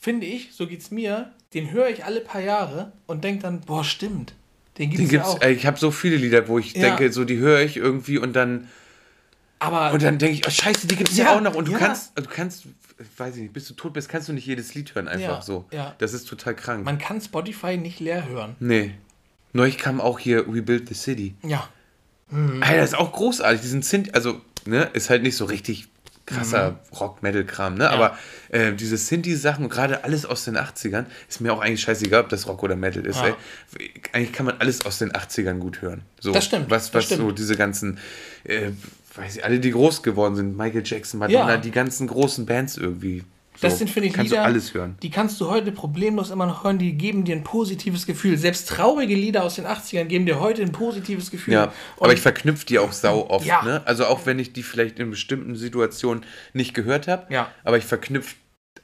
finde ich, so geht's mir, den höre ich alle paar Jahre und denke dann, boah, stimmt, den gibt's, Den gibt's, ja auch. ich habe so viele Lieder, wo ich Ja. denke, so die höre ich irgendwie und dann Aber und dann denke ich, oh Scheiße, die gibt's ja, Ja, auch noch und du ja. kannst, du kannst, ich weiß ich nicht, bis du tot bist, kannst du nicht jedes Lied hören, einfach Ja, so. ja. Das ist total krank. man kann Spotify nicht leer hören. nee. Neulich kam auch hier We Built the City. Ja. Alter, das ist auch großartig. Diesen Synth, also, ne, ist halt nicht so richtig krasser Rock-Metal-Kram, ne? Aber äh, diese Synthi-Sachen und gerade alles aus den 80ern, ist mir auch eigentlich scheißegal, ob das Rock oder Metal ist, Ja. ey. Eigentlich kann man alles aus den 80ern gut hören. So, Das stimmt, Was, das was stimmt. so diese ganzen, äh, weiß ich, alle, die groß geworden sind, Michael Jackson, Madonna, Ja. die ganzen großen Bands irgendwie. So, Das sind, finde ich, kannst Lieder, du alles hören. die kannst du heute problemlos immer noch hören, die geben dir ein positives Gefühl. Selbst traurige Lieder aus den 80ern geben dir heute ein positives Gefühl. Ja, Und aber ich verknüpfe die auch sau oft, Ja. ne? Also auch wenn ich die vielleicht in bestimmten Situationen nicht gehört habe, Ja. aber ich verknüpfe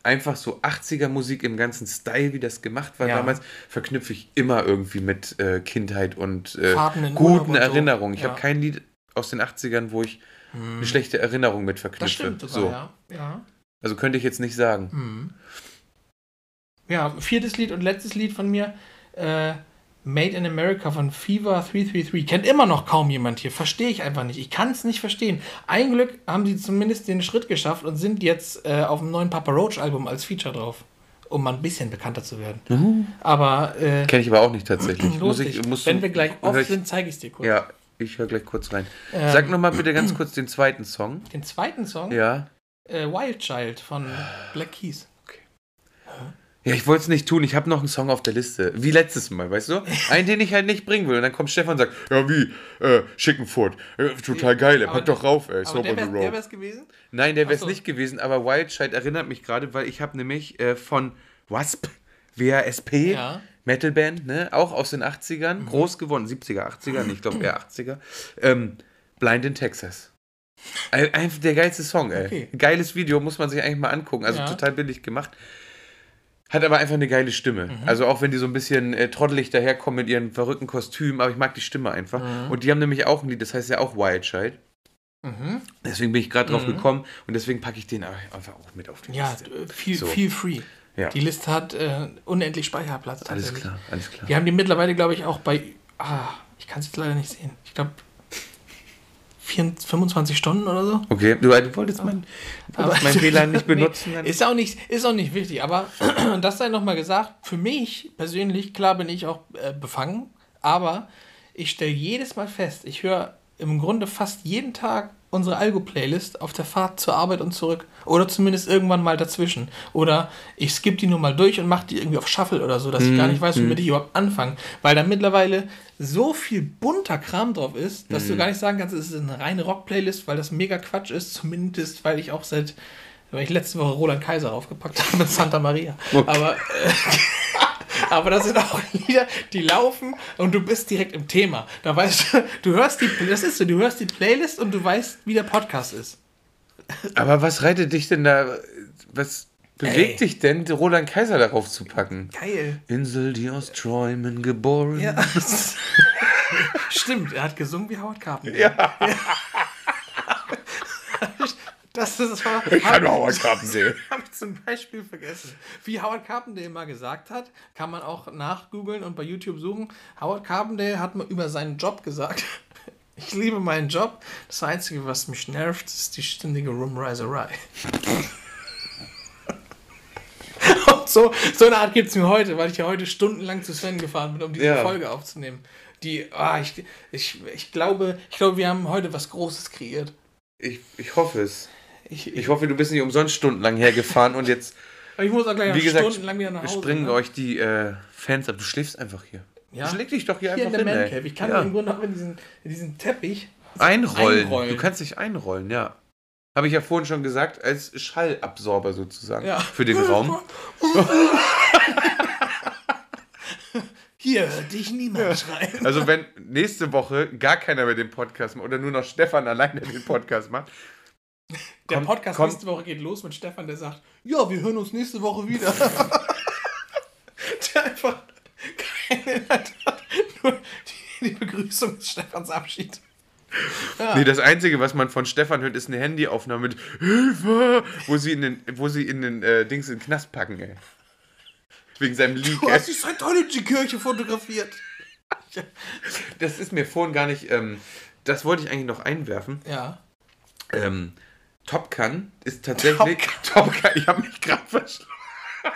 einfach so 80er Musik im ganzen Style, wie das gemacht war Ja. damals, verknüpfe ich immer irgendwie mit äh, Kindheit und äh, guten und so. Erinnerungen. Ich Ja. habe kein Lied aus den 80ern, wo ich eine schlechte Erinnerung mit verknüpfe. das stimmt sogar, so. ja. ja. Also könnte ich jetzt nicht sagen. Mhm. Ja, viertes Lied und letztes Lied von mir. Äh, Made in America von Fever 333. Kennt immer noch kaum jemand hier. Verstehe ich einfach nicht. Ich kann es nicht verstehen. Ein Glück haben sie zumindest den Schritt geschafft und sind jetzt äh, auf dem neuen Papa Roach Album als Feature drauf. Um mal ein bisschen bekannter zu werden. Aber äh, Kenne ich aber auch nicht tatsächlich. Muss ich, musst wenn wir gleich off sind, zeige ich es dir kurz. Ja, ich höre gleich kurz rein. Ähm, Sag nochmal bitte ganz kurz den zweiten Song. Den zweiten Song, Ja. äh, Wild Child von Black Keys. Ja, ich wollte es nicht tun. Ich habe noch einen Song auf der Liste. Wie letztes Mal, weißt du? Einen, den ich halt nicht bringen will. Und dann kommt Stefan und sagt, ja wie, äh, Schickenfurt. Äh, total geil, Pack doch rauf, ey. Snow der on the wäre Road. es gewesen? Nein, der wäre es so. nicht gewesen. Aber Wildchild erinnert mich gerade, weil ich habe nämlich äh, von Wasp, WASP, Ja. Metalband, ne? Auch aus den 80ern, groß geworden, 70er, 80er, ich glaube eher 80er. Ähm, Blind in Texas. Ein- Einfach der geilste Song, ey. Okay. Geiles Video, muss man sich eigentlich mal angucken. Also Ja. total billig gemacht. Hat aber einfach eine geile Stimme. Mhm. Also auch wenn die so ein bisschen äh, trottelig daherkommen mit ihren verrückten Kostümen, aber ich mag die Stimme einfach. Mhm. Und die haben nämlich auch ein Lied, das heißt ja auch Wild Child. Mhm. Deswegen bin ich gerade drauf Mhm. gekommen und deswegen packe ich den einfach auch mit auf die Ja, Liste. äh, viel, So. viel free. Ja. Die Liste hat äh, unendlich Speicherplatz. Alles klar, alles klar. Wir haben die mittlerweile, glaube ich, auch bei. Ah, ich kann es jetzt leider nicht sehen. Ich glaube, 25 Stunden oder so. Okay, du, du wolltest mein, wolltest mein WLAN nicht benutzen. dann- ist, auch nicht, ist auch nicht wichtig, aber das sei nochmal gesagt, für mich persönlich, klar bin ich auch äh, befangen, aber ich stelle jedes Mal fest, ich höre im Grunde fast jeden Tag unsere Algo-Playlist auf der Fahrt zur Arbeit und zurück. Oder zumindest irgendwann mal dazwischen. Oder ich skippe die nur mal durch und mache die irgendwie auf Shuffle oder so, dass ich gar nicht weiß, womit ich überhaupt anfangen. Weil da mittlerweile so viel bunter Kram drauf ist, dass du gar nicht sagen kannst, es ist eine reine Rock-Playlist, weil das mega Quatsch ist. Zumindest, weil ich auch seit, weil ich letzte Woche Roland Kaiser draufgepackt habe mit Santa Maria. Aber, äh, aber das sind auch Lieder, die laufen und du bist direkt im Thema. Da weißt du, du hörst die, das ist so, du hörst die Playlist und du weißt, wie der Podcast ist. Aber was reitet dich denn da, was bewegt Ey. dich denn, Roland Kaiser darauf zu packen? Geil. Insel, die aus Träumen geboren. Ja. Stimmt, er hat gesungen wie Howard Carpenter. Ja. Das ist war, Ich kann Howard Carpenter. habe ich zum Beispiel vergessen. Wie Howard Carpendale mal gesagt hat, kann man auch nachgoogeln und bei YouTube suchen. Howard Carpendale hat mal über seinen Job gesagt, Ich liebe meinen Job. Das Einzige, was mich nervt, ist die ständige Roomreiserei. Und so, so eine Art gibt es mir heute, weil ich ja heute stundenlang zu Sven gefahren bin, um diese Ja. Folge aufzunehmen. Die, ah, ich, ich, ich, glaube, ich glaube, wir haben heute was Großes kreiert. Ich, ich hoffe es. Ich, hoffe, du bist nicht umsonst stundenlang hergefahren und jetzt, aber ich muss auch gleich wie noch gesagt, stundenlang wieder nach Hause. springen ne? euch die äh, Fans ab. Du schläfst einfach hier. Ja. Schläg dich doch hier, Hier in einfach der hin. Ey. Ich kann ja. Grunde auch in diesen, in diesen Teppich einrollen. einrollen. Du kannst dich einrollen, ja. Habe ich ja vorhin schon gesagt, als Schallabsorber sozusagen Ja. für den Raum. Hier hört dich niemand schreien. Also wenn nächste Woche gar keiner mehr den Podcast macht oder nur noch Stefan alleine den Podcast macht, Der kommt- Podcast kommt- nächste Woche geht los mit Stefan, der sagt, ja, wir hören uns nächste Woche wieder. der einfach keine hat. Nur die, die Begrüßung des Stefans Abschied. Ja. Nee, das Einzige, was man von Stefan hört, ist eine Handyaufnahme mit Hilfe, wo sie in den, wo sie in den äh, Dings in den Knast packen, ey. Wegen seinem Leak. du hast die Scientology-Kirche fotografiert. Das ist mir vorhin gar nicht. Ähm, das wollte ich eigentlich noch einwerfen. Ja. Ähm, Top Gun ist tatsächlich. Top Gun, ich habe mich gerade verschluckt.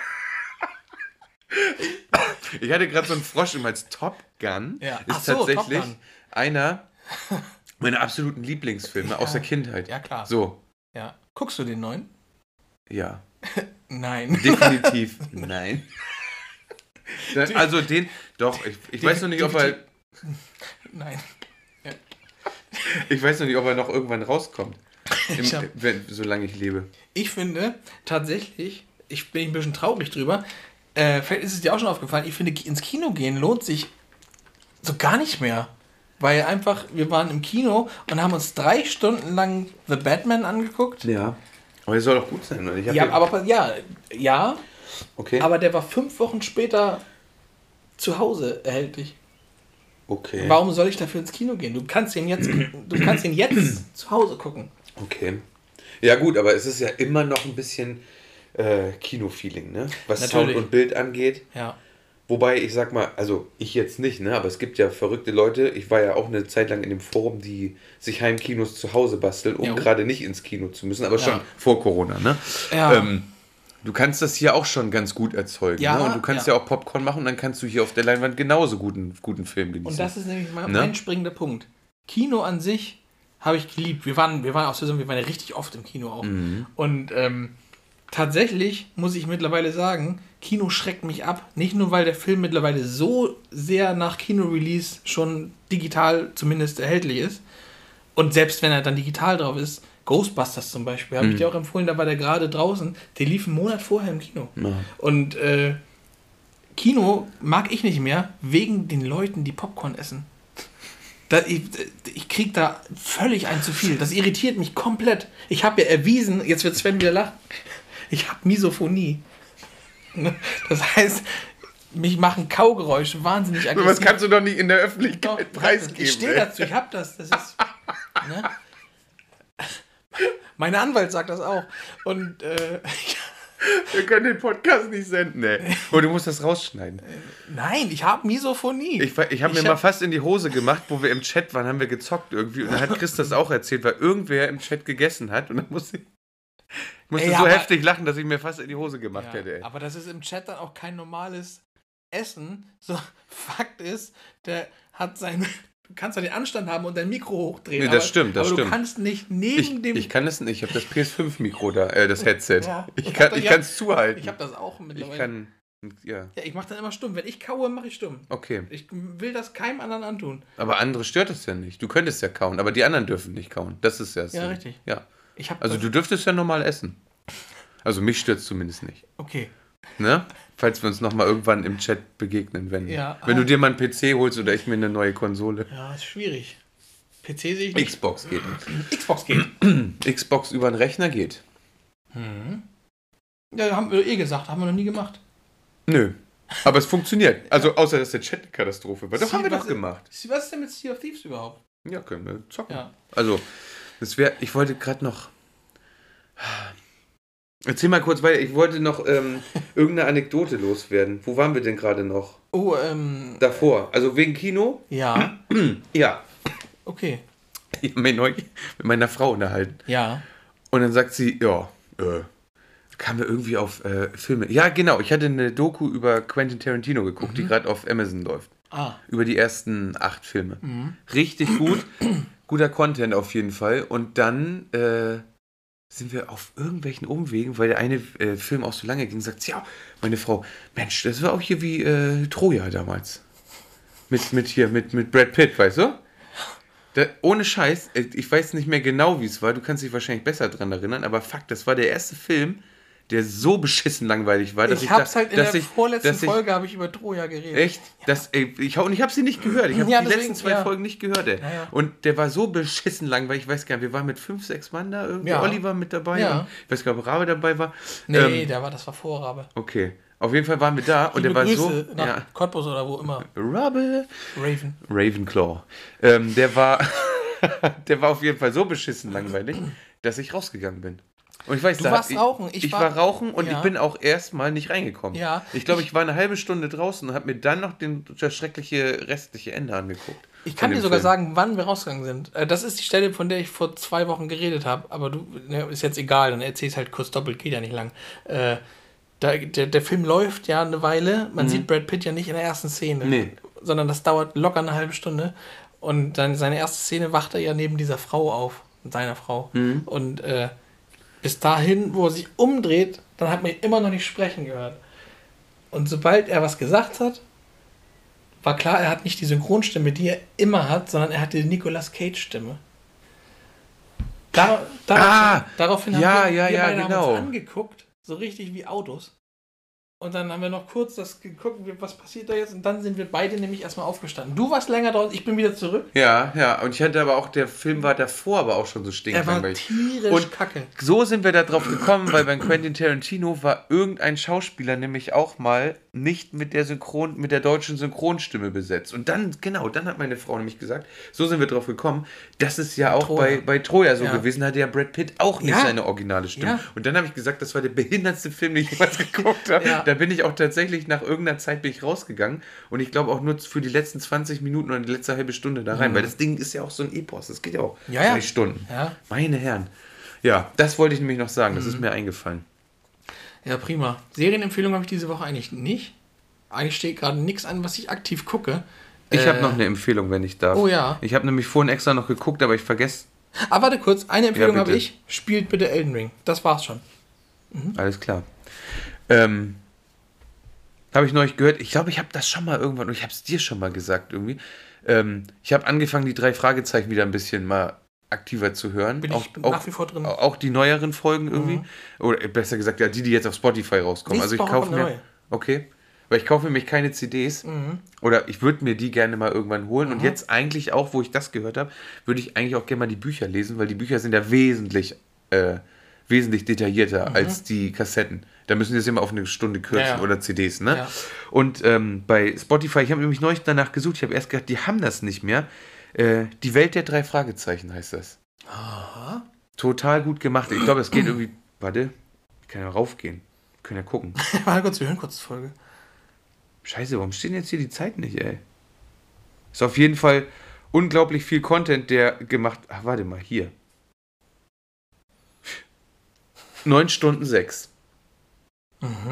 Ich hatte gerade so einen Frosch im Hals. Top Gun Ja. ist so, tatsächlich Top Gun. einer meiner absoluten Lieblingsfilme aus der Kindheit. Ja, klar. So, Ja. Guckst du den neuen? ja. Nein. Definitiv nein. Dann- Also den, doch, ich, ich weiß noch nicht, ob er, Nein. ich weiß noch nicht, ob er noch irgendwann rauskommt. Im, Ich hab- solange ich lebe. Ich finde tatsächlich, ich bin ein bisschen traurig drüber, äh, vielleicht ist es dir auch schon aufgefallen, ich finde, ins Kino gehen lohnt sich so gar nicht mehr. Weil einfach, wir waren im Kino und haben uns drei Stunden lang The Batman angeguckt. Ja. Aber er soll doch gut sein, oder? Ja, aber ja, ja, okay. aber der war fünf Wochen später zu Hause erhältlich. okay. Warum soll ich dafür ins Kino gehen? Du kannst ihn jetzt, du kannst ihn jetzt zu Hause gucken. Okay. Ja, gut, aber es ist ja immer noch ein bisschen äh, Kino-Feeling, ne? Was Natürlich. Sound und Bild angeht. Ja. Wobei, ich sag mal, also ich jetzt nicht, ne? Aber es gibt ja verrückte Leute. Ich war ja auch eine Zeit lang in dem Forum, die sich Heimkinos zu Hause basteln, um Ja. gerade nicht ins Kino zu müssen, aber schon Ja. vor Corona, ne? Ja. Ähm, du kannst das hier auch schon ganz gut erzeugen. Ja, ne? Und du kannst ja. ja. auch Popcorn machen und dann kannst du hier auf der Leinwand genauso guten, guten Film genießen. Und das ist nämlich mein, Ne? mein springender Punkt. Kino an sich habe ich geliebt. Wir waren, wir waren auch zusammen, wir waren ja richtig oft im Kino auch. Mhm. Und ähm, tatsächlich muss ich mittlerweile sagen, Kino schreckt mich ab. Nicht nur, weil der Film mittlerweile so sehr nach Kino-Release schon digital zumindest erhältlich ist. Und selbst wenn er dann digital drauf ist, Ghostbusters zum Beispiel, Mhm. habe ich dir auch empfohlen, da war der gerade draußen. Der lief einen Monat vorher im Kino. Ja. Und äh, Kino mag ich nicht mehr, wegen den Leuten, die Popcorn essen. Da, ich, ich krieg da völlig ein zu viel. Das irritiert mich komplett. Ich habe ja erwiesen, jetzt wird Sven wieder lachen, ich habe Misophonie. Das heißt, mich machen Kaugeräusche wahnsinnig aggressiv. Was kannst du doch nicht in der Doch, Öffentlichkeit preisgeben. Ich stehe dazu, ich habe das. Das ist. Ne? Meine Anwalt sagt das auch. Und äh, Wir können den Podcast nicht senden, ey. Oh, du musst das rausschneiden. nein, ich habe Misophonie. Ich, ich habe mir Ich mal hab- fast in die Hose gemacht, wo wir im Chat waren, haben wir gezockt irgendwie. Und dann hat Chris das auch erzählt, weil irgendwer im Chat gegessen hat. Und dann musste ich, ich musste Ey, so heftig lachen, dass ich mir fast in die Hose gemacht Ja, hätte, ey. aber das ist im Chat dann auch kein normales Essen. So, Fakt ist, der hat sein. Du kannst ja den Anstand haben und dein Mikro hochdrehen. Nee, das stimmt, das aber stimmt. du kannst nicht neben Ich, dem. ich kann das nicht. Ich habe das PS5-Mikro da, äh, das Headset. Ja. Ich Ich kann ich ja. zuhalten. ich habe das auch Ich mittlerweile. kann, ja, ja, ich mache dann immer stumm. Wenn ich kaue, mache ich stumm. okay. Ich will das keinem anderen antun. Aber andere stört es ja nicht. Du könntest ja kauen, aber die anderen dürfen nicht kauen. Das ist ja das Ja, Ding. richtig. Ja. Ich habe Also du dürftest ja normal essen. Also mich stört es zumindest nicht. Okay. Ne? Falls wir uns nochmal irgendwann im Chat begegnen, wenn, Ja, wenn du ah. dir mal einen PC holst oder ich mir eine neue Konsole. Ja, ist schwierig. PC sehe ich nicht. Xbox geht. Xbox geht. Xbox über den Rechner geht. Ja, haben wir eh gesagt, haben wir noch nie gemacht. Nö. Aber es funktioniert. Also außer dass der Chat eine Katastrophe war. Doch, haben wir doch gemacht. Was ist denn mit Sea of Thieves überhaupt? Ja, können wir zocken. Ja. Also, das wäre, ich wollte gerade noch. Erzähl mal kurz weiter. Ich wollte noch ähm, irgendeine Anekdote loswerden. Wo waren wir denn gerade noch? Oh, ähm. Davor. Also wegen Kino? Ja. Ja. Okay. Ich habe mich neulich mit meiner Frau unterhalten. Ja. Und dann sagt sie, ja, äh, kamen wir irgendwie auf äh, Filme. Ja, genau, ich hatte eine Doku über Quentin Tarantino geguckt, die gerade auf Amazon läuft. Ah. Über die ersten acht Filme. Richtig gut. Guter Content auf jeden Fall. Und dann äh, sind wir auf irgendwelchen Umwegen, weil der eine äh, Film auch so lange ging, sagt ja, meine Frau, Mensch, das war auch hier wie äh, Troja damals. Mit, mit hier, mit, mit Brad Pitt, weißt du? Da, ohne Scheiß, äh, ich weiß nicht mehr genau, wie es war, du kannst dich wahrscheinlich besser dran erinnern, aber fuck, das war der erste Film, der so beschissen langweilig war, dass Ich ich, hab's da, halt in der ich, vorletzten ich, Folge habe ich über Troja geredet. Echt? Das, ey, ich, und ich habe sie nicht gehört. Ich habe Ja, die deswegen, letzten zwei ja. Folgen nicht gehört. Ey. Ja, ja. Und der war so beschissen langweilig. Ich weiß gar nicht, wir waren mit fünf, sechs Mann da. Irgendwie Ja. Oliver mit dabei. Ja. Ich weiß gar nicht, ob Rabe dabei war. Nee, Ähm, der war, das war Vorrabe. okay. Auf jeden Fall waren wir da und Liebe der war Grüße so. nach Ja. Cottbus oder wo immer. Rabe. Raven. Ravenclaw. Ähm, der war. der war auf jeden Fall so beschissen langweilig, dass ich rausgegangen bin. Und ich weiß, Du da- warst ich, rauchen. Ich, Ich war, war- rauchen und Ja. ich bin auch erstmal nicht reingekommen. Ja. Ich glaube, ich war eine halbe Stunde draußen und habe mir dann noch den, das schreckliche restliche Ende angeguckt. Ich kann dir sogar Film. sagen, wann wir rausgegangen sind. Äh, Das ist die Stelle, von der ich vor zwei Wochen geredet habe. Aber du, ne, ist jetzt egal, dann erzähl es halt kurz doppelt, geht ja nicht lang. Äh, da, der, der Film läuft ja eine Weile. Man sieht Brad Pitt ja nicht in der ersten Szene. Mhm. Nee. Sondern das dauert locker eine halbe Stunde. Und dann seine erste Szene wacht er ja neben dieser Frau auf. Seiner Frau. Mhm. Und äh, bis dahin, wo er sich umdreht, dann hat man ihn immer noch nicht sprechen gehört. Und sobald er was gesagt hat, war klar, er hat nicht die Synchronstimme, die er immer hat, sondern er hat die Nicolas Cage-Stimme. Dar daraufhin, Ah, daraufhin ja, haben wir, ja, wir ja, beide genau. uns angeguckt, so richtig wie Autos. Und dann haben wir noch kurz das geguckt, was passiert da jetzt? Und dann sind wir beide nämlich erstmal aufgestanden. Du warst länger draußen, ich bin wieder zurück. Ja, ja. Und ich hatte aber auch, der Film war davor aber auch schon so Er war tierisch Und kacke. So sind wir da drauf gekommen, weil beim Quentin Tarantino war irgendein Schauspieler nämlich auch mal nicht mit der Synchron, mit der deutschen Synchronstimme besetzt. Und dann, genau, dann hat meine Frau nämlich gesagt, so sind wir drauf gekommen, das ist ja auch Troja. bei, bei Troja so Ja. gewesen, hatte ja Brad Pitt auch nicht Ja. seine originale Stimme. Ja. Und dann habe ich gesagt, das war der behindertste Film, den ich jemals geguckt habe. Ja. Da bin ich auch tatsächlich nach irgendeiner Zeit bin ich rausgegangen und ich glaube auch nur für die letzten 20 Minuten oder die letzte halbe Stunde da rein, weil das Ding ist ja auch so ein Epos, das geht ja auch Mhm. Ja, ja. drei Stunden. Ja. Meine Herren. Ja, das wollte ich nämlich noch sagen. Das Mhm. ist mir eingefallen. Ja, prima. Serienempfehlung habe ich diese Woche eigentlich nicht. Eigentlich steht gerade nichts an, was ich aktiv gucke. Ich Äh, habe noch eine Empfehlung, wenn ich darf. Oh ja. Ich habe nämlich vorhin extra noch geguckt, aber ich vergesse. Aber warte kurz, eine Empfehlung Ja, habe ich. Spielt bitte Elden Ring. Das war's schon. Alles klar. Ähm, habe ich neulich gehört. Ich glaube, ich habe das schon mal irgendwann, ich habe es dir schon mal gesagt irgendwie. Ähm, ich habe angefangen, die drei Fragezeichen wieder ein bisschen mal aktiver zu hören. Bin auch, ich auch, nach wie vor drin. Auch die neueren Folgen irgendwie. Oder besser gesagt, ja, die, die jetzt auf Spotify rauskommen. Nächste also ich kaufe mir. Okay. Weil ich kaufe nämlich keine CDs. Mhm. Oder ich würde mir die gerne mal irgendwann holen. Und jetzt eigentlich auch, wo ich das gehört habe, würde ich eigentlich auch gerne mal die Bücher lesen, weil die Bücher sind ja wesentlich, äh, wesentlich detaillierter als die Kassetten. Da müssen wir es immer auf eine Stunde kürzen Mhm. Ja, ja. oder CDs, ne? Ja. Und ähm, bei Spotify, ich habe nämlich neulich danach gesucht, ich habe erst gedacht, die haben das nicht mehr. Äh, die Welt der drei Fragezeichen heißt das. Total gut gemacht. Ich glaube, es geht irgendwie. Warte, ich kann ja raufgehen. Wir können ja gucken. warte kurz, wir hören kurz die Folge. Scheiße, warum stehen jetzt hier die Zeit nicht, ey? Ist auf jeden Fall unglaublich viel Content, der gemacht. Ach, warte mal, hier. 9 Stunden 6.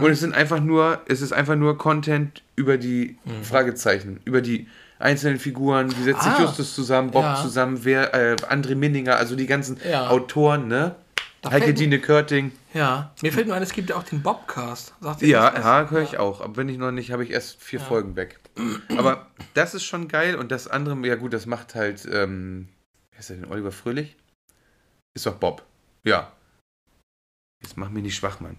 Und es sind einfach nur, es ist einfach nur Content über die Fragezeichen, über die einzelnen Figuren, wie setzt sich Ah. Justus zusammen, Bob Ja. zusammen, wer, äh, André Minninger, also die ganzen Ja. Autoren, ne? Da Heike Dine Körting. Ja, mir fällt nur ein, es gibt ja auch den Bobcast. Sagt ihr Ja, ja, höre ich auch. Aber wenn ich noch nicht, habe ich erst vier Folgen weg. Aber das ist schon geil und das andere, ja gut, das macht halt, ähm, wer ist der denn, Oliver Fröhlich? Ist doch Bob. Ja. Jetzt mach mich nicht schwach, Mann.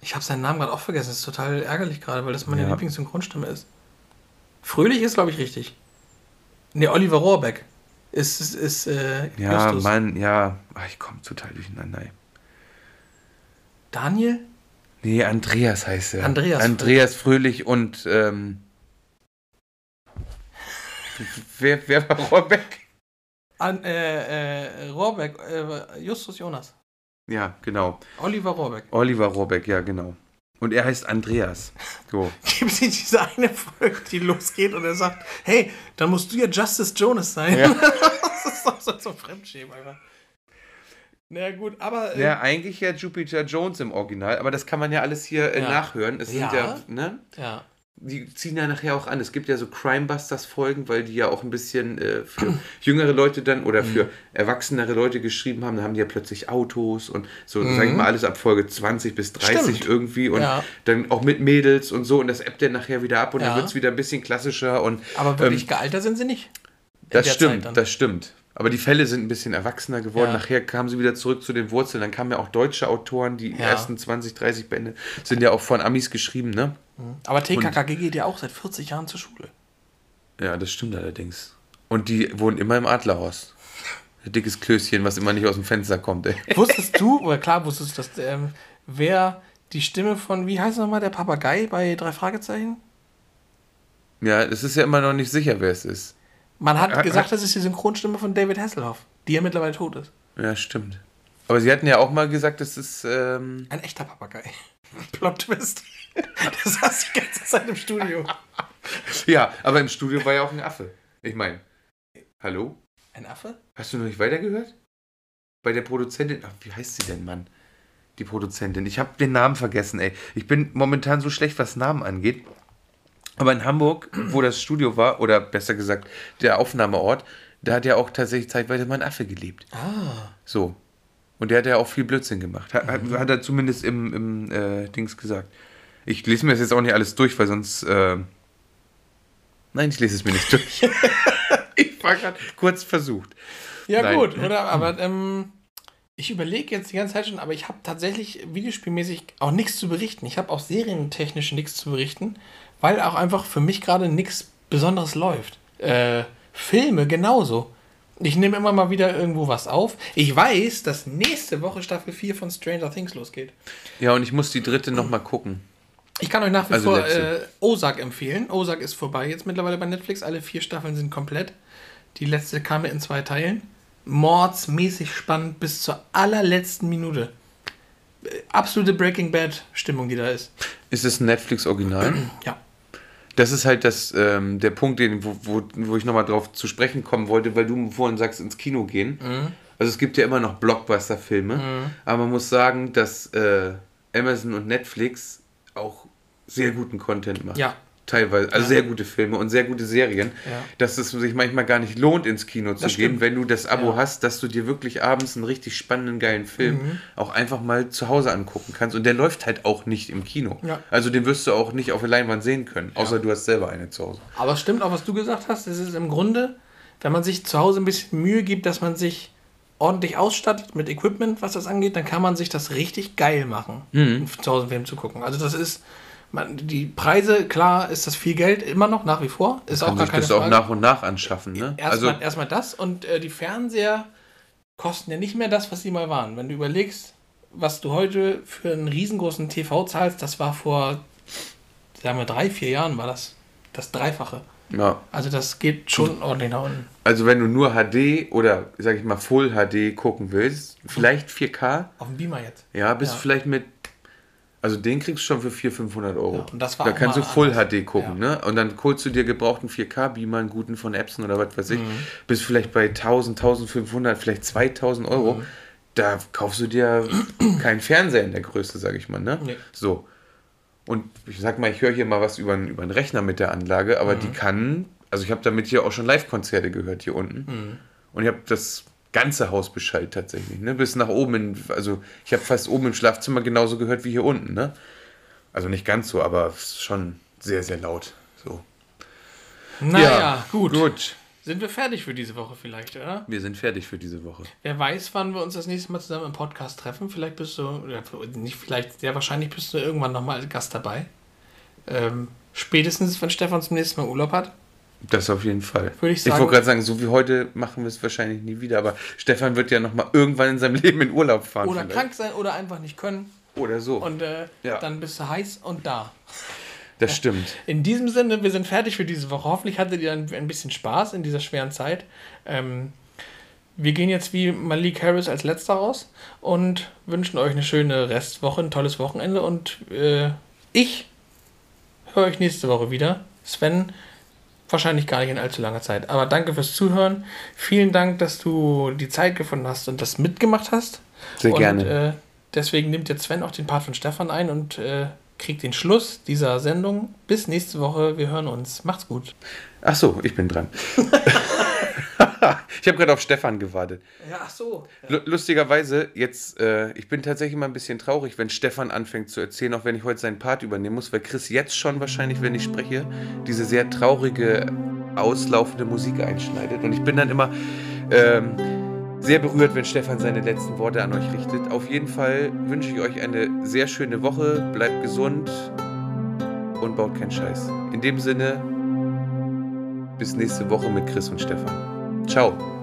Ich habe seinen Namen gerade auch vergessen. Das ist total ärgerlich gerade, weil das meine Ja. Lieblingssynchronstimme ist. Fröhlich ist, glaube ich, richtig. Ne, Oliver Rohrbeck ist, ist, ist äh, Ja, Justus. Mann, ja. Ach, ich komme total durcheinander. Ey. Daniel? Nee, Andreas heißt er. Andreas Andreas Fröhlich und, ähm, wer, wer war Rohrbeck? An, äh, äh, Rohrbeck, äh, Justus Jonas. Ja, genau. Oliver Rohrbeck. Oliver Rohrbeck, ja, genau. Und er heißt Andreas. So. Gibt es diese eine Folge, die losgeht und er sagt, hey, dann musst du ja Justice Jonas sein. Ja. so zum Fremdschämen einfach. Na naja, gut, aber. Äh, ja, eigentlich ja Jupiter Jones im Original, aber das kann man ja alles hier äh, ja. nachhören. Es ja. sind ja, ne? Ja die ziehen ja nachher auch an. Es gibt ja so Crimebusters-Folgen, weil die ja auch ein bisschen äh, für jüngere Leute dann oder für mhm. erwachsenere Leute geschrieben haben. Da haben die ja plötzlich Autos und so, mhm. sag ich mal, alles ab Folge 20 bis 30 Stimmt. irgendwie und ja. dann auch mit Mädels und so und das ebbt dann nachher wieder ab und ja. dann wird es wieder ein bisschen klassischer und. Aber wirklich ähm, gealtert sind sie nicht. Das stimmt, das stimmt. Aber die Fälle sind ein bisschen erwachsener geworden. Ja. Nachher kamen sie wieder zurück zu den Wurzeln. Dann kamen ja auch deutsche Autoren, die ersten 20, 30 Bände sind ja auch von Amis geschrieben, ne? Mhm. Aber TKKG geht ja auch seit 40 Jahren zur Schule. Ja, das stimmt allerdings. Und die wohnen immer im Adlerhaus. Ein dickes Klößchen, was immer nicht aus dem Fenster kommt, ey. Wusstest du, oder klar wusstest du, dass ähm, wer die Stimme von, wie heißt nochmal, der Papagei bei drei Fragezeichen? Ja, es ist ja immer noch nicht sicher, wer es ist. Man hat gesagt, das ist die Synchronstimme von David Hasselhoff, die ja mittlerweile tot ist. Ja, stimmt. Aber sie hatten ja auch mal gesagt, das ist. Ähm Ein echter Papagei. Plot Twist. Das saß die ganze Zeit im Studio. ja, aber im Studio war ja auch ein Affe. Ich meine, hallo? Ein Affe? Hast du noch nicht weitergehört? Bei der Produzentin. Ach, wie heißt sie denn, Mann? Die Produzentin. Ich habe den Namen vergessen, ey. Ich bin momentan so schlecht, was Namen angeht. Aber in Hamburg, wo das Studio war, oder besser gesagt, der Aufnahmeort, da hat ja auch tatsächlich zeitweise mein Affe gelebt. Ah. So. Und der hat ja auch viel Blödsinn gemacht. Hat, mhm. hat er zumindest im, im äh, Dings gesagt. Ich lese mir das jetzt auch nicht alles durch, weil sonst. Äh Nein, ich lese es mir nicht durch. ich war gerade kurz versucht. Ja, Nein. gut, oder? Aber ähm, ich überlege jetzt die ganze Zeit schon, aber ich habe tatsächlich videospielmäßig auch nichts zu berichten. Ich habe auch serientechnisch nichts zu berichten weil auch einfach für mich gerade nichts Besonderes läuft. Äh, Filme genauso. Ich nehme immer mal wieder irgendwo was auf. Ich weiß, dass nächste Woche Staffel 4 von Stranger Things losgeht. Ja, und ich muss die dritte nochmal gucken. Ich kann euch nach wie also vor äh, Ozark empfehlen. Ozark ist vorbei jetzt mittlerweile bei Netflix. Alle vier Staffeln sind komplett. Die letzte kam in zwei Teilen. Mordsmäßig spannend bis zur allerletzten Minute. Äh, absolute Breaking Bad Stimmung, die da ist. Ist es ein Netflix-Original? ja das ist halt das, ähm, der Punkt, den, wo, wo, wo ich nochmal drauf zu sprechen kommen wollte, weil du vorhin sagst, ins Kino gehen. Mhm. Also es gibt ja immer noch Blockbuster-Filme, mhm. aber man muss sagen, dass äh, Amazon und Netflix auch sehr guten Content machen. Ja, teilweise, also ja. sehr gute Filme und sehr gute Serien, ja. dass es sich manchmal gar nicht lohnt, ins Kino zu das gehen, stimmt. wenn du das Abo ja. hast, dass du dir wirklich abends einen richtig spannenden, geilen Film mhm. auch einfach mal zu Hause angucken kannst. Und der läuft halt auch nicht im Kino. Also den wirst du auch nicht auf der Leinwand sehen können, außer du hast selber eine zu Hause. Aber es stimmt auch, was du gesagt hast, es ist im Grunde, wenn man sich zu Hause ein bisschen Mühe gibt, dass man sich ordentlich ausstattet mit Equipment, was das angeht, dann kann man sich das richtig geil machen, mhm. zu Hause einen Film zu gucken. Also das ist man, die Preise, klar, ist das viel Geld immer noch nach wie vor. Ist auch gar keine das Frage. auch nach und nach anschaffen. Ne? Erstmal also, erst das und äh, die Fernseher kosten ja nicht mehr das, was sie mal waren. Wenn du überlegst, was du heute für einen riesengroßen TV zahlst, das war vor, sagen wir, drei, vier Jahren war das das Dreifache. Ja. Also das geht schon ordentlich nach unten. Also wenn du nur HD oder, sag ich mal, Full HD gucken willst, vielleicht 4K. Auf dem Beamer jetzt. Ja, bist ja. vielleicht mit also den kriegst du schon für 400, 500 Euro. Ja, und das war da kannst du Full anders. HD gucken, ja. ne? Und dann holst du dir gebrauchten 4K-Beamer, einen guten von Epson oder was weiß ich, mhm. bist vielleicht bei 1000, 1500, vielleicht 2000 Euro. Mhm. Da kaufst du dir keinen Fernseher in der Größe, sag ich mal, ne? Nee. So. Und ich sag mal, ich höre hier mal was über, über einen Rechner mit der Anlage, aber mhm. die kann, also ich habe damit hier auch schon Live-Konzerte gehört hier unten. Mhm. Und ich habe das ganze Haus beschallt tatsächlich. Ne? Bis nach oben, in, also ich habe fast oben im Schlafzimmer genauso gehört wie hier unten. Ne? Also nicht ganz so, aber schon sehr, sehr laut. So. Naja, ja, gut. gut. Sind wir fertig für diese Woche vielleicht, oder? Wir sind fertig für diese Woche. Wer weiß, wann wir uns das nächste Mal zusammen im Podcast treffen. Vielleicht bist du, nicht vielleicht, sehr wahrscheinlich bist du irgendwann nochmal als Gast dabei. Ähm, spätestens, wenn Stefan zum nächsten Mal Urlaub hat. Das auf jeden Fall. Würde ich sagen. Ich wollte gerade sagen, so wie heute machen wir es wahrscheinlich nie wieder, aber Stefan wird ja nochmal irgendwann in seinem Leben in Urlaub fahren. Oder vielleicht. krank sein oder einfach nicht können. Oder so. Und äh, ja. dann bist du heiß und da. Das stimmt. In diesem Sinne, wir sind fertig für diese Woche. Hoffentlich hattet ihr ein, ein bisschen Spaß in dieser schweren Zeit. Ähm, wir gehen jetzt wie Malik Harris als letzter raus und wünschen euch eine schöne Restwoche, ein tolles Wochenende und äh, ich höre euch nächste Woche wieder. Sven wahrscheinlich gar nicht in allzu langer Zeit. Aber danke fürs Zuhören. Vielen Dank, dass du die Zeit gefunden hast und das mitgemacht hast. Sehr und, gerne. Äh, deswegen nimmt jetzt Sven auch den Part von Stefan ein und äh, kriegt den Schluss dieser Sendung. Bis nächste Woche. Wir hören uns. Macht's gut. Ach so, ich bin dran. ich habe gerade auf Stefan gewartet. Ja, ach so. Lu- Lustigerweise, jetzt, äh, ich bin tatsächlich immer ein bisschen traurig, wenn Stefan anfängt zu erzählen, auch wenn ich heute seinen Part übernehmen muss, weil Chris jetzt schon wahrscheinlich, wenn ich spreche, diese sehr traurige, auslaufende Musik einschneidet. Und ich bin dann immer ähm, sehr berührt, wenn Stefan seine letzten Worte an euch richtet. Auf jeden Fall wünsche ich euch eine sehr schöne Woche, bleibt gesund und baut keinen Scheiß. In dem Sinne, bis nächste Woche mit Chris und Stefan. Tchau!